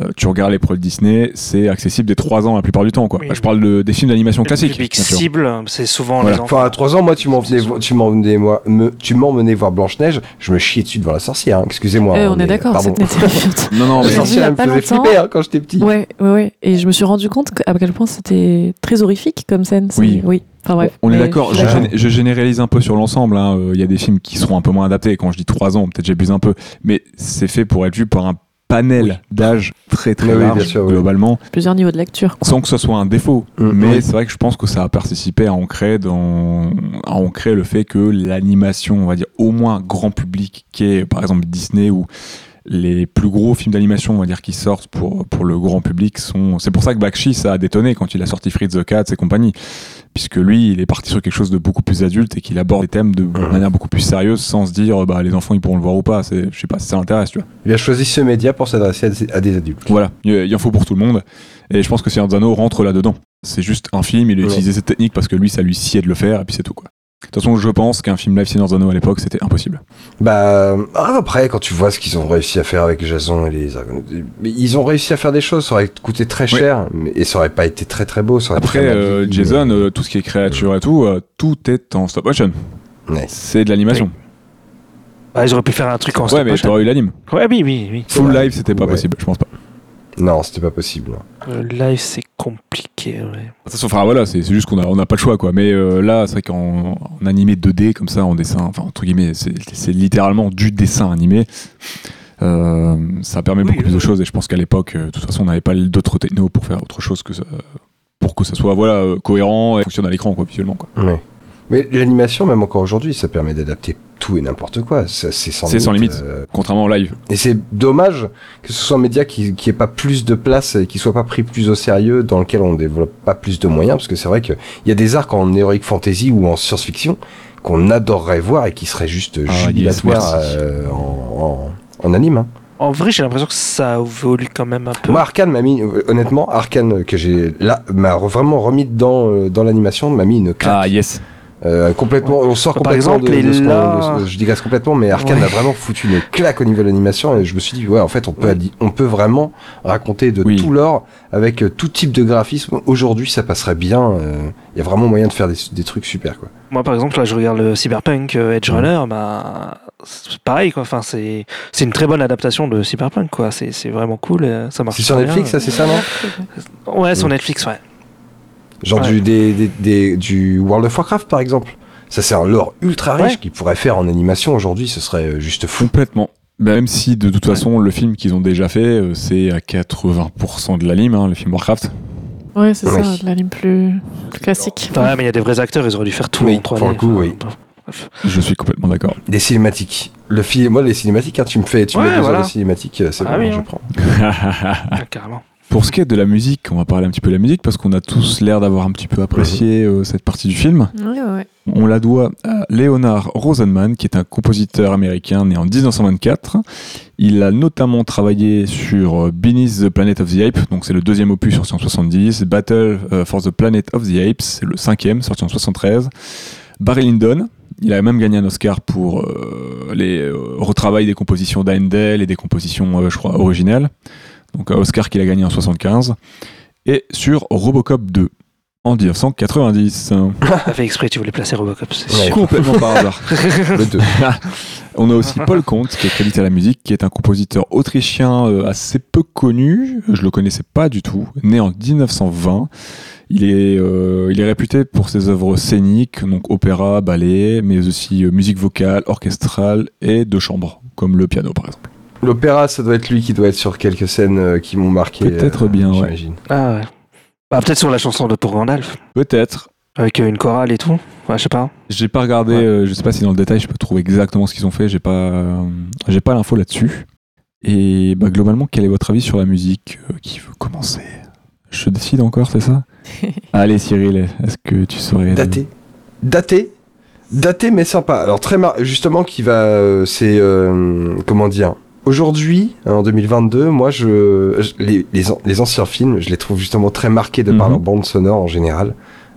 Euh, tu regardes les produits Disney, c'est accessible dès 3 ans la plupart du temps. Quoi. Oui, je parle de- des films d'animation Le classiques. public cible, c'est souvent Voilà. les enfants. Enfin, à 3 ans, moi, tu m'emmenais, tu m'emmenais, moi, me, tu m'emmenais voir Blanche-Neige, je me chiais dessus devant la sorcière, hein, excusez-moi. Euh, hein, on est d'accord, c'est. (laughs) Non, non, La mais sorcière, il elle me faisait flipper hein, quand j'étais petit. Ouais, ouais, ouais. Et je me suis rendu compte à quel point c'était très horrifique comme scène. Oui. Oui. Enfin bref. On est d'accord, je généralise un peu sur l'ensemble. hein. Euh, Il y a des films qui seront un peu moins adaptés. Quand je dis 3 ans, peut-être j'abuse un peu. Mais c'est fait pour être vu par un panel d'âge très très Oui, large, bien sûr, oui. globalement, Plusieurs niveaux de lecture. quoi. sans que ce soit un défaut. Mm, Mais oui. c'est vrai que je pense que ça a participé à ancrer, dans, à ancrer le fait que l'animation, on va dire au moins grand public, qui est par exemple Disney ou les plus gros films d'animation, on va dire, qui sortent pour, pour le grand public sont. C'est pour ça que Bakshi, ça a détonné quand il a sorti Fritz the Cat et compagnie. Puisque lui, il est parti sur quelque chose de beaucoup plus adulte et qu'il aborde les thèmes de manière beaucoup plus sérieuse sans se dire, bah, les enfants, ils pourront le voir ou pas. Je sais pas si ça l'intéresse, tu vois. Il a choisi ce média pour s'adresser à des- à des adultes. Voilà, il en faut pour tout le monde. Et je pense que Anneaux rentre là-dedans. C'est juste un film, il a Ouais. utilisé cette technique parce que lui, ça lui sied de le faire, et puis c'est tout, quoi. De toute façon, je pense qu'un film live Seigneur à l'époque, c'était impossible. Bah, ah, après, quand tu vois ce qu'ils ont réussi à faire avec Jason et les Argonautes, mais ils ont réussi à faire des choses, ça aurait coûté très Oui. cher, mais, et ça aurait pas été très très beau. Ça aurait Après, euh, dit, Jason, mais- euh, tout ce qui est créature et tout, euh, tout est en stop motion. Ouais. C'est de l'animation. Ah, ils auraient pu faire un truc en Ouais, stop mais motion. t'aurais eu l'anime. Ouais, oui, oui, oui. Full Ouais. live, c'était pas Ouais. possible, je pense pas. Non, c'était pas possible. Euh, live, c'est compliqué. Ouais. De toute façon, enfin voilà, c'est juste qu'on a, on n'a pas le choix quoi. Mais euh, là, c'est vrai qu'en en animé 2D comme ça, en dessin, enfin entre guillemets, c'est littéralement du dessin animé. Euh, ça permet Oui, beaucoup plus de choses et je pense qu'à l'époque, euh, de toute façon, on n'avait pas d'autres technos pour faire autre chose que ça, pour que ça soit voilà euh, cohérent et fonctionne à l'écran quoi, visuellement quoi. Ouais. Mais l'animation, même encore aujourd'hui, ça permet d'adapter tout et n'importe quoi. C'est sans, C'est sans limite. euh, Contrairement au live. Et c'est dommage que ce soit un média qui qui ait pas plus de place et qui soit pas pris plus au sérieux, dans lequel on développe pas plus de moyens, parce que c'est vrai qu'il y a des arcs en heroic fantasy ou en science-fiction qu'on adorerait voir et qui seraient juste Ah, jubilatoires yes, euh, en, en, en anime. hein. En vrai, j'ai l'impression que ça évolue quand même un peu. Moi, Arkane m'a mis, euh, honnêtement, Arkane que j'ai là m'a vraiment remis dans dans l'animation, m'a mis une claque. Ah yes. Euh, complètement, on sort Par complètement exemple, de, ce qu'on- là- de je digresse complètement, mais Arkane Ouais. a vraiment foutu une claque au niveau de l'animation et je me suis dit ouais en fait on peut Ouais. on peut vraiment raconter de Oui. tout l'or avec euh, tout type de graphisme. Aujourd'hui ça passerait bien. euh, Il y a vraiment moyen de faire des, des trucs super quoi. Moi, par exemple, là, je regarde le Cyberpunk euh, Edge Runner, bah, c'est pareil, quoi. Enfin, c'est, c'est une très bonne adaptation de Cyberpunk, quoi. C'est, c'est vraiment cool. euh, Ça marche C'est sur très Netflix bien. ça c'est ça non? Ouais, sur. Netflix, ouais. Genre Ouais. du des, des, des- du World of Warcraft par exemple. Ça c'est un lore ultra riche Ouais. qu'ils pourraient faire en animation aujourd'hui. Ce serait euh, juste fou. Complètement. Bah, même si de toute façon le film qu'ils ont déjà fait, euh, c'est à 80% de l'anime, hein, le film Warcraft. Ouais, c'est Oui. ça, de la ligne plus, plus classique. Ouais, mais il y a des vrais acteurs, ils auraient dû faire tout Oui, en 3D. pour le coup, enfin, oui. Je suis complètement d'accord. Des cinématiques. Le film, moi les cinématiques, hein, tu me fais, tu Ouais, mets deux voilà. heures de cinématiques, euh, c'est Ah bon, oui, je hein. prends. Ah, carrément. Pour ce qui est de la musique, on va parler un petit peu de la musique parce qu'on a tous l'air d'avoir un petit peu apprécié euh, cette partie du film. Ouais, ouais, ouais. On la doit à Leonard Rosenman, qui est un compositeur américain né en 1924. Il a notamment travaillé sur euh, Beneath the Planet of the Apes, donc c'est le deuxième opus sorti en 70, Battle euh, for the Planet of the Apes, c'est le cinquième sorti en 73. Barry Lyndon, il a même gagné un Oscar pour euh, les euh, retravails des compositions d'Handel et des compositions, euh, je crois, originales. Donc un Oscar qu'il a gagné en 75. Et sur Robocop 2 en 1990. T'as fait exprès, tu voulais placer Robocop, c'est Ouais. sûr. Complètement par hasard. (laughs) Le 2. (laughs) On a aussi Paul Comte qui est crédité à la musique, qui est un compositeur autrichien euh, assez peu connu. Je le connaissais pas du tout. Né en 1920. Il est, euh, il est réputé pour ses œuvres scéniques, donc opéra, ballet, mais aussi euh, musique vocale, orchestrale et de chambre, comme le piano par exemple. L'opéra, ça doit être lui qui doit être sur quelques scènes euh, qui m'ont marqué. Peut-être bien, ouais. j'imagine. Ah ouais. Bah, peut-être sur la chanson de Tour Gandalf, Peut-être. avec euh, une chorale et tout. Ouais, je sais pas. J'ai pas regardé, Ouais. euh, je sais pas si dans le détail je peux trouver exactement ce qu'ils ont fait, j'ai pas, euh, j'ai pas l'info là-dessus. Et bah, globalement, quel est votre avis sur la musique Euh, Qui veut commencer? Je décide encore, c'est ça? (laughs) Allez Cyril, est-ce que tu saurais Daté. Daté. Daté mais sympa. Alors très mar... justement qui va euh, c'est euh, comment dire? Aujourd'hui, en 2022, moi je, je- les, les, an- les anciens films, je les trouve justement très marqués de par Mhm. leur bande sonore en général.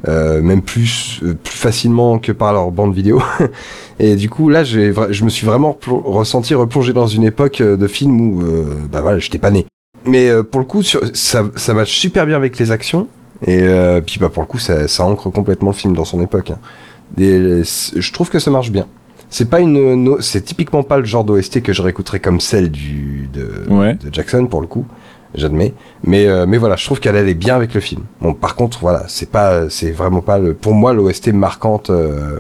Euh, même plus euh, plus facilement que par leur bande vidéo. (laughs) Et du coup là, je me suis vraiment ressenti replongé dans une époque euh, de film où euh, bah voilà, j'étais pas né. Mais pour le coup, sur, ça ça match super bien avec les actions. Et puis bah pour le coup, ça, ça ancre complètement le film dans son époque. hein. Je trouve que ça marche bien. C'est pas une, no- c'est typiquement pas le genre d'OST que je réécouterais comme celle du de, Ouais. de Jackson pour le coup, j'admets. Mais euh, mais voilà, je trouve qu'elle allait bien avec le film. Bon, par contre, voilà, c'est pas, c'est vraiment pas le, pour moi l'OST marquante. euh,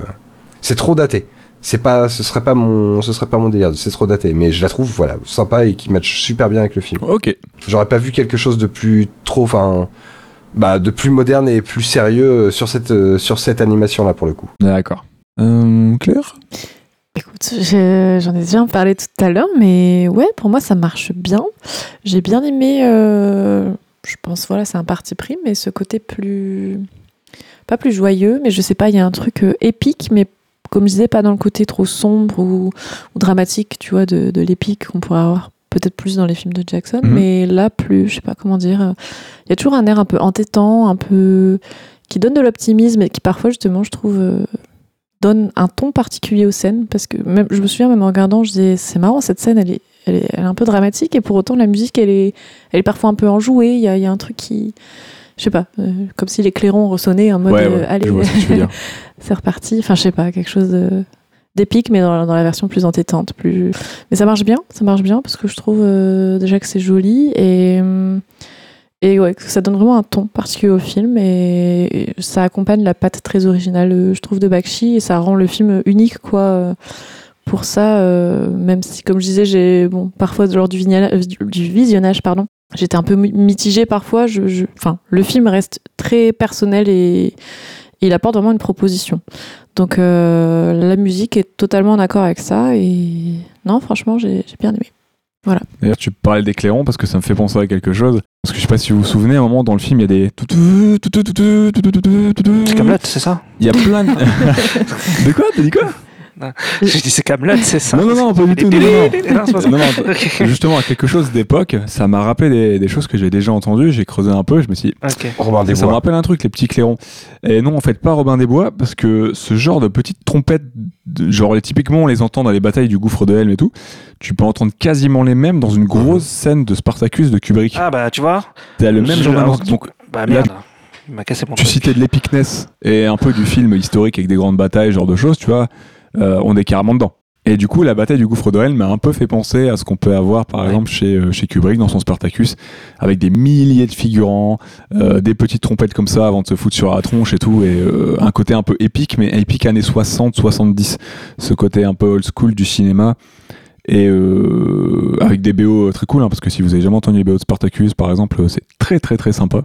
c'est trop daté. C'est pas, ce serait pas mon, ce serait pas mon délire. C'est trop daté. Mais je la trouve voilà sympa et qui match super bien avec le film. Ok. J'aurais pas vu quelque chose de plus trop, enfin, bah, de plus moderne et plus sérieux euh, sur cette, euh, sur cette animation là pour le coup. D'accord. Euh, Claire? Écoute, j'en ai déjà parlé tout à l'heure, mais ouais, pour moi, ça marche bien. J'ai bien aimé, euh, je pense, voilà, c'est un parti pris, mais ce côté plus. Pas plus joyeux, mais je sais pas, il y a un truc euh, épique, mais comme je disais, pas dans le côté trop sombre ou, ou dramatique, tu vois, de, de l'épique qu'on pourrait avoir peut-être plus dans les films de Jackson, Mhm. mais là, plus, je sais pas comment dire. euh, Il y a toujours un air un peu entêtant, un peu. qui donne de l'optimisme et qui parfois, justement, je trouve. Donne un ton particulier aux scènes parce que même je me souviens même en regardant je disais c'est marrant cette scène elle est, elle est elle est un peu dramatique et pour autant la musique elle est elle est parfois un peu enjouée il y a, il y a un truc qui je sais pas euh, comme si les clairons ressonnaient en mode Ouais, euh, allez ce (laughs) c'est reparti enfin je sais pas quelque chose d'épique, mais dans, dans la version plus entêtante. Plus... Mais ça marche bien, ça marche bien parce que je trouve euh, déjà que c'est joli et, hum, et ouais, ça donne vraiment un ton particulier au film et, ça accompagne la patte très originale, euh, je trouve, de Bakshi et ça rend le film unique, quoi. euh, Pour ça, euh, même si, comme je disais, j'ai bon, parfois lors du, visionnage, pardon, j'étais un peu mi- mitigée parfois. Enfin, le film reste très personnel et, il apporte vraiment une proposition. Donc la musique est totalement en accord avec ça et non, franchement, j'ai bien aimé. D'ailleurs, tu parlais des clairons parce que ça me fait penser à quelque chose. Parce que je sais pas si vous vous souvenez, à un moment dans le film, il y a des. C'est Camelot, c'est ça Il y a plein de. de quoi T'as dit quoi (laughs) Je dis c'est Camelot, c'est ça. Non, non, non, pas du tout. Non, non. (laughs) Justement, à quelque chose d'époque, ça m'a rappelé des, des choses que j'ai déjà entendues. J'ai creusé un peu, je me suis dit, Ok. Robin des ça me rappelle un truc, les petits clairons. Et non, en fait, pas Robin des Bois, parce que ce genre de petites trompettes, de- genre les, typiquement, on les entend dans les batailles du gouffre de Helm et tout, tu peux entendre quasiment les mêmes dans une grosse scène de Spartacus de Kubrick. Ah bah tu vois T'as le même genre. Donc, Bah Là, merde. Il m'a cassé mon tu truc. citais de l'epicness et un peu du film historique avec des grandes batailles, genre de choses, tu vois, on est carrément dedans. Et du coup, la bataille du gouffre de Helm m'a un peu fait penser à ce qu'on peut avoir, par Ouais. exemple, chez, euh, chez Kubrick dans son Spartacus, avec des milliers de figurants, euh, des petites trompettes comme ça avant de se foutre sur la tronche et tout, et euh, un côté un peu épique, mais épique années 60-70, ce côté un peu old school du cinéma. Et euh, avec des BO très cool, hein, parce que si vous avez jamais entendu les BO de Spartacus, par exemple, c'est très très très sympa.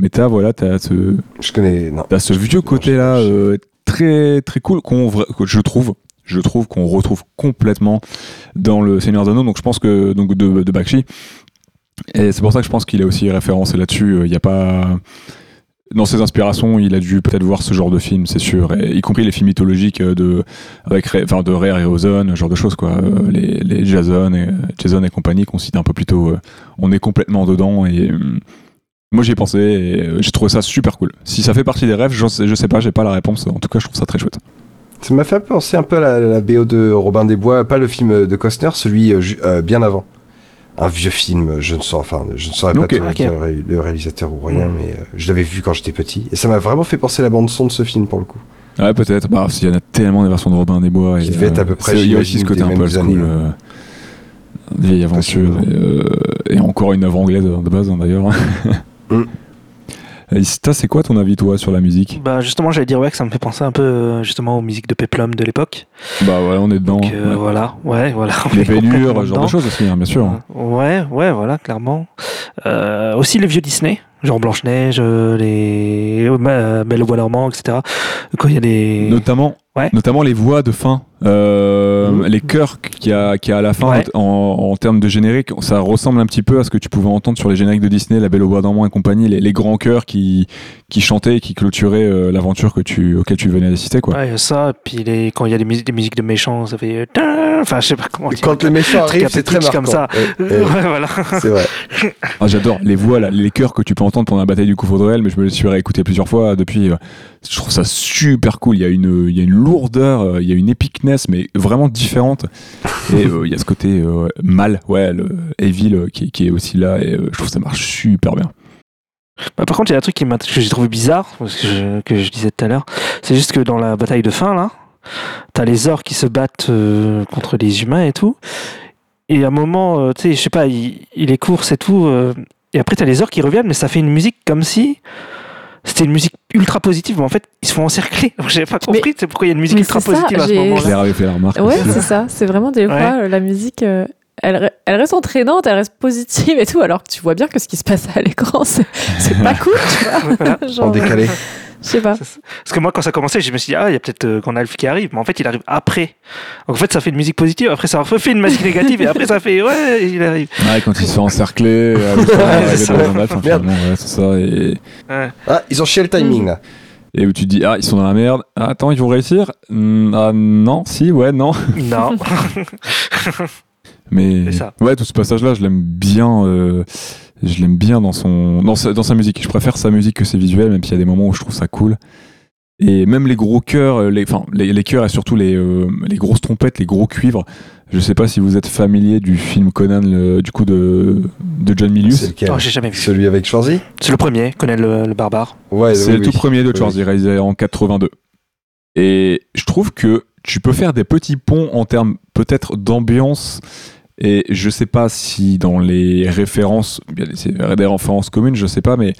Mais t'as voilà, t'as ce, Je connais. Non. T'as ce vieux côté-là euh, très très cool qu'on que je trouve je trouve qu'on retrouve complètement dans le Seigneur d'Anneau donc je pense que donc de, de Bakshi. Et c'est pour ça que je pense qu'il est aussi référencé là-dessus. Il n'y a pas dans ses inspirations, il a dû peut-être voir ce genre de film, c'est sûr, y compris les films mythologiques euh, de avec enfin de Rare et Ozone, genre de choses quoi, Euh, les, les Jason et Jason et compagnie qu'on cite un peu plus tôt. euh, on est complètement dedans et euh, moi j'y ai pensé et euh, j'ai trouvé ça super cool. Si ça fait partie des rêves, je sais, je sais pas, j'ai pas la réponse. En tout cas, je trouve ça très chouette. Ça m'a fait penser un peu à la, la BO de Robin des Bois, pas le film de Costner, celui euh, euh, bien avant. Un vieux film, je ne saurais, enfin, je ne saurais pas le ré- le réalisateur ou rien, Mm. mais euh, je l'avais vu quand j'étais petit. Et ça m'a vraiment fait penser à la bande son de ce film pour le coup. Ouais, peut-être. Bah, il y en a tellement des versions de Robin des Bois. Qui et, devait être à peu près, Il y a aussi ce côté un peu old mêmes school. années, euh, vieille aventure. Et, euh, et encore une œuvre anglaise de base, hein, d'ailleurs. (laughs) Mm. Ista, c'est quoi ton avis, toi, sur la musique? Bah justement, j'allais dire ouais que ça me fait penser un peu euh, justement aux musiques de Peplum de l'époque. Bah, ouais, on est dedans. Donc euh, ouais. voilà, ouais, voilà. Les (laughs) ce genre dedans. de choses aussi, hein, bien sûr. Ouais, ouais, voilà, clairement. Euh, aussi les vieux Disney, genre Blanche-Neige, euh, les euh, Belle au bois dormant, etc. Quand il y a des... Notamment, Ouais. notamment les voix de fin, euh, les chœurs qu'il y a, y a à la fin Ouais. en, en termes de générique, ça ressemble un petit peu à ce que tu pouvais entendre sur les génériques de Disney, La Belle au bois dormant et compagnie, les, les grands chœurs qui, qui chantaient et qui clôturaient euh, l'aventure que tu, auquel tu venais d'assister. Quoi. Ouais, il y a ça, puis les... quand il y a des musiques, des musiques de méchants, ça fait... euh, Enfin, je sais pas comment dire. Quand les méchants Un truc arrivent, un c'est très marquant. comme ça. (laughs) Ouais, voilà. c'est vrai. Ah, J'adore les voix, là, les chœurs que tu peux entendre pendant la bataille du couvre de mais je me suis réécouté plusieurs fois depuis. euh, Je trouve ça super cool. Il y a une, il y a une lourdeur, euh, il y a une epicness, mais vraiment différente. Et euh, il y a ce côté mal, ouais, le evil qui, est aussi là. Et je trouve ça marche super bien. Bah, par contre, il y a un truc qui m'a- que j'ai trouvé bizarre, parce que je, disais tout à l'heure, c'est juste que dans la bataille de fin, là, t'as les orques qui se battent contre les humains et tout, et à un moment, tu sais, je sais pas, il, il est course et tout, et après t'as les orques qui reviennent, mais ça fait une musique comme si c'était une musique ultra positive, mais en fait, ils se font encercler. J'avais pas compris, c'est pourquoi il y a une musique ultra ça, positive à ce j'ai- moment-là. Claire avait fait la remarque. Ouais, aussi. c'est ça. C'est vraiment des fois, Ouais. euh, la musique, euh, elle, re- elle reste entraînante, elle reste positive et tout, alors que tu vois bien que ce qui se passe à l'écran, c'est c'est pas (laughs) cool, tu vois. Voilà. (laughs) Genre, En décalé. Je sais pas. Parce que moi, quand ça commençait, je me suis dit, ah, il y a peut-être euh, Gandalf qui arrive, mais en fait, il arrive après. Donc en fait, ça fait une musique positive, après, ça refait une musique négative, et après, ça fait, ouais, il arrive. Ouais, quand il se fait encercler, euh, Ouais, arrivé c'est ça. Et, Ouais. Ah, ils ont chié le timing là. et où tu te dis, ah, ils sont dans la merde. Ah, attends, ils vont réussir? Hmm, Ah, non, si, ouais, non. Non. (laughs) (laughs) Mais ça. ouais, tout ce passage-là, je l'aime bien. euh, je l'aime bien dans son dans sa, dans sa musique. Je préfère sa musique que ses visuels, même s'il y a des moments où je trouve ça cool. Et même les gros chœurs, euh, les, enfin les, les chœurs et surtout les, euh, les grosses trompettes, les gros cuivres. Je sais pas si vous êtes familier du film Conan, le- du coup de, de John C'est Milius. lequel Oh, j'ai jamais vu. Celui avec Schwarzy C'est le premier, connaît le, le barbare. Ouais, C'est oui, le tout oui. premier de Schwarzy, oui. réalisé en 82. Et je trouve que tu peux faire des petits ponts en termes peut-être d'ambiance. Et je sais pas si dans les références, bien des références communes, je sais pas, mais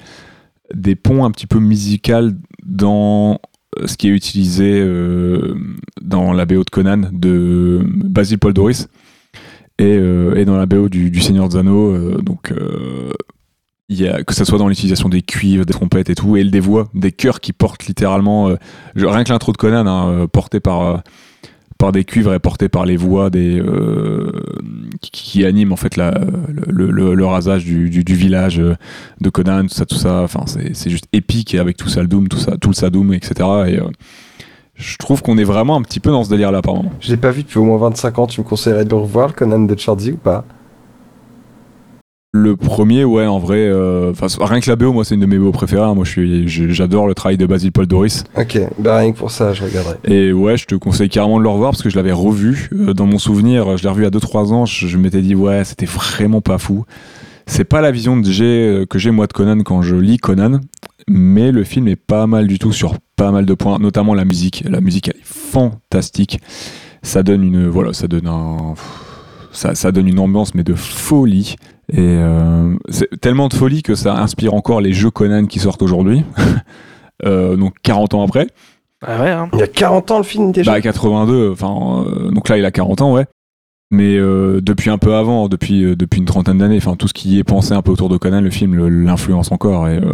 des ponts un petit peu musicales dans euh, ce qui est utilisé euh, dans la BO de Conan de Basil Paul Doris et, euh, dans la BO du, Seigneur des Anneaux. y a, que ça soit dans l'utilisation des cuivres, des trompettes et tout, et des voix, des chœurs qui portent littéralement. rien que l'intro de Conan, hein, porté par. Par des cuivres et porté par les voix des euh, qui, animent en fait le, rasage du, village euh, de Conan tout ça tout ça. Enfin c'est juste épique avec tout ça le doom tout ça tout le sadoum etc et euh, je trouve qu'on est vraiment un petit peu dans ce délire là par moment Je l'ai pas vu depuis au moins 25 ans. Tu me conseillerais de revoir, Conan de Chardy ou pas? Le premier ouais en vrai euh, rien que la BO moi c'est une de mes BO préférées hein. moi j'adore le travail de Basil Paul Doris Ok, bah rien que pour ça, je regarderai. Et ouais, je te conseille carrément de le revoir parce que je l'avais revu. Euh, dans mon souvenir, je l'ai revu à 2-3 ans. Je, je m'étais dit, ouais, c'était vraiment pas fou. C'est pas la vision que j'ai, euh, que j'ai moi de Conan quand je lis Conan. Mais le film est pas mal du tout sur pas mal de points, notamment la musique. La musique, elle est fantastique. Ça donne une, voilà, ça donne un, ça, ça donne une ambiance, mais de folie. Et euh, c'est tellement de folie que ça inspire encore les jeux Conan qui sortent aujourd'hui. (laughs) Euh, donc 40 ans après. Ah ouais, hein. Il y a 40 ans le film déjà Bah 82, enfin euh, donc là il a 40 ans ouais. Mais euh, depuis un peu avant, depuis euh, depuis une trentaine d'années, enfin tout ce qui est pensé un peu autour de Conan, le film l'influence encore et euh,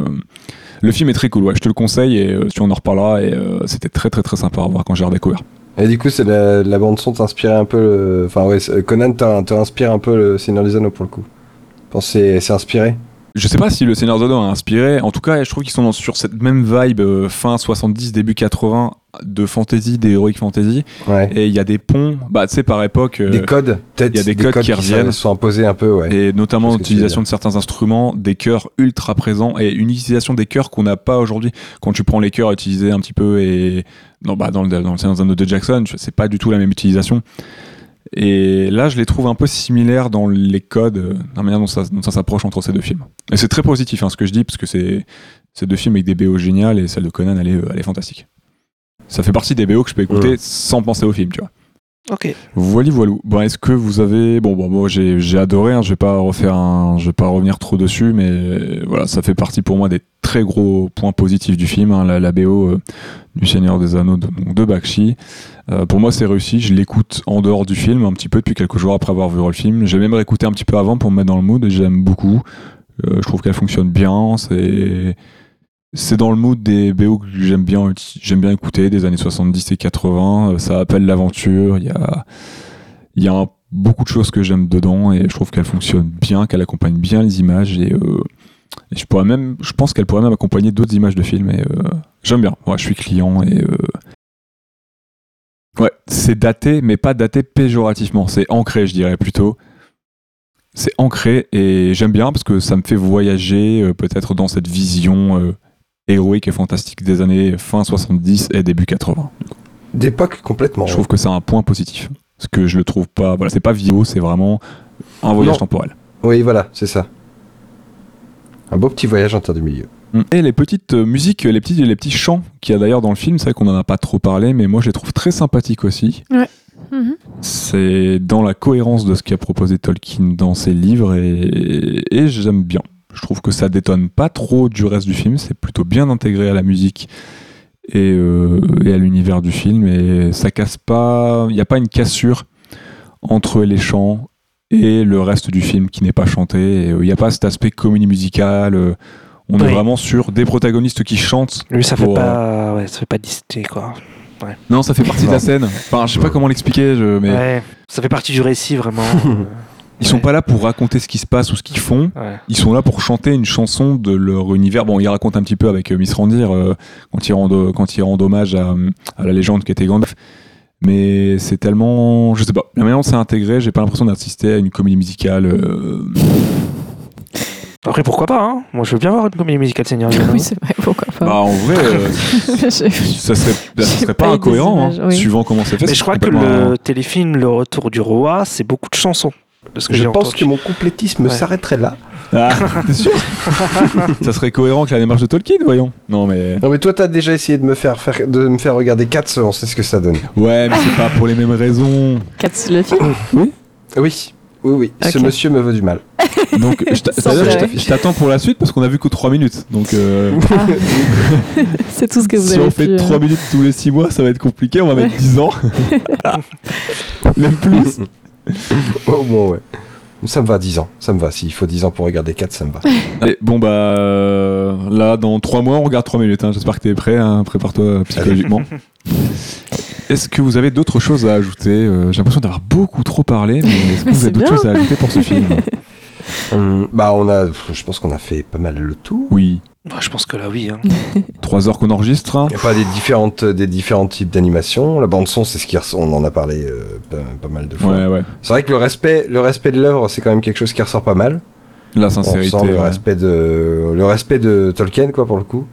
le film est très cool. Ouais, je te le conseille et euh, tu on en reparlera et euh, c'était très très très sympa à voir quand j'ai redécouvert. Et du coup, c'est la, la bande son t'inspirait un peu. le- Enfin, ouais, Conan t'inspire un peu le Seigneur des Anneaux pour le coup. C'est inspiré. Je sais pas si le Seigneur des Anneaux a inspiré. En tout cas, je trouve qu'ils sont dans- sur cette même vibe euh, fin 70 début 80 de fantasy, d'heroic fantasy. Ouais. Et il y a des ponts, bah tu sais par époque. euh, des codes, peut-être. il y a des codes qui reviennent. se sont imposés un peu, ouais. Et notamment l'utilisation de certains instruments, des chœurs ultra présents et une utilisation des chœurs qu'on n'a pas aujourd'hui. Quand tu prends les chœurs utilisés un petit peu et non, bah, dans le dans le Seigneur des de Jackson, c'est pas du tout la même utilisation. Et là, je les trouve un peu similaires dans les codes, euh, dans la manière dont ça, ça s'approche entre ces deux films. Et c'est très positif hein, ce que je dis, parce que c'est c'est deux films avec des BO géniales et celle de Conan, elle est, euh, elle est fantastique. Ça fait partie des BO que je peux écouter Ouais. sans penser au film, tu vois. Ok. Voilà, voilou. Bon, est-ce que vous avez bon, bon, moi j'ai adoré. Hein, je vais pas refaire un, je vais pas revenir trop dessus, mais voilà, ça fait partie pour moi des très gros points positifs du film. hein, la, la BO euh, du Seigneur des Anneaux de, donc, de Bakshi. Euh, pour moi, c'est réussi. Je l'écoute en dehors du film un petit peu depuis quelques jours après avoir vu le film. J'ai même réécouté un petit peu avant pour me mettre dans le mood. J'aime beaucoup. Euh, je trouve qu'elle fonctionne bien. C'est c'est dans le mood des BO que j'aime bien, j'aime bien écouter, des années 70 et 80. Euh, Ça appelle l'aventure. Il y a, il y a beaucoup de choses que j'aime dedans et je trouve qu'elle fonctionne bien, qu'elle accompagne bien les images et, euh, je pourrais même, je pense qu'elle pourrait même accompagner d'autres images de films et euh, j'aime bien. Ouais, je suis client et ouais, c'est daté, mais pas daté péjorativement. C'est ancré, je dirais plutôt. C'est ancré et j'aime bien parce que ça me fait voyager peut-être dans cette vision héroïque et fantastique des années fin 70 et début 80. D'époque complètement. Je trouve que c'est un point positif. Parce que je le trouve pas. Voilà, c'est pas vidéo, c'est vraiment un voyage Non. temporel. Oui, voilà, c'est ça. Un beau petit voyage inter du milieu. Et les petites euh, musiques, les petits, les petits chants qu'il y a d'ailleurs dans le film, c'est vrai qu'on en a pas trop parlé, mais moi je les trouve très sympathiques aussi. Mhm. C'est dans la cohérence de ce qu'a proposé Tolkien dans ses livres et, et j'aime bien. Je trouve que ça détonne pas trop du reste du film, c'est plutôt bien intégré à la musique et, euh, et à l'univers du film et ça casse pas, il n'y a pas une cassure entre les chants et le reste du film qui n'est pas chanté. Euh, Il n'y a pas cet aspect comédie musicale. euh, on est vraiment sur des protagonistes qui chantent. Lui, ça fait pour, euh, pas, ouais, ça fait pas quoi. Non, ça fait partie de la scène. Enfin, je sais pas comment l'expliquer, je- mais Ouais, ça fait partie du récit, vraiment. (laughs) Euh, ils sont ouais. pas là pour raconter ce qui se passe ou ce qu'ils font. ouais. Ils sont là pour chanter une chanson de leur univers. Bon, ils racontent un petit peu avec euh, Miss Randir euh, quand ils rendent quand ils rendent hommage à, à la légende qui était Gandalf. Mais c'est tellement, je sais pas. La manière dont c'est intégré, j'ai pas l'impression d'assister à une comédie musicale. euh, Après, pourquoi pas, hein Moi, je veux bien voir une comédie musicale Seigneur oui, c'est vrai, pourquoi pas. Bah, en vrai, euh, (laughs) ça serait, ça serait pas incohérent, hein, oui. suivant comment c'est fait. Mais je crois que le téléfilm Le Retour du Roi, c'est beaucoup de chansons. De ce que Je pense entendu. que mon complétisme Ouais. s'arrêterait là. Ah, (laughs) t'es sûr Ça serait cohérent avec la démarche de Tolkien, voyons. Non, mais. Non mais toi t'as déjà essayé de me faire, faire de me faire regarder Cats, on sait ce que ça donne. Ouais, mais c'est pas pour les mêmes raisons. Cats le film (coughs) Oui, oui, oui. Ce Ok. monsieur me veut du mal. Donc, (laughs) je t'attends pour la suite parce qu'on a vu que 3 minutes. Donc, euh, (laughs) C'est tout ce que vous si avez on fait pu, euh, 3 minutes tous les 6 mois, ça va être compliqué. On va mettre 10 ans. Même plus. (laughs) Oh bon ouais. Ça me va 10 ans, ça me va. S'il faut 10 ans pour regarder Cats, ça me va. (laughs) Allez, bon, bah, euh, là, dans 3 mois, on regarde 3 minutes. hein. J'espère que t'es prêt. hein. Prépare-toi psychologiquement. (laughs) Est-ce que vous avez d'autres choses à ajouter Euh, J'ai l'impression d'avoir beaucoup trop parlé, mais est-ce que vous avez d'autres choses à ajouter pour ce film? Hum, bah on a, je pense qu'on a fait pas mal le tour. Oui. Bah, je pense que là, oui. hein. (laughs) 3 heures qu'on enregistre. hein. Il y a pas des différentes, des différents types d'animation. La bande son, c'est ce qui ressort. On en a parlé euh, pas, pas mal de fois. Ouais, ouais. C'est vrai que le respect, le respect de l'œuvre, c'est quand même quelque chose qui ressort pas mal. La On sincérité. sent le ouais. respect de, le respect de Tolkien, quoi, pour le coup.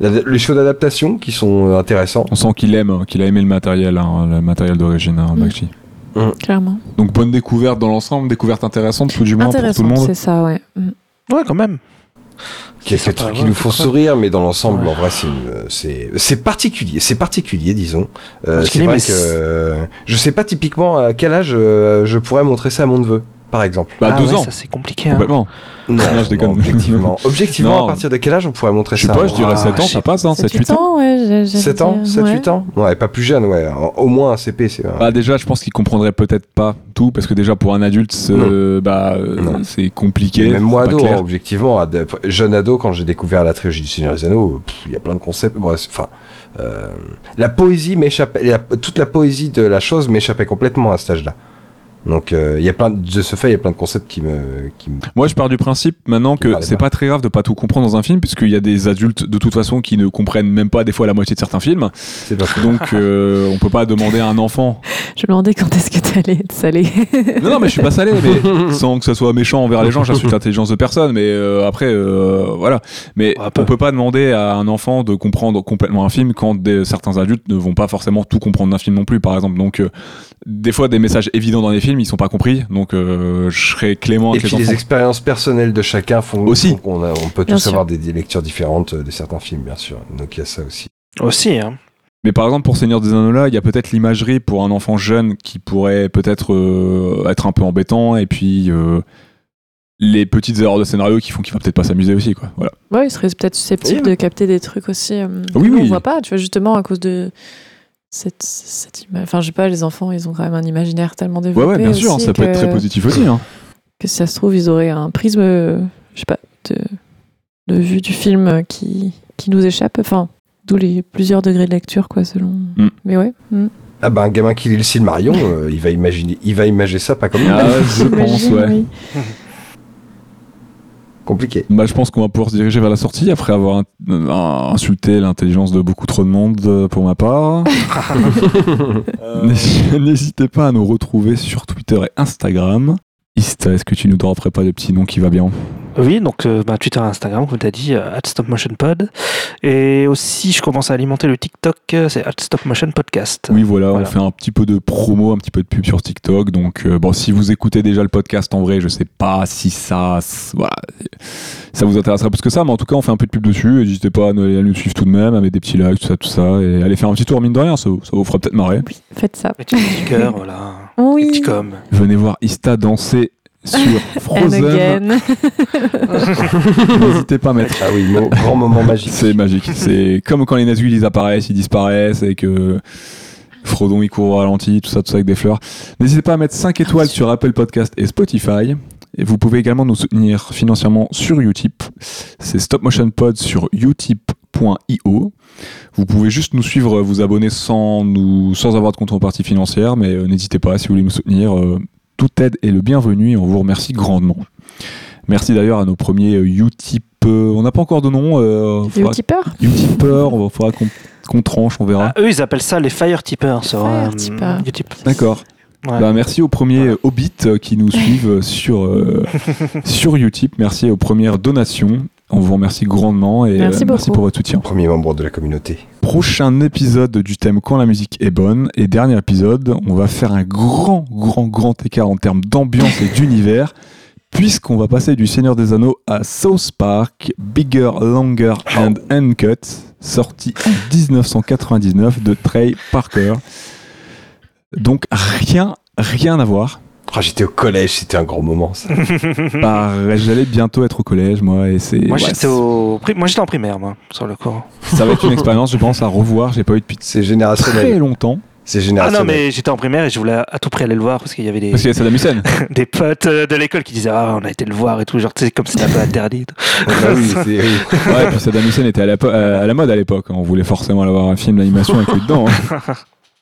Les choix d'adaptation qui sont euh, intéressants. On sent qu'il aime, qu'il a aimé le matériel, hein, le matériel d'origine, hein, Mm. Bakshi. Clairement. Donc bonne découverte dans l'ensemble, découverte intéressante tout du moins pour tout le monde. c'est ça, ouais. Mm. Ouais, quand même. Quelques sympa, trucs ouais, qui nous font sourire, mais dans l'ensemble, Ouais. en vrai, c'est particulier. C'est particulier, disons. Euh, est- vrai que c'est- euh, je sais pas typiquement à quel âge euh, je pourrais montrer ça à mon neveu, par exemple. Bah, Ah deux ouais, ans. Ça, c'est compliqué. hein. Complètement. Non, je déconne. (laughs) objectivement. Objectivement, Non. à partir de quel âge on pourrait montrer Je sais ça pas, je dirais Ah, 7 ans, ça passe, hein, 7-8 ans. ans, ouais. j'ai- j'ai 7 dit, ans euh, 7-8 ouais. ans Ouais, pas plus jeune, ouais. Au moins un CP, c'est. Bah déjà, je pense qu'il comprendrait peut-être pas tout, parce que déjà pour un adulte, c'est bah, euh, Non. c'est compliqué. Et même moi, c'est ado, clair. hein, objectivement, ad- jeune ado, quand j'ai découvert la trilogie du Seigneur des Anneaux, il y a plein de concepts. Enfin, euh, la poésie m'échappait, la- toute la poésie de la chose m'échappait complètement à cet âge-là. Donc, euh, il y a plein de, de ce fait, il y a plein de concepts qui me, qui me- Moi, je pars du principe maintenant que c'est pas. très grave de pas tout comprendre dans un film, puisqu'il y a des adultes de toute façon qui ne comprennent même pas des fois la moitié de certains films. c'est pas faux. Donc, euh, on peut pas demander à un enfant. (laughs) Je me demandais quand est-ce que t'allais être salé. Non, non, mais je suis pas salé, mais (laughs) sans que ça soit méchant envers les gens, j'insulte l'intelligence de personne. Mais euh, après, euh, voilà. Mais peu. on peut pas demander à un enfant de comprendre complètement un film quand des, certains adultes ne vont pas forcément tout comprendre d'un film non plus, par exemple. Donc, euh, des fois, des messages évidents dans les films, ils sont pas compris. Donc, euh, je serais clément Et avec puis les les enfants. expériences personnelles de chacun font, Aussi. qu'on on peut Bien tous sûr. avoir des, des lectures différentes euh, de certains films, bien sûr. Donc il y a ça aussi. Aussi, hein. Mais par exemple, pour Seigneur des Anneaux là, il y a peut-être l'imagerie pour un enfant jeune qui pourrait peut-être euh, être un peu embêtant, et puis euh, les petites erreurs de scénario qui font qu'il va peut-être pas s'amuser aussi, quoi. Voilà. Ouais, il serait peut-être susceptible Oui, de capter des trucs aussi. euh, Oui, oui. On voit pas, tu vois, justement à cause de cette, cette image. Enfin, je sais pas, les enfants, ils ont quand même un imaginaire tellement développé. ouais, bien sûr, hein, aussi ça peut être que- très positif aussi. Hein. Que si ça se trouve, ils auraient un prisme, je sais pas, de, de vue du film qui, qui nous échappe. Enfin, d'où les plusieurs degrés de lecture, quoi, selon. Mm. Mais ouais. mm. Ah bah un gamin qui lit le Silmarion, euh, il va imaginer, il va imager ça pas comme nous. Ah, (laughs) je pense, ouais. oui. Compliqué. Bah, je pense qu'on va pouvoir se diriger vers la sortie après avoir un- insulté l'intelligence de beaucoup trop de monde euh, pour ma part. (laughs) Euh, n'hésitez- N'hésitez pas à nous retrouver sur Twitter et Instagram. Est-ce que tu nous dropperais pas le petit nom qui va bien Oui, donc euh, bah, Twitter et Instagram, comme tu as dit, euh, @stopmotionpod. Et aussi, je commence à alimenter le TikTok, euh, c'est @stopmotionpodcast. Oui, voilà, Voilà. on fait un petit peu de promo, un petit peu de pub sur TikTok. Donc, euh, bon, si vous écoutez déjà le podcast en vrai, je sais pas si ça, voilà, ça vous intéresserait plus que ça, mais en tout cas, on fait un peu de pub dessus. et N'hésitez pas à nous, à nous suivre tout de même, à mettre des petits likes, tout ça, tout ça, et allez faire un petit tour mine de rien, ça, ça vous fera peut-être marrer. Oui, faites ça. Petit petit cœur, voilà. Oui. Petit com. Venez voir Ista danser sur (laughs) Frozen. (laughs) N'hésitez pas à mettre. Ah oui, mo- grand moment magique. C'est magique. C'est comme quand les Nazgûl ils apparaissent, ils disparaissent et que Frodon il court au ralenti, tout ça, tout ça avec des fleurs. N'hésitez pas à mettre 5 étoiles sur Apple Podcast et Spotify. Et vous pouvez également nous soutenir financièrement sur Utip. C'est Stop Motion Pod sur Vous pouvez juste nous suivre, vous abonner sans, nous, sans avoir de contrepartie financière, mais euh, n'hésitez pas si vous voulez nous soutenir. euh, toute aide est le bienvenu et on vous remercie grandement. Merci d'ailleurs à nos premiers euh, Utip. euh, on n'a pas encore de nom. euh, Les faudra- tipeurs Utipeur, il faudra qu'on tranche, on verra. Ah, eux, ils appellent ça les Fire Tippers Fire euh. D'accord. Ouais. Bah, merci aux premiers euh, Hobbits euh, qui nous suivent euh, sur, euh, sur Utip. Merci aux premières donations. On vous remercie grandement et Merci euh, merci beaucoup. pour votre soutien. Premier membre de la communauté. prochain épisode du thème Quand la musique est bonne et dernier épisode, on va faire un grand, grand, grand écart en termes d'ambiance et d'univers, (laughs) puisqu'on va passer du Seigneur des Anneaux à South Park, Bigger, Longer and Uncut, sorti en 1999 de Trey Parker. Donc rien, rien à voir. Ah, J'étais au collège, c'était un grand moment ça. (laughs) Bah, J'allais bientôt être au collège, moi, et c'est. Moi, ouais, j'étais c'est- au... moi, j'étais en primaire, moi, sur le coup. Ça va être une (laughs) expérience, je pense, à revoir. J'ai pas eu depuis C'est très générationnel. longtemps. C'est Ah générationnel. non, mais j'étais en primaire et je voulais à tout prix aller le voir parce qu'il y avait des, Parce qu'il y a Saddam Hussein. des potes euh, de l'école qui disaient Ah, on a été le voir et tout. Genre, tu sais, comme c'était un peu interdit. Ah bah oui, c'est- oui. (laughs) Ouais, et puis Saddam Hussein était à la, po- à la mode à l'époque. On voulait forcément avoir un film d'animation avec lui dedans. hein.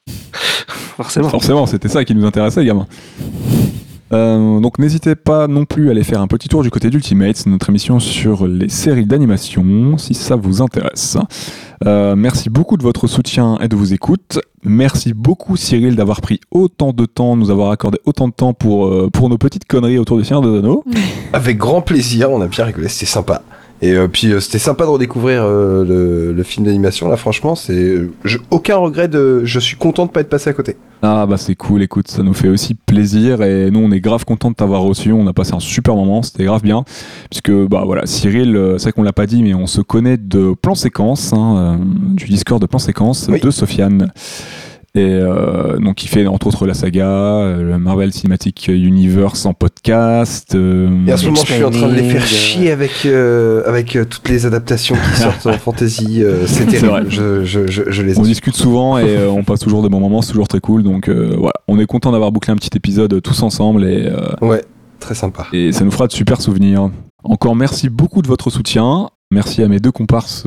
(laughs) Forcément. Forcément, c'était ça qui nous intéressait, gamin. Euh, donc n'hésitez pas non plus à aller faire un petit tour du côté d'Ultimates, notre émission sur les séries d'animation, si ça vous intéresse. Euh, merci beaucoup de votre soutien et de vos écoutes. Merci beaucoup Cyril d'avoir pris autant de temps, nous avoir accordé autant de temps pour, euh, pour nos petites conneries autour du Seigneur des Anneaux. Avec grand plaisir, on a bien rigolé, c'était sympa. Et euh, puis euh, c'était sympa de redécouvrir euh, le, le film d'animation là, franchement, c'est aucun regret de, je suis content de pas être passé à côté. Ah bah c'est cool, écoute, ça nous fait aussi plaisir et nous on est grave content de t'avoir reçu, on a passé un super moment, c'était grave bien, puisque bah voilà, Cyril, c'est vrai qu'on l'a pas dit, mais on se connaît de plan séquence, hein, du Discord de plan séquence Oui. de Sofiane. Et euh, donc il fait entre autres la saga, euh, le Marvel Cinematic Universe en podcast. euh, Et à ce moment, je suis en train de les faire chier avec euh, avec euh, toutes les adaptations qui (laughs) sortent en fantasy. c'est terrible. vrai. Je, je, je, je les on discute souvent et on passe toujours des bons moments, c'est toujours très cool. Donc voilà, on est content d'avoir bouclé un petit épisode tous ensemble et Ouais, très sympa. et ça nous fera de super souvenirs. Encore merci beaucoup de votre soutien. Merci à mes deux comparses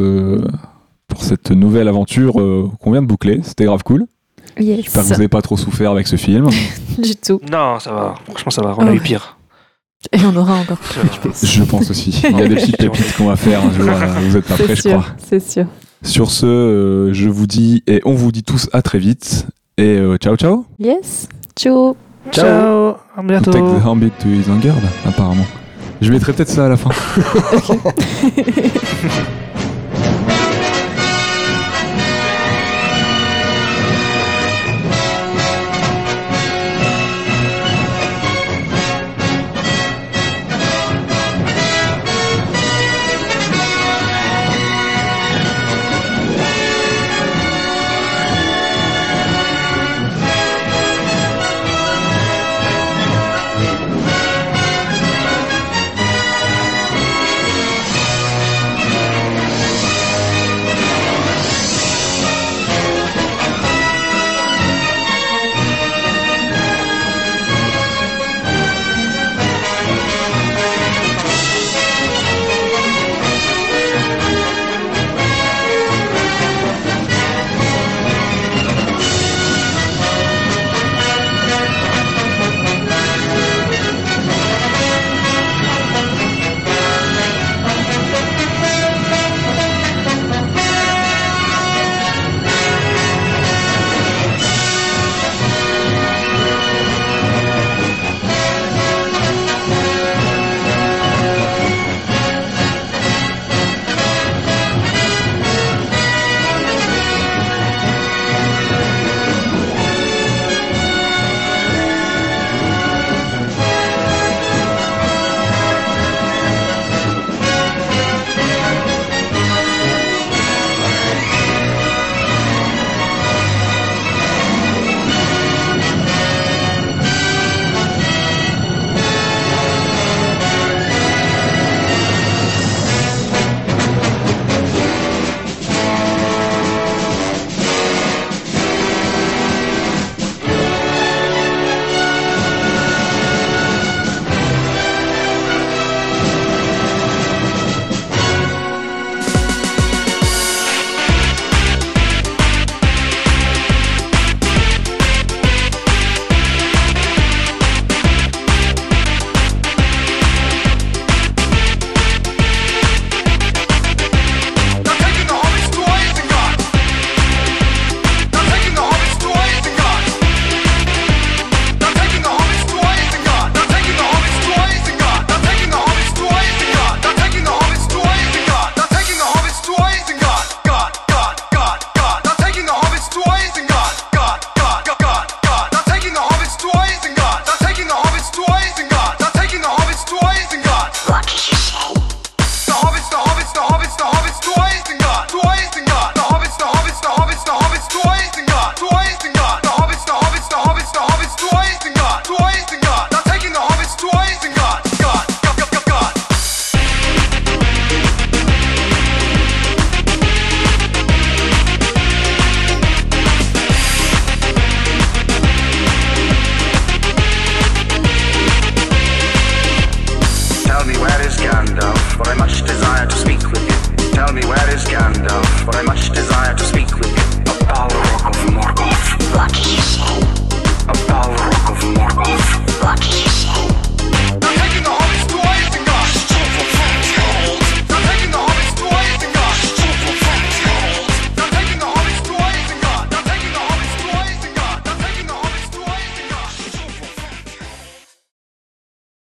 pour cette nouvelle aventure qu'on vient de boucler. C'était grave cool. Yes. J'espère que vous n'avez pas trop souffert avec ce film. (laughs) Du tout. Non, ça va. Franchement, ça va. On Ah a eu ouais. pire. Et on aura encore. Je pense aussi. Il y a des petites pépites qu'on va faire un jour. euh, Vous êtes pas prêts, je crois. c'est sûr. Sur ce, euh, je vous dis et on vous dit tous à très vite. Et euh, ciao ciao. Yes. Ciao. Ciao. À bientôt. Take the Hornbeat to Isengard, apparemment. Je mettrai peut-être ça à la fin. (laughs) (laughs)